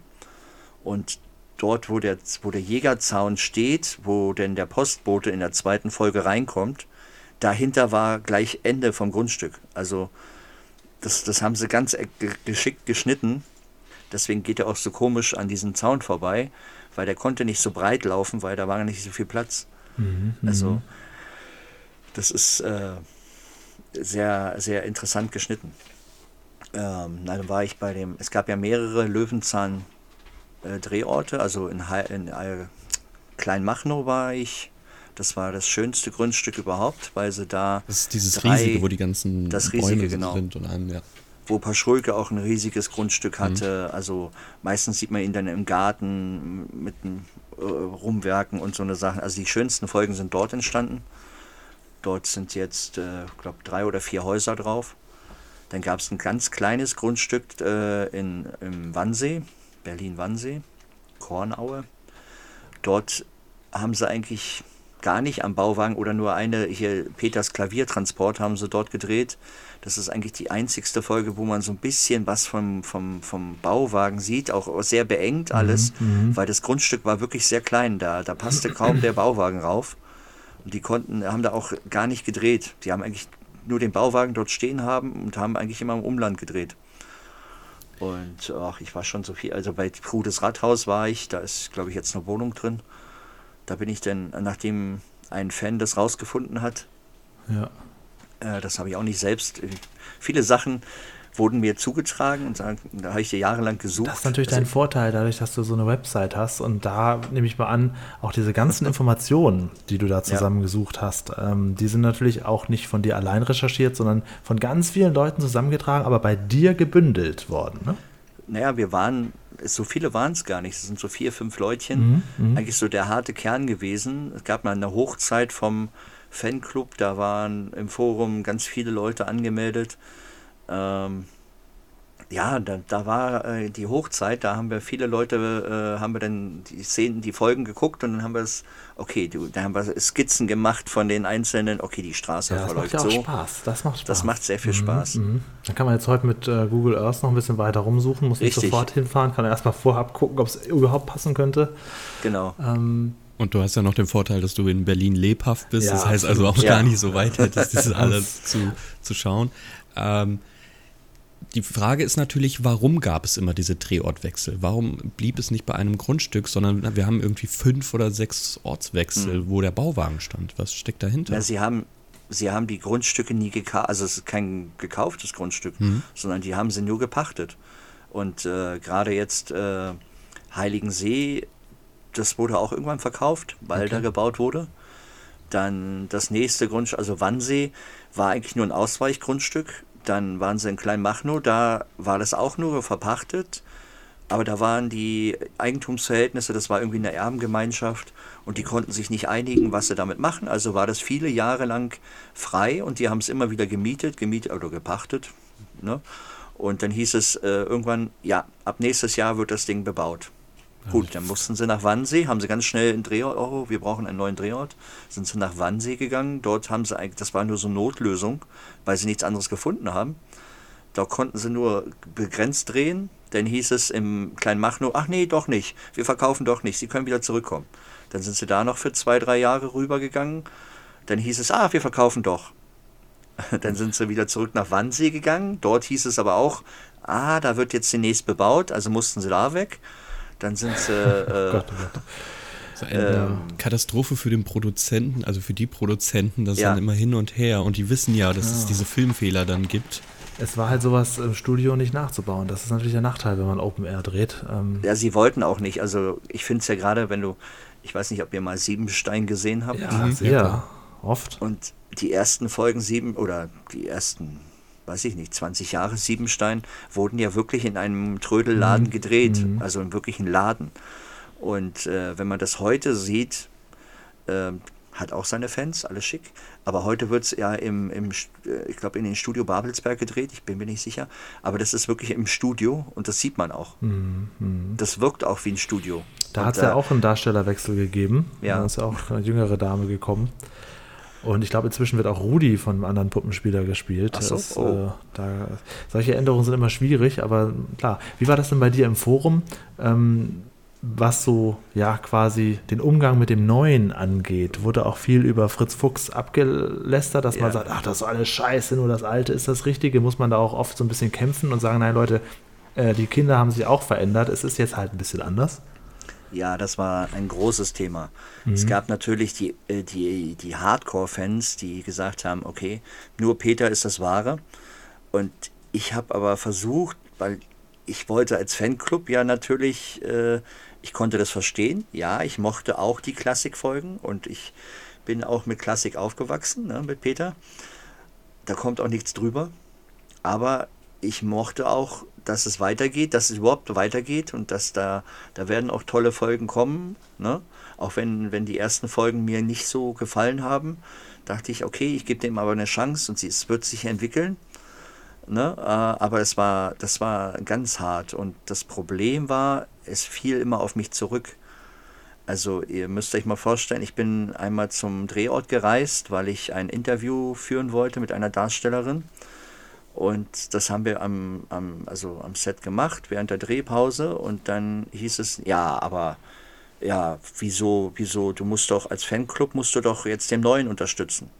Und dort, wo der, wo der Jägerzaun steht, wo denn der Postbote in der zweiten Folge reinkommt, dahinter war gleich Ende vom Grundstück. Also das, das haben sie ganz ge- geschickt geschnitten. Deswegen geht er auch so komisch an diesem Zaun vorbei, weil der konnte nicht so breit laufen, weil da war nicht so viel Platz. Also das ist äh, sehr, sehr interessant geschnitten. Ähm, dann war ich bei dem, es gab ja mehrere Löwenzahn-Drehorte, also in, in äh, Kleinmachnow war ich. Das war das schönste Grundstück überhaupt, weil sie da,
Das ist dieses
Drei-
riesige, wo die ganzen
das riesige,
Bäume
genau.
sind und allem, ja.
Wo Paschulke auch ein riesiges Grundstück hatte. Also meistens sieht man ihn dann im Garten mit dem äh, Rumwerken und so eine Sachen. Also die schönsten Folgen sind dort entstanden. Dort sind jetzt, äh, glaube drei oder vier Häuser drauf. Dann gab es ein ganz kleines Grundstück äh, in, im Wannsee, Berlin-Wannsee, Kornaue. Dort haben sie eigentlich gar nicht am Bauwagen oder nur eine, hier Peters Klaviertransport haben sie dort gedreht. Das ist eigentlich die einzigste Folge, wo man so ein bisschen was vom, vom, vom Bauwagen sieht, auch sehr beengt alles, weil das Grundstück war wirklich sehr klein, da, da passte kaum der Bauwagen rauf. Und die konnten, haben da auch gar nicht gedreht. Die haben eigentlich nur den Bauwagen dort stehen haben und haben eigentlich immer im Umland gedreht. Und ach, ich war schon so viel, also bei Prudes Rathaus war ich, da ist, glaube ich, jetzt eine Wohnung drin. Da bin ich dann, nachdem ein Fan das rausgefunden hat,
Ja.
Äh, das habe ich auch nicht selbst. äh, Viele Sachen wurden mir zugetragen und da, da habe ich jahrelang gesucht.
Das ist natürlich
Also,
dein Vorteil, dadurch, dass du so eine Website hast. Und da nehme ich mal an, auch diese ganzen <laughs> Informationen, die du da zusammengesucht hast, ähm, die sind natürlich auch nicht von dir allein recherchiert, sondern von ganz vielen Leuten zusammengetragen, aber bei dir gebündelt worden. Ne?
Naja, wir waren, so viele waren es gar nicht. Es sind so vier, fünf Leutchen. Eigentlich so der harte Kern gewesen. Es gab mal eine Hochzeit vom Fanclub, da waren im Forum ganz viele Leute angemeldet. Ähm, ja, da, da war äh, die Hochzeit, da haben wir viele Leute, äh, haben wir dann die Szenen, die Folgen geguckt und dann haben wir es, okay, du, da haben wir Skizzen gemacht von den einzelnen, okay, die Straße
Ja, das macht ja auch
so.
Spaß. Das macht Spaß.
Das macht sehr viel Spaß.
Mhm. Dann kann man jetzt heute mit äh, Google Earth noch ein bisschen weiter rumsuchen, muss nicht
Richtig.
sofort hinfahren, kann erstmal vorab gucken, ob es überhaupt passen könnte.
Genau.
Ähm,
Und du hast ja noch den Vorteil, dass du in Berlin lebhaft bist.
Ja,
das heißt also auch
absolut.
gar
Ja.
nicht so weit hättest, das <laughs> alles zu, zu schauen. Ähm, die Frage ist natürlich, warum gab es immer diese Drehortwechsel? Warum blieb es nicht bei einem Grundstück, sondern wir haben irgendwie fünf oder sechs Ortswechsel, wo der Bauwagen stand? Was steckt dahinter?
Ja, sie haben, sie haben die Grundstücke nie gekauft, also es ist kein gekauftes Grundstück, sondern die haben sie nur gepachtet. Und äh, gerade jetzt äh, Heiligensee, das wurde auch irgendwann verkauft, weil da gebaut wurde. Dann das nächste Grundstück, also Wannsee, war eigentlich nur ein Ausweichgrundstück. Dann waren sie in Kleinmachnow, da war das auch nur verpachtet. Aber da waren die Eigentumsverhältnisse, das war irgendwie eine Erbengemeinschaft und die konnten sich nicht einigen, was sie damit machen. Also war das viele Jahre lang frei und die haben es immer wieder gemietet, gemietet oder gepachtet. Ne? Und dann hieß es äh, irgendwann, ja, ab nächstes Jahr wird das Ding bebaut. Gut, dann mussten sie nach Wannsee, haben sie ganz schnell einen Drehort, oh, wir brauchen einen neuen Drehort, sind sie nach Wannsee gegangen. Dort haben sie eigentlich, das war nur so eine Notlösung, weil sie nichts anderes gefunden haben. Da konnten sie nur begrenzt drehen. Dann hieß es im Kleinmachnow, ach nee, doch nicht. Wir verkaufen doch nicht. Sie können wieder zurückkommen. Dann sind sie da noch für zwei, drei Jahre rübergegangen. Dann hieß es, ah, wir verkaufen doch. <laughs> Dann sind sie wieder zurück nach Wannsee gegangen. Dort hieß es aber auch, ah, da wird jetzt demnächst bebaut. Also mussten sie da weg. Dann sind sie. <laughs> Äh, Gott, oh Gott.
So eine ähm, Katastrophe für den Produzenten, also für die Produzenten, das ja. dann immer hin und her und die wissen ja, dass ja. es diese Filmfehler dann gibt.
Es war halt sowas im Studio nicht nachzubauen. Das ist natürlich der Nachteil, wenn man Open Air dreht.
Ähm ja, sie wollten auch nicht. Also ich finde es ja gerade, wenn du, ich weiß nicht, ob ihr mal Siebenstein gesehen habt.
Ja, mhm. sehr ja, oft.
Und die ersten Folgen sieben oder die ersten weiß ich nicht, 20 Jahre Siebenstein, wurden ja wirklich in einem Trödelladen mhm. gedreht, mhm. also in wirklichen Laden. Und äh, wenn man das heute sieht, äh, hat auch seine Fans, alles schick. Aber heute wird es ja im, im äh, ich glaube, in den Studio Babelsberg gedreht, ich bin mir nicht sicher. Aber das ist wirklich im Studio und das sieht man auch. Mhm. mhm. Das wirkt auch wie ein Studio.
Da hat es ja auch einen Darstellerwechsel gegeben. Ja. Da ist ja auch eine jüngere Dame gekommen. Und ich glaube, inzwischen wird auch Rudi von einem anderen Puppenspieler gespielt. Ach so, das, oh. äh, da, solche Änderungen sind immer schwierig, aber klar. Wie war das denn bei dir im Forum? Ähm, was so ja quasi den Umgang mit dem Neuen angeht, wurde auch viel über Fritz Fuchs abgelästert, dass ja. man sagt, ach, das ist alles scheiße, nur das Alte ist das Richtige. Muss man da auch oft so ein bisschen kämpfen und sagen, nein, Leute, äh, die Kinder haben sich auch verändert, es ist jetzt halt ein bisschen anders.
Ja, das war ein großes Thema. Mhm. Es gab natürlich die, äh, die, die Hardcore-Fans, die gesagt haben, okay, nur Peter ist das Wahre. Und ich habe aber versucht, weil ich wollte als Fanclub ja natürlich, äh, ich konnte das verstehen. Ja, ich mochte auch die Klassikfolgen und ich bin auch mit Klassik aufgewachsen, ne, mit Peter. Da kommt auch nichts drüber. Aber ich mochte auch, dass es weitergeht, dass es überhaupt weitergeht und dass da, da werden auch tolle Folgen kommen. Ne? Auch wenn, wenn die ersten Folgen mir nicht so gefallen haben, dachte ich, okay, ich gebe dem aber eine Chance und sie, es wird sich entwickeln. Ne? Äh, aber es war, das war ganz hart und das Problem war, es fiel immer auf mich zurück. Also ihr müsst euch mal vorstellen, ich bin einmal zum Drehort gereist, weil ich ein Interview führen wollte mit einer Darstellerin. Und das haben wir am, am, also am Set gemacht, während der Drehpause. Und dann hieß es, ja, aber ja, wieso, wieso, du musst doch als Fanclub musst du doch jetzt den Neuen unterstützen.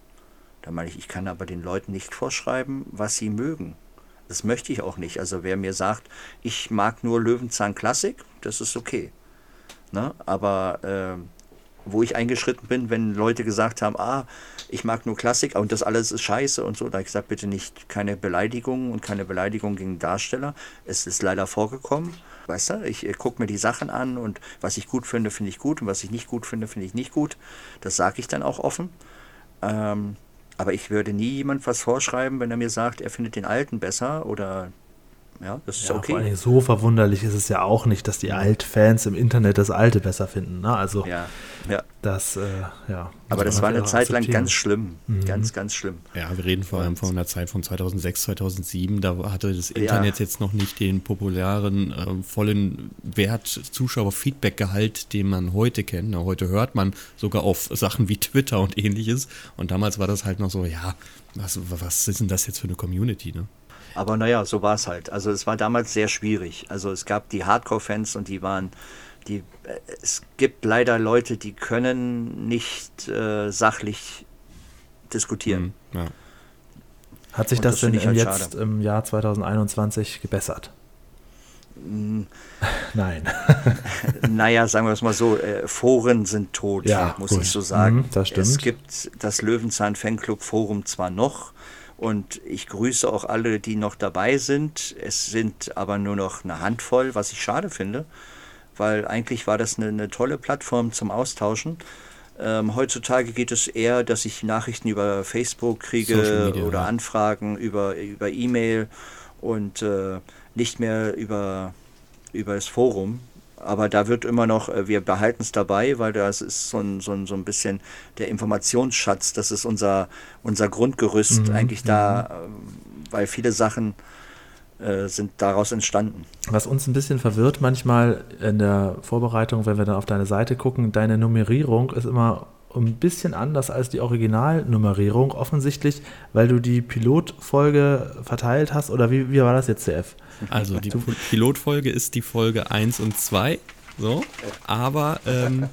Da meine ich, ich kann aber den Leuten nicht vorschreiben, was sie mögen. Das möchte ich auch nicht. Also wer mir sagt, ich mag nur Löwenzahn Klassik, das ist okay. Ne? Aber äh, wo ich eingeschritten bin, wenn Leute gesagt haben, ah, ich mag nur Klassik und das alles ist scheiße und so, da habe ich gesagt, bitte nicht keine Beleidigungen und keine Beleidigung gegen Darsteller. Es ist leider vorgekommen. Weißt du, ich, ich gucke mir die Sachen an und was ich gut finde, finde ich gut und was ich nicht gut finde, finde ich nicht gut. Das sage ich dann auch offen. Ähm, aber ich würde nie jemand was vorschreiben, wenn er mir sagt, er findet den Alten besser oder ja, das ist ja, okay. Vor allem
so verwunderlich ist es ja auch nicht, dass die Altfans im Internet das Alte besser finden. Ne? Also
ja, ja.
das, äh, ja.
Aber das war eine Zeit lang ganz schlimm. Mhm. Ganz, ganz schlimm.
Ja, wir reden vor allem von einer Zeit von 2006, 2007. Da hatte das Internet ja. jetzt noch nicht den populären, äh, vollen Wert Zuschauer-Feedback-Gehalt, den man heute kennt. Na, heute hört man sogar auf Sachen wie Twitter und ähnliches. Und damals war das halt noch so, ja, was, was ist denn das jetzt für eine Community, ne?
Aber naja, so war es halt. Also es war damals sehr schwierig. Also es gab die Hardcore-Fans und die waren, die, äh, es gibt leider Leute, die können nicht äh, sachlich diskutieren. Mhm, ja.
Hat sich und das, das denn halt jetzt schade. im Jahr 2021 gebessert?
Mm. <laughs> Nein. <laughs> naja, sagen wir es mal so, äh, Foren sind tot, ja, muss gut. ich so sagen. Mhm,
das stimmt.
Es gibt das Löwenzahn Fanclub Forum zwar noch, und ich grüße auch alle, die noch dabei sind. Es sind aber nur noch eine Handvoll, was ich schade finde, weil eigentlich war das eine, eine tolle Plattform zum Austauschen. Ähm, heutzutage geht es eher, dass ich Nachrichten über Facebook kriege Media, oder ja. Anfragen über, über E-Mail und äh, nicht mehr über, über das Forum aber da wird immer noch, äh, wir behalten es dabei, weil das ist so ein, so, ein, so ein bisschen der Informationsschatz, das ist unser, unser Grundgerüst mhm. eigentlich da, mhm. Äh, weil viele Sachen äh, sind daraus entstanden.
Was uns ein bisschen verwirrt manchmal in der Vorbereitung, wenn wir dann auf deine Seite gucken, deine Nummerierung ist immer ein bisschen anders als die Originalnummerierung, offensichtlich, weil du die Pilotfolge verteilt hast, oder wie, wie war das jetzt, CF?
Also die Pilotfolge ist die Folge 1 und 2, so, aber ähm,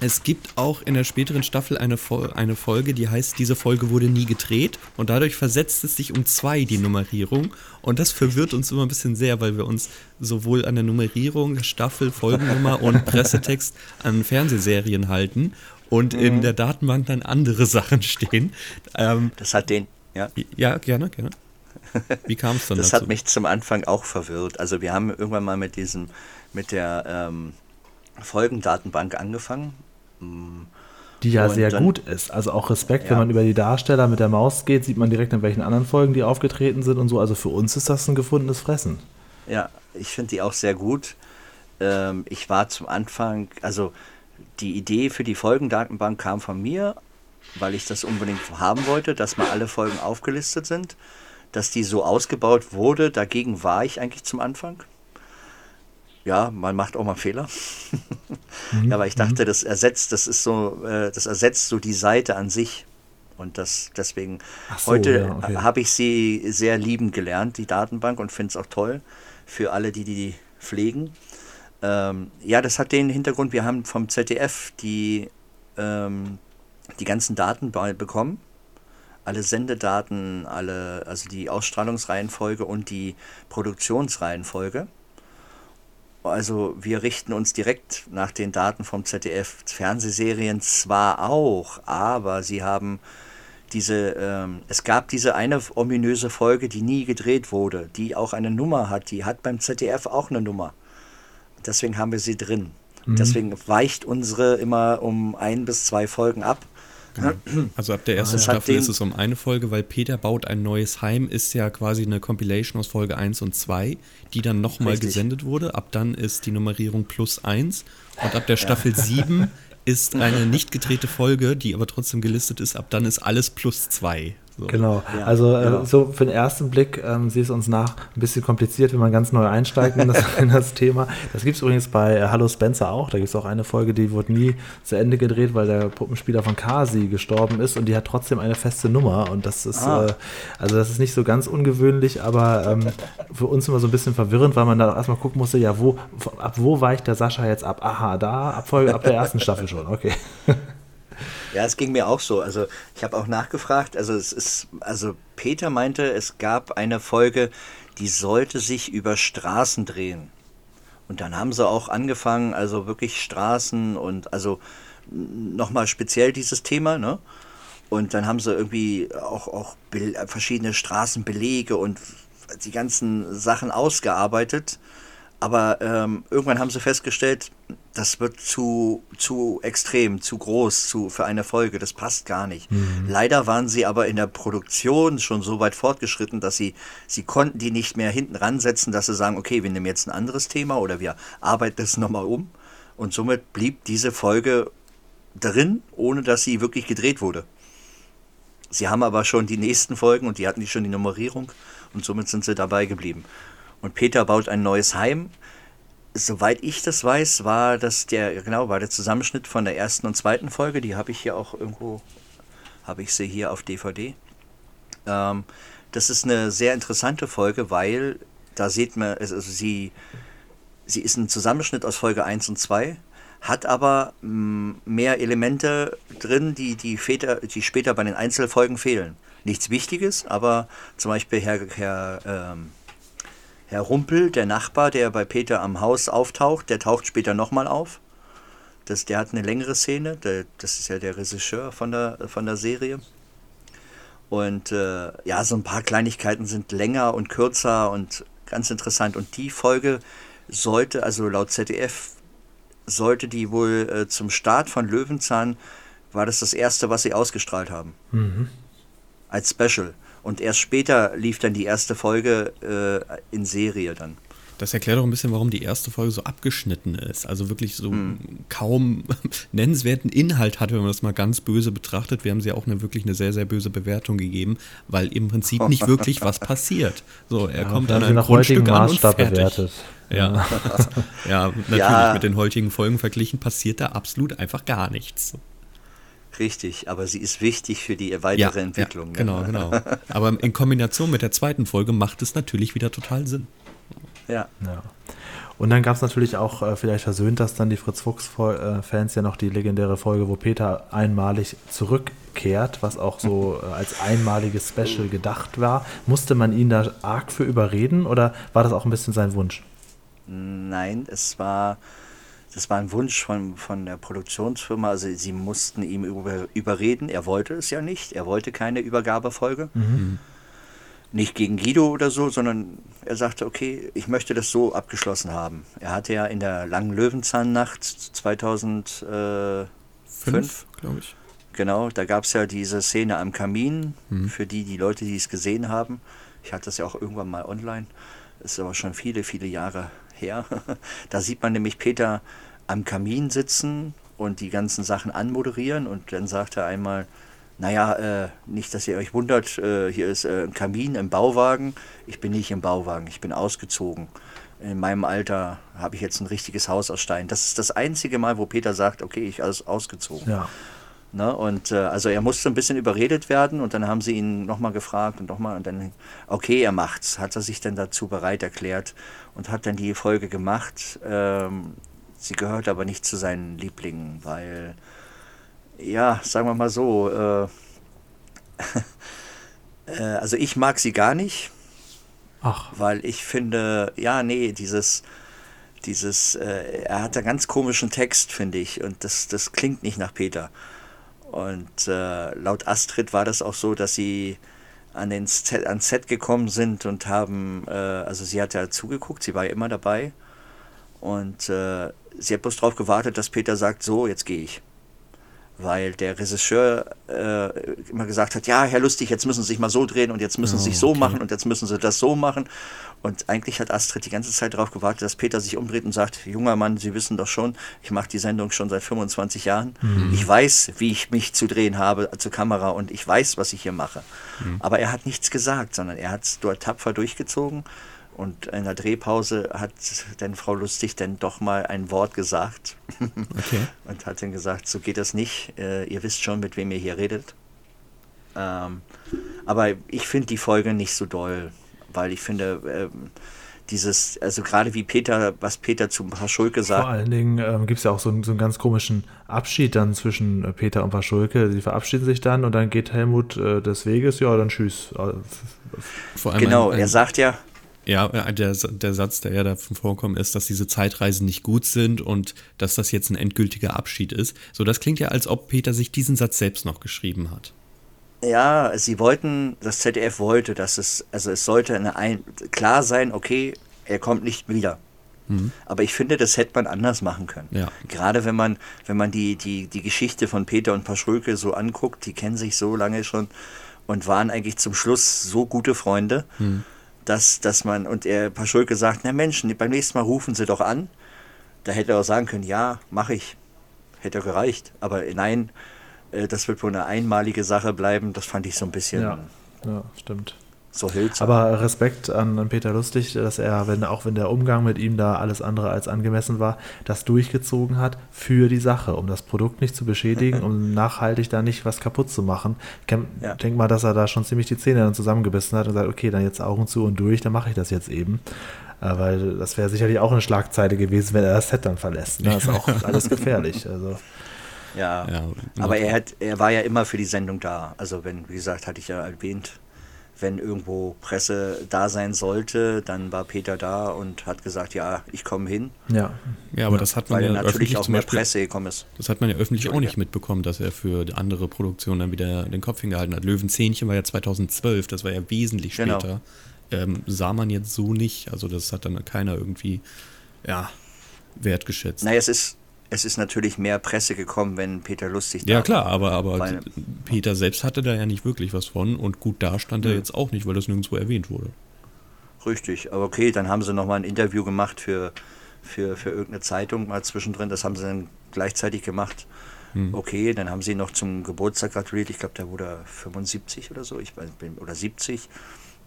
Es gibt auch in der späteren Staffel eine, eine Folge, die heißt, diese Folge wurde nie gedreht und dadurch versetzt es sich um zwei die Nummerierung und das verwirrt uns immer ein bisschen sehr, weil wir uns sowohl an der Nummerierung, Staffel, Folgennummer und Pressetext an Fernsehserien halten und mhm. in der Datenbank dann andere Sachen stehen.
Ähm, das hat den, ja.
Ja, gerne, gerne. Wie kam es dann
Das dazu? hat mich zum Anfang auch verwirrt. Also wir haben irgendwann mal mit diesem, mit der ähm, Folgendatenbank angefangen.
Mm. Die ja und sehr dann, gut ist. Also auch Respekt, ja. wenn man über die Darsteller mit der Maus geht, sieht man direkt in welchen anderen Folgen die aufgetreten sind und so. Also für uns ist das ein gefundenes Fressen.
Ja, ich finde die auch sehr gut. Ähm, ich war zum Anfang, also die Idee für die Folgendatenbank kam von mir, weil ich das unbedingt haben wollte, dass mal alle Folgen aufgelistet sind, dass die so ausgebaut wurde. Dagegen war ich eigentlich zum Anfang. Ja, man macht auch mal Fehler. <laughs> Mhm. aber ich dachte, mhm. das ersetzt, das ist so, äh, das ersetzt so die Seite an sich. Und das deswegen so, heute ja, okay. habe ich sie sehr lieben gelernt, die Datenbank, und finde es auch toll für alle, die die pflegen. Ähm, ja, das hat den Hintergrund, wir haben vom ZDF die, ähm, die ganzen Daten bekommen. Alle Sendedaten, alle, also die Ausstrahlungsreihenfolge und die Produktionsreihenfolge. Also wir richten uns direkt nach den Daten vom ZDF. Fernsehserien zwar auch, aber sie haben diese, ähm, es gab diese eine ominöse Folge, die nie gedreht wurde, die auch eine Nummer hat. Die hat beim ZDF auch eine Nummer. Deswegen haben wir sie drin. Mhm. Deswegen weicht unsere immer um ein bis zwei Folgen ab.
Genau. Also ab der ersten Staffel ist es um eine Folge, weil Peter baut ein neues Heim, ist ja quasi eine Compilation aus Folge 1 und 2, die dann nochmal gesendet wurde. Ab dann ist die Nummerierung plus 1 und ab der Staffel <laughs> ja. 7 ist eine nicht gedrehte Folge, die aber trotzdem gelistet ist. Ab dann ist alles plus 2.
So. Genau, ja, also äh, genau. so für den ersten Blick ähm, sieht es uns nach ein bisschen kompliziert, wenn man ganz neu einsteigt in das, <laughs> in das Thema. Das gibt es übrigens bei äh, Hallo Spencer auch. Da gibt es auch eine Folge, die wurde nie zu Ende gedreht, weil der Puppenspieler von Kasi gestorben ist und die hat trotzdem eine feste Nummer. Und das ist, ah. äh, also das ist nicht so ganz ungewöhnlich, aber ähm, für uns immer so ein bisschen verwirrend, weil man da erstmal gucken musste, ja, wo, ab wo weicht der Sascha jetzt ab? Aha, da, ab, Folge, ab der ersten Staffel schon, okay. <laughs>
Ja, es ging mir auch so. Also ich habe auch nachgefragt. Also es ist, also Peter meinte, es gab eine Folge, die sollte sich über Straßen drehen. Und dann haben sie auch angefangen, also wirklich Straßen und also nochmal speziell dieses Thema, ne? Und dann haben sie irgendwie auch, auch verschiedene Straßenbelege und die ganzen Sachen ausgearbeitet. Aber ähm, irgendwann haben sie festgestellt, das wird zu, zu extrem, zu groß zu, für eine Folge. Das passt gar nicht. Mhm. Leider waren sie aber in der Produktion schon so weit fortgeschritten, dass sie, sie konnten die nicht mehr hinten ransetzen, dass sie sagen, okay, wir nehmen jetzt ein anderes Thema oder wir arbeiten das nochmal um. Und somit blieb diese Folge drin, ohne dass sie wirklich gedreht wurde. Sie haben aber schon die nächsten Folgen und die hatten die schon die Nummerierung und somit sind sie dabei geblieben. Und Peter baut ein neues Heim. Soweit ich das weiß, war das der, genau, war der Zusammenschnitt von der ersten und zweiten Folge. Die habe ich hier auch irgendwo, habe ich sie hier auf DVD. Ähm, das ist eine sehr interessante Folge, weil da sieht man, also sie, sie ist ein Zusammenschnitt aus Folge 1 und 2, hat aber mm, mehr Elemente drin, die, die, Väter, die später bei den Einzelfolgen fehlen. Nichts Wichtiges, aber zum Beispiel Herr, Herr ähm, Herr Rumpel, der Nachbar, der bei Peter am Haus auftaucht, der taucht später nochmal auf. Das, der hat eine längere Szene, der, das ist ja der Regisseur von der, von der Serie. Und äh, ja, so ein paar Kleinigkeiten sind länger und kürzer und ganz interessant. Und die Folge sollte, also laut ZDF, sollte die wohl äh, zum Start von Löwenzahn, war das das erste, was sie ausgestrahlt haben. Mhm. Als Special. Und erst später lief dann die erste Folge äh, in Serie dann.
Das erklärt auch ein bisschen, warum die erste Folge so abgeschnitten ist. Also wirklich so hm. kaum <laughs> nennenswerten Inhalt hat, wenn man das mal ganz böse betrachtet. Wir haben sie auch eine wirklich eine sehr, sehr böse Bewertung gegeben, weil im Prinzip nicht wirklich was passiert. So, er ja, kommt an ein Grundstück an und fertig. bewertet. Ja. <laughs> ja, natürlich ja. mit den heutigen Folgen verglichen passiert da absolut einfach gar nichts.
Richtig, aber sie ist wichtig für die weitere ja, Entwicklung.
Ja, genau, genau. <laughs> Aber in Kombination mit der zweiten Folge macht es natürlich wieder total Sinn.
Ja. ja. Und dann gab es natürlich auch, äh, vielleicht versöhnt das dann die Fritz Fuchs-Fans ja noch die legendäre Folge, wo Peter einmalig zurückkehrt, was auch so äh, als einmaliges Special gedacht war. Musste man ihn da arg für überreden oder war das auch ein bisschen sein Wunsch?
Nein, es war, das war ein Wunsch von, von der Produktionsfirma. Also sie mussten ihm über, überreden. Er wollte es ja nicht. Er wollte keine Übergabefolge. Mhm. Nicht gegen Guido oder so, sondern er sagte, okay, ich möchte das so abgeschlossen haben. Er hatte ja in der langen Löwenzahnnacht 2005, glaube ich. Genau, da gab es ja diese Szene am Kamin, mhm. für die, die Leute, die es gesehen haben. Ich hatte das ja auch irgendwann mal online. Das ist aber schon viele, viele Jahre her. <laughs> Da sieht man nämlich Peter am Kamin sitzen und die ganzen Sachen anmoderieren und dann sagt er einmal, naja, äh, nicht, dass ihr euch wundert, äh, hier ist äh, ein Kamin im Bauwagen. Ich bin nicht im Bauwagen, ich bin ausgezogen. In meinem Alter habe ich jetzt ein richtiges Haus aus Stein. Das ist das einzige Mal, wo Peter sagt, okay, ich bin ausgezogen. Ja. Ne? Und äh, also er musste ein bisschen überredet werden und dann haben sie ihn nochmal gefragt und nochmal und dann, okay, er macht's. Hat er sich dann dazu bereit erklärt und hat dann die Folge gemacht. Ähm, sie gehört aber nicht zu seinen Lieblingen, weil, ja, sagen wir mal so, äh, <laughs> äh, also ich mag sie gar nicht. Ach. Weil ich finde, ja, nee, dieses, dieses, äh, er hat einen ganz komischen Text, finde ich, und das, das klingt nicht nach Peter. Und äh, laut Astrid war das auch so, dass sie an den Set, ans Set gekommen sind und haben, äh, also sie hat ja zugeguckt, sie war ja immer dabei. Und äh, sie hat bloß darauf gewartet, dass Peter sagt, so, jetzt gehe ich weil der Regisseur äh, immer gesagt hat, ja, Herr Lustig, jetzt müssen Sie sich mal so drehen und jetzt müssen Sie oh, sich so okay. machen und jetzt müssen Sie das so machen. Und eigentlich hat Astrid die ganze Zeit darauf gewartet, dass Peter sich umdreht und sagt, junger Mann, Sie wissen doch schon, ich mache die Sendung schon seit 25 Jahren. Mhm. Ich weiß, wie ich mich zu drehen habe zur Kamera und ich weiß, was ich hier mache. Mhm. Aber er hat nichts gesagt, sondern er hat es dort tapfer durchgezogen und in der Drehpause hat dann Frau Lustig dann doch mal ein Wort gesagt. <laughs> Okay. und hat dann gesagt, so geht das nicht. Äh, ihr wisst schon, mit wem ihr hier redet. Ähm, aber ich finde die Folge nicht so doll, weil ich finde, ähm, dieses, also gerade wie Peter, was Peter zu Paschulke sagt.
Vor allen Dingen ähm, gibt es ja auch so, so, einen ganz komischen Abschied dann zwischen äh, Peter und Paschulke. Sie verabschieden sich dann und dann geht Helmut äh, des Weges, ja, dann tschüss.
genau, ein, ein, er sagt ja,
ja, äh, der, der Satz, der ja da vorkommt, ist, dass diese Zeitreisen nicht gut sind und dass das jetzt ein endgültiger Abschied ist. So, das klingt ja, als ob Peter sich diesen Satz selbst noch geschrieben hat.
Ja, sie wollten, das ZDF wollte, dass es, also es sollte eine ein, klar sein, okay, er kommt nicht wieder. Mhm. Aber ich finde, das hätte man anders machen können. Ja. Gerade wenn man, wenn man die, die, die Geschichte von Peter und Paschröke so anguckt, die kennen sich so lange schon und waren eigentlich zum Schluss so gute Freunde. Mhm dass, dass man, und er Paschulke sagt, na Menschen, beim nächsten Mal rufen Sie doch an. Da hätte er auch sagen können, ja, mache ich. Hätte gereicht. Aber nein, äh, das wird wohl eine einmalige Sache bleiben. Das fand ich so ein bisschen.
Ja, ja stimmt
so hölzern.
Aber Respekt an, Peter Lustig, dass er, wenn, auch wenn der Umgang mit ihm da alles andere als angemessen war, das durchgezogen hat für die Sache, um das Produkt nicht zu beschädigen, <laughs> um nachhaltig da nicht was kaputt zu machen. Ich ja. denke mal, dass er da schon ziemlich die Zähne dann zusammengebissen hat und sagt, okay, dann jetzt Augen zu und durch, dann mache ich das jetzt eben. Äh, weil das wäre sicherlich auch eine Schlagzeile gewesen, wenn er das Set dann verlässt. Ne? Das ist auch <laughs> alles gefährlich. Also.
Ja, ja aber er, hat, er war ja immer für die Sendung da. Also wenn, wie gesagt, hatte ich ja erwähnt, wenn irgendwo Presse da sein sollte, dann war Peter da und hat gesagt, ja, ich komme hin.
Ja, ja, aber das hat man
Weil
ja
natürlich auch mehr Beispiel, Presse gekommen ist.
Das hat man ja öffentlich auch nicht mitbekommen, dass er für andere Produktionen dann wieder den Kopf hingehalten hat. Löwenzähnchen war ja 2012, das war ja wesentlich genau. später. Genau. Ähm, sah man jetzt so nicht, also das hat dann keiner irgendwie, ja, wertgeschätzt.
Naja, es ist, es ist natürlich mehr Presse gekommen, wenn Peter Lustig
da Ja, klar, aber, aber Peter selbst hatte da ja nicht wirklich was von und gut da stand er jetzt auch nicht, weil das nirgendwo erwähnt wurde.
Richtig, aber okay, dann haben sie nochmal ein Interview gemacht für, für, für irgendeine Zeitung mal zwischendrin, das haben sie dann gleichzeitig gemacht. Hm. Okay, dann haben sie ihn noch zum Geburtstag gratuliert, ich glaube, der wurde 75 oder so, ich bin, oder 70.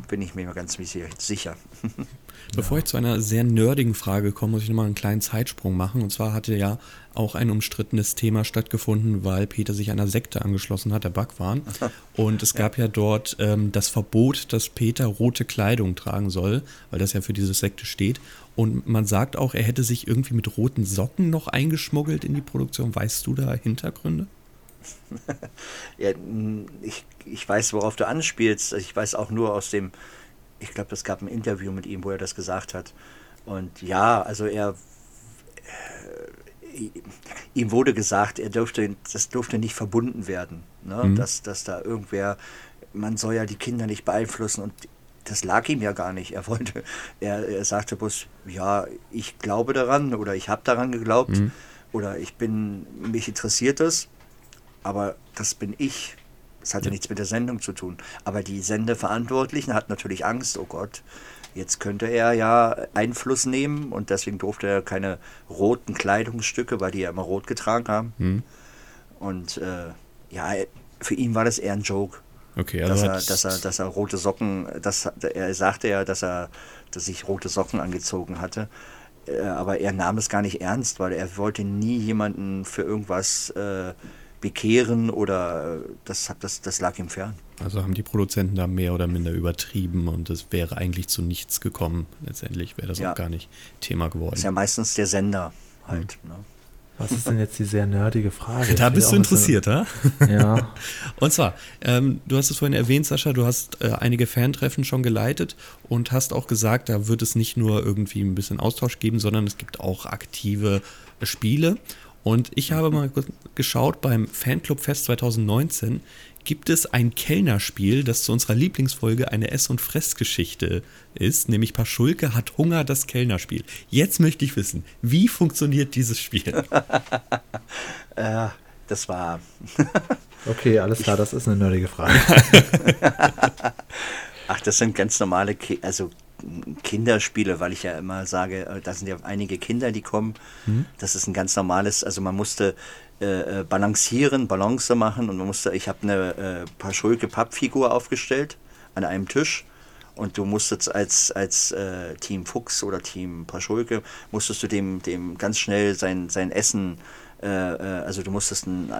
bin ich mir ganz sicher. <laughs>
Bevor ich zu einer sehr nerdigen Frage komme, muss ich nochmal einen kleinen Zeitsprung machen. Und zwar hatte ja auch ein umstrittenes Thema stattgefunden, weil Peter sich einer Sekte angeschlossen hat, der Backwaren. <laughs> Und es gab ja, ja dort ähm, das Verbot, dass Peter rote Kleidung tragen soll, weil das ja für diese Sekte steht. Und man sagt auch, er hätte sich irgendwie mit roten Socken noch eingeschmuggelt in die Produktion. Weißt du da Hintergründe?
Ja, ich, ich weiß, worauf du anspielst. Ich weiß auch nur aus dem, ich glaube, es gab ein Interview mit ihm, wo er das gesagt hat. Und ja, also er, äh, ihm wurde gesagt, er durfte, das durfte nicht verbunden werden. Ne? Mhm. Dass, dass da irgendwer, man soll ja die Kinder nicht beeinflussen und das lag ihm ja gar nicht. Er wollte, er, er sagte bloß, ja, ich glaube daran oder ich habe daran geglaubt mhm. oder ich bin, mich interessiert das aber das bin ich. Das hatte ja. nichts mit der Sendung zu tun. Aber die Sendeverantwortlichen hatten natürlich Angst, oh Gott, jetzt könnte er ja Einfluss nehmen und deswegen durfte er keine roten Kleidungsstücke, weil die ja immer rot getragen haben. Hm. Und äh, ja, für ihn war das eher ein Joke. Okay, also dass, er, dass, er, dass er rote Socken, das, er sagte ja, dass er dass ich rote Socken angezogen hatte. Äh, aber er nahm es gar nicht ernst, weil er wollte nie jemanden für irgendwas äh, bekehren oder äh, das, das, das lag ihm fern.
Also haben die Produzenten da mehr oder minder übertrieben und es wäre eigentlich zu nichts gekommen. Letztendlich wäre das ja. auch gar nicht Thema geworden. Das
ist ja meistens der Sender halt. Mhm. Ne?
Was ist denn jetzt die sehr nerdige Frage?
Da bist du interessiert, ha?
Ja. <laughs>
und zwar, ähm, du hast es vorhin erwähnt, Sascha, du hast äh, einige Fantreffen schon geleitet und hast auch gesagt, da wird es nicht nur irgendwie ein bisschen Austausch geben, sondern es gibt auch aktive Spiele. Und ich habe mal geschaut, beim Fanclub Fest 2019 gibt es ein Kellnerspiel, das zu unserer Lieblingsfolge eine Ess- und Fressgeschichte ist, nämlich Paschulke hat Hunger, das Kellnerspiel. Jetzt möchte ich wissen, wie funktioniert dieses Spiel? <laughs>
äh, das war. <laughs>
okay, alles klar, das ist eine nerdige Frage. <laughs>
Ach, das sind ganz normale, Ke also Kinderspiele, weil ich ja immer sage, äh, da sind ja einige Kinder, die kommen. Mhm. Das ist ein ganz normales, also man musste äh, äh balancieren, Balance machen und man musste, ich habe eine äh, Paschulke Pappfigur aufgestellt an einem Tisch und du musstest als, als äh, Team Fuchs oder Team Paschulke, musstest du dem, dem ganz schnell sein, sein Essen, äh, äh also du musstest ein,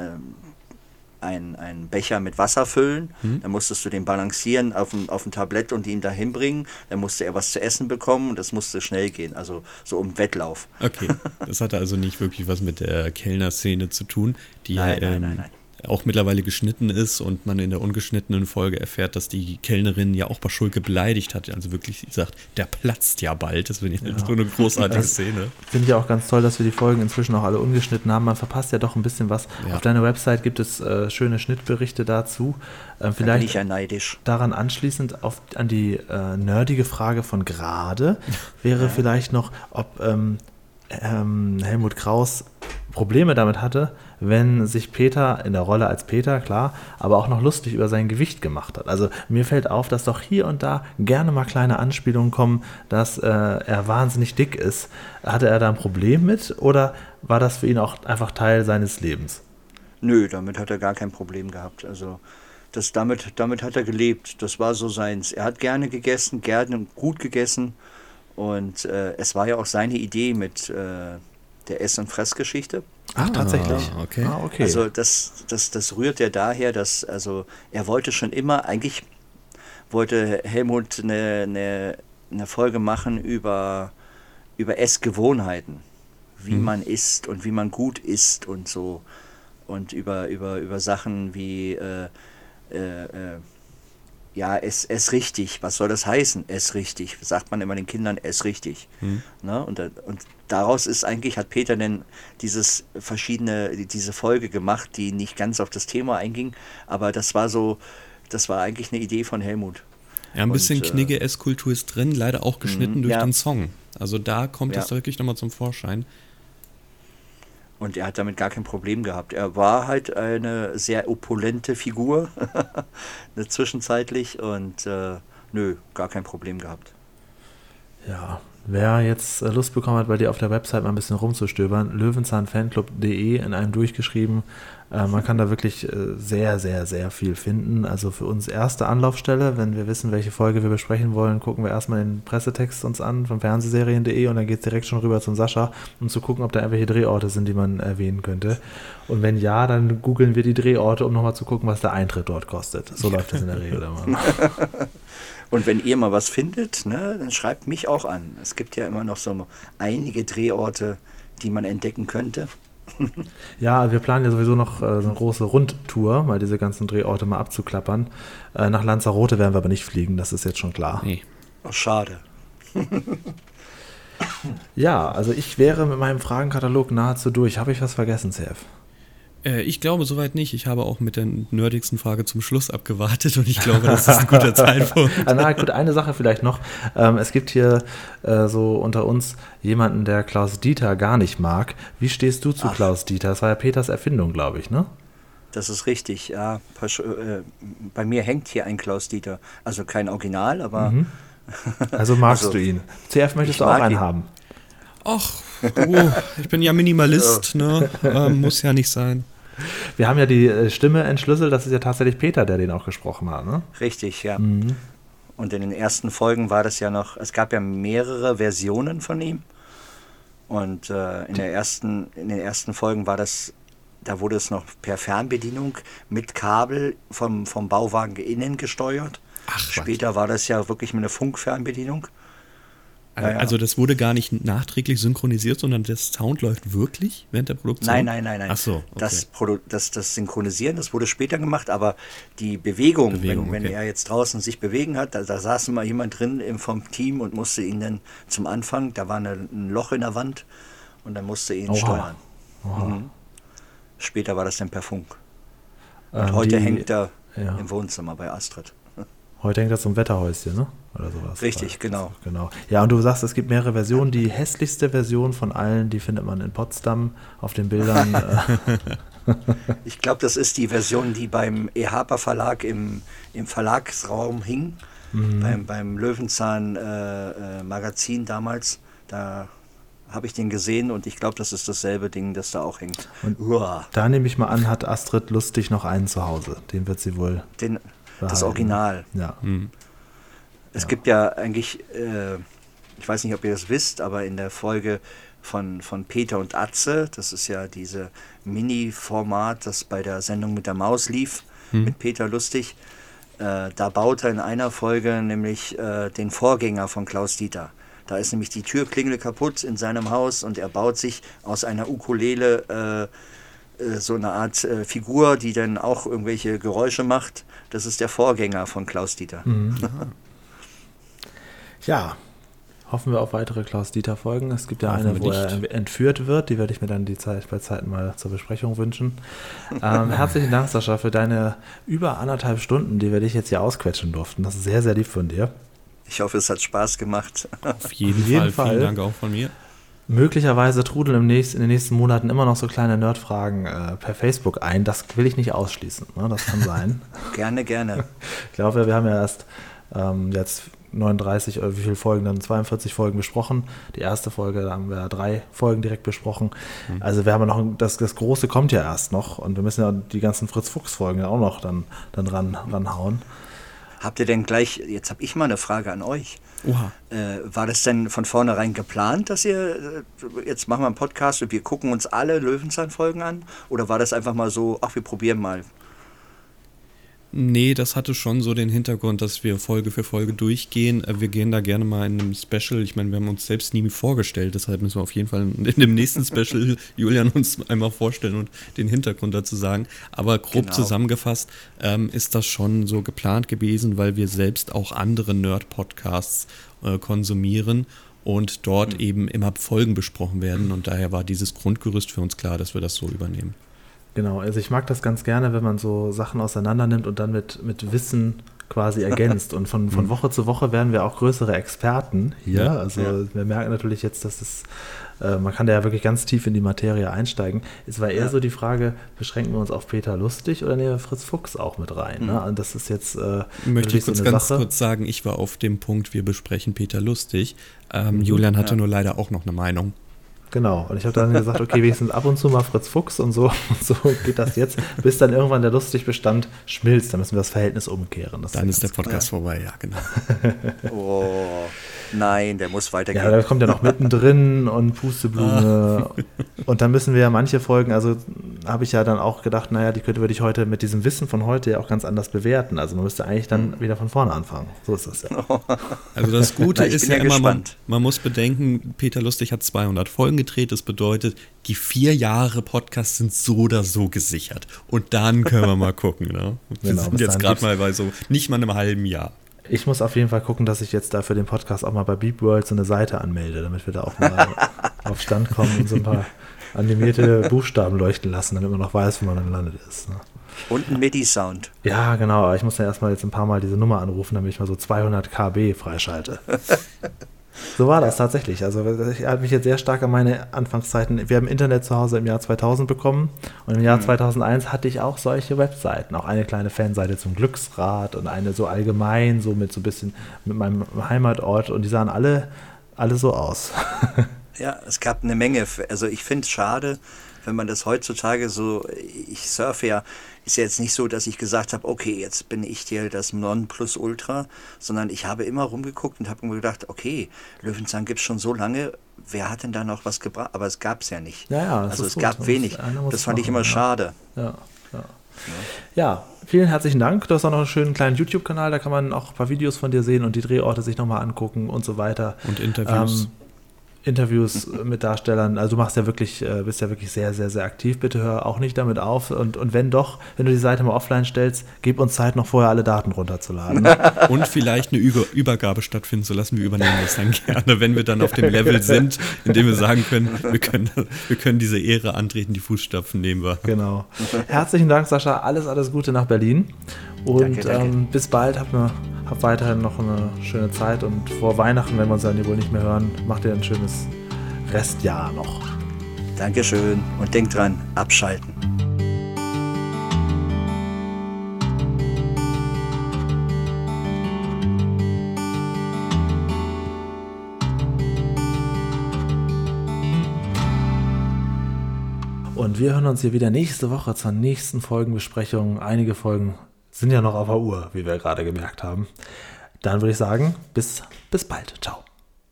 ein, einen Becher mit Wasser füllen, mhm. dann musstest du den balancieren auf dem, auf dem Tablett und ihn dahin bringen, dann musste er was zu essen bekommen und das musste schnell gehen, also so um Wettlauf.
Okay, das hatte also nicht wirklich was mit der Kellner-Szene zu tun, die <laughs> nein, ja, ähm, nein, nein, nein auch mittlerweile geschnitten ist und man in der ungeschnittenen Folge erfährt, dass die Kellnerin ja auch bei Schulke beleidigt hat. Also wirklich sagt, der platzt ja bald. Das finde ich ja. so eine großartige Szene.
Finde ich auch ganz toll, dass wir die Folgen inzwischen auch alle ungeschnitten haben. Man verpasst ja doch ein bisschen was. Ja. Auf deiner Website gibt es äh, schöne Schnittberichte dazu.
Äh, vielleicht da bin ich ja neidisch.
Daran anschließend auf, an die äh, nerdige Frage von gerade <laughs> wäre ja. vielleicht noch, ob ähm, ähm, Helmut Kraus Probleme damit hatte, wenn sich Peter in der Rolle als Peter, klar, aber auch noch lustig über sein Gewicht gemacht hat. Also mir fällt auf, dass doch hier und da gerne mal kleine Anspielungen kommen, dass äh, er wahnsinnig dick ist. Hatte er da ein Problem mit oder war das für ihn auch einfach Teil seines Lebens?
Nö, damit hat er gar kein Problem gehabt. Also das, damit, damit hat er gelebt. Das war so seins. Er hat gerne gegessen, gerne gut gegessen. Und äh, es war ja auch seine Idee mit äh, der Ess- und Fressgeschichte.
Ach, tatsächlich.
Ah, okay. Ah,
okay. Also das, das, das rührt ja daher, dass, also er wollte schon immer, eigentlich wollte Helmut eine, eine, eine Folge machen über, über Essgewohnheiten. Wie hm. man isst und wie man gut isst und so. Und über, über, über Sachen wie äh, äh, äh ja, es ist richtig. Was soll das heißen? Es richtig. Sagt man immer den Kindern, es richtig. Hm. Ne? Und, und daraus ist eigentlich, hat Peter denn dieses verschiedene, diese Folge gemacht, die nicht ganz auf das Thema einging, aber das war so, das war eigentlich eine Idee von Helmut.
Ja, ein bisschen äh, Knigge-Esskultur ist drin, leider auch geschnitten mhm, durch ja. den Song. Also da kommt ja. das wirklich nochmal zum Vorschein.
Und er hat damit gar kein Problem gehabt. Er war halt eine sehr opulente Figur, <laughs> zwischenzeitlich, und äh, nö, gar kein Problem gehabt.
Ja, Wer jetzt äh, Lust bekommen hat, bei dir auf der Website mal ein bisschen rumzustöbern, löwenzahnfanclub.de in einem durchgeschrieben. Äh, man kann da wirklich äh, sehr, sehr, sehr viel finden. Also für uns erste Anlaufstelle, wenn wir wissen, welche Folge wir besprechen wollen, gucken wir erstmal den Pressetext uns an von fernsehserien.de und dann geht es direkt schon rüber zum Sascha, um zu gucken, ob da irgendwelche Drehorte sind, die man erwähnen könnte. Und wenn ja, dann googeln wir die Drehorte, um nochmal zu gucken, was der Eintritt dort kostet. So läuft das in der Regel immer. <laughs>
Und wenn ihr mal was findet, ne, dann schreibt mich auch an. Es gibt ja immer noch so einige Drehorte, die man entdecken könnte. <laughs>
ja, wir planen ja sowieso noch äh, so eine große Rundtour, mal diese ganzen Drehorte mal abzuklappern. Äh, nach Lanzarote werden wir aber nicht fliegen, das ist jetzt schon klar. Nee.
Oh, schade. <laughs>
ja, also ich wäre mit meinem Fragenkatalog nahezu durch. Habe ich was vergessen, CF?
Äh, ich glaube soweit nicht. Ich habe auch mit der nerdigsten Frage zum Schluss abgewartet und ich glaube, das ist ein guter <laughs> Zeitpunkt.
Ah, na gut, eine Sache vielleicht noch. Ähm, es gibt hier äh, so unter uns jemanden, der Klaus Dieter gar nicht mag. Wie stehst du zu Ach. Klaus Dieter? Das war ja Peters Erfindung, glaube ich, ne?
Das ist richtig, ja. Äh, bei mir hängt hier ein Klaus Dieter. Also kein Original, aber. Mhm. <laughs>
Also magst also, du ihn. CF möchtest du auch einen ihn. haben.
Ach, oh, ich bin ja Minimalist, <laughs> ne? Ähm, muss ja nicht sein.
Wir haben ja die äh, Stimme entschlüsselt, das ist ja tatsächlich Peter, der den auch gesprochen hat, ne?
Richtig, ja. Mhm. Und in den ersten Folgen war das ja noch, es gab ja mehrere Versionen von ihm. Und äh, in, der ersten, in den ersten Folgen war das, da wurde es noch per Fernbedienung mit Kabel vom, vom Bauwagen innen gesteuert. Ach, Später war das ja wirklich mit einer Funkfernbedienung.
Ja, Also das wurde gar nicht nachträglich synchronisiert, sondern der Sound läuft wirklich während der Produktion?
Nein, nein, nein, nein.
Ach so, okay.
das, das, das Synchronisieren, das wurde später gemacht, aber die Bewegung, Bewegung wenn, wenn er jetzt draußen sich bewegen hat, da, da saß immer jemand drin vom Team und musste ihn dann zum Anfang, da war eine, ein Loch in der Wand und dann musste ihn Oha. steuern. Oha. Mhm. Später war das dann per Funk. Und ähm, heute die, hängt er ja. im Wohnzimmer bei Astrid.
Heute hängt das zum Wetterhäuschen, ne? Oder sowas.
Richtig, genau.
genau. Ja, und du sagst, es gibt mehrere Versionen. Die hässlichste Version von allen, die findet man in Potsdam auf den Bildern. <laughs>
Ich glaube, das ist die Version, die beim EHAPA Verlag im, im Verlagsraum hing. Mhm. Beim, beim Löwenzahn äh, äh, Magazin damals. Da habe ich den gesehen und ich glaube, das ist dasselbe Ding, das da auch hängt.
Und Uah. da nehme ich mal an, hat Astrid lustig noch einen zu Hause. Den wird sie wohl.
Den, das Original.
Ja. Mhm.
Es ja. gibt ja eigentlich, äh, ich weiß nicht, ob ihr das wisst, aber in der Folge von, von Peter und Atze, das ist ja diese Mini-Format, das bei der Sendung mit der Maus lief, mhm. mit Peter Lustig, äh, da baut er in einer Folge nämlich äh, den Vorgänger von Klaus Dieter. Da ist nämlich die Türklingel kaputt in seinem Haus und er baut sich aus einer Ukulele äh, äh, so eine Art äh, Figur, die dann auch irgendwelche Geräusche macht. Das ist der Vorgänger von Klaus Dieter. Mhm. <laughs>
Ja, hoffen wir auf weitere Klaus-Dieter-Folgen. Es gibt ja hoffen eine, wo er entführt wird. Die werde ich mir dann die Zeit bei Zeiten mal zur Besprechung wünschen. Ähm, <laughs> herzlichen Dank, Sascha, für deine über anderthalb Stunden, die wir dich jetzt hier ausquetschen durften. Das ist sehr, sehr lieb von dir.
Ich hoffe, es hat Spaß gemacht.
Auf jeden, jeden Fall. Fall. Vielen Dank auch von mir.
Möglicherweise trudeln im nächsten, in den nächsten Monaten immer noch so kleine Nerdfragen äh, per Facebook ein. Das will ich nicht ausschließen. Ne? Das kann sein.
gerne, gerne. <laughs>
Ich glaube, wir haben ja erst ähm, jetzt 39 oder wie viele Folgen dann 42 Folgen besprochen. Die erste Folge, da haben wir drei Folgen direkt besprochen. Mhm. Also wir haben noch das, das Große kommt ja erst noch und wir müssen ja die ganzen Fritz Fuchs Folgen auch noch dann, dann ran, ranhauen.
Habt ihr denn gleich, jetzt habe ich mal eine Frage an euch. Äh, war das denn von vornherein geplant, dass ihr, äh, jetzt machen wir einen Podcast und wir gucken uns alle Löwenzahn-Folgen an? Oder war das einfach mal so, ach, wir probieren mal?
Nee, das hatte schon so den Hintergrund, dass wir Folge für Folge durchgehen. Äh, wir gehen da gerne mal in einem Special. Ich meine, wir haben uns selbst nie vorgestellt, deshalb müssen wir auf jeden Fall in dem nächsten Special <laughs> Julian uns einmal vorstellen und den Hintergrund dazu sagen. Aber grob genau. zusammengefasst ähm, ist das schon so geplant gewesen, weil wir selbst auch andere Nerd-Podcasts äh, konsumieren und dort mhm. eben immer Folgen besprochen werden. Und daher war dieses Grundgerüst für uns klar, dass wir das so übernehmen.
Genau, also ich mag das ganz gerne, wenn man so Sachen auseinander nimmt und dann mit, mit Wissen quasi <laughs> ergänzt. Und von, von Woche zu Woche werden wir auch größere Experten hier.
Ja,
also
ja.
wir merken natürlich jetzt, dass es, äh, man kann da ja wirklich ganz tief in die Materie einsteigen. Es war eher
Ja.
so die Frage, beschränken wir uns auf Peter Lustig oder nehmen wir Fritz Fuchs auch mit rein? Ne? Und das ist jetzt äh,
Möchte ich kurz
so
ganz
Sache.
kurz sagen, ich war auf dem Punkt, wir besprechen Peter Lustig. Ähm, Julian hatte nur leider auch noch eine Meinung.
Genau, und ich habe dann gesagt, okay, wenigstens ab und zu mal Fritz Fuchs und so, <laughs> und so geht das jetzt, bis dann irgendwann der Lustigbestand schmilzt, dann müssen wir das Verhältnis umkehren. Das
Dann ist der
ganz klar.
Podcast vorbei, ja, genau. <laughs>
Oh, nein, der muss weitergehen.
Ja, da kommt ja noch mittendrin und Pusteblume. <laughs> Und dann müssen wir ja manche Folgen, also habe ich ja dann auch gedacht, naja, die könnte würde ich heute mit diesem Wissen von heute ja auch ganz anders bewerten. Also man müsste eigentlich dann wieder von vorne anfangen. So ist das ja. <laughs>
Also das Gute
Na,
ist ja,
ja
immer, man,
gespannt.
man muss bedenken, Peter Lustig hat 200 Folgen gedreht. Das bedeutet, die vier Jahre Podcast sind so oder so gesichert. Und dann können wir mal gucken. Ne? <laughs> Wir
Genau,
sind jetzt gerade mal bei so nicht mal einem halben Jahr.
Ich muss auf jeden Fall gucken, dass ich jetzt da für den Podcast auch mal bei Beep World so eine Seite anmelde, damit wir da auch mal <laughs> auf Stand kommen und so ein paar animierte Buchstaben leuchten lassen, damit man noch weiß, wo man dann landet ist. Ne?
Und ein MIDI-Sound.
Ja, genau. aber Ich muss ja erstmal jetzt ein paar Mal diese Nummer anrufen, damit ich mal so 200 KB freischalte. <laughs> So war das tatsächlich. Also ich halte mich jetzt sehr stark an meine Anfangszeiten. Wir haben Internet zu Hause im Jahr 2000 bekommen und im Jahr 2001 hatte ich auch solche Webseiten. Auch eine kleine Fanseite zum Glücksrad und eine so allgemein, so mit so ein bisschen mit meinem Heimatort und die sahen alle, alle so aus. <laughs>
Ja, es gab eine Menge. Also ich finde es schade, wenn man das heutzutage so, ich surfe ja, ist ja jetzt nicht so, dass ich gesagt habe, okay, jetzt bin ich hier das Nonplusultra, sondern ich habe immer rumgeguckt und habe mir gedacht, okay, Löwenzahn gibt es schon so lange, wer hat denn da noch was gebracht? Aber es gab es ja nicht.
Ja, ja,
also es
so.
gab wenig. Das fand ich
machen,
immer
ja.
schade.
Ja, ja. Ja, vielen herzlichen Dank. Du hast auch noch einen schönen kleinen YouTube-Kanal, da kann man auch ein paar Videos von dir sehen und die Drehorte sich nochmal angucken und so weiter.
Und Interviews.
Ähm, Interviews mit Darstellern. Also du machst ja wirklich, äh, bist ja wirklich sehr, sehr, sehr aktiv. Bitte hör auch nicht damit auf. Und, und wenn doch, wenn du die Seite mal offline stellst, gib uns Zeit, noch vorher alle Daten runterzuladen. <laughs>
Und vielleicht eine Über Übergabe stattfinden zu lassen. Wir übernehmen das dann gerne, wenn wir dann auf dem Level sind, in dem wir sagen können, wir können, wir können diese Ehre antreten, die Fußstapfen nehmen wir.
genau. Herzlichen Dank, Sascha. Alles, alles Gute nach Berlin. Und
Danke, danke.
Ähm, bis bald. Hab, ne, hab weiterhin noch eine schöne Zeit. Und vor Weihnachten, wenn wir uns dann wohl nicht mehr hören, macht ihr ein schönes Restjahr noch.
Dankeschön. Und denk dran, abschalten.
Und wir hören uns hier wieder nächste Woche zur nächsten Folgenbesprechung. Einige Folgen sind ja noch auf der Uhr, wie wir gerade gemerkt haben. Dann würde ich sagen, bis, bis bald. Ciao.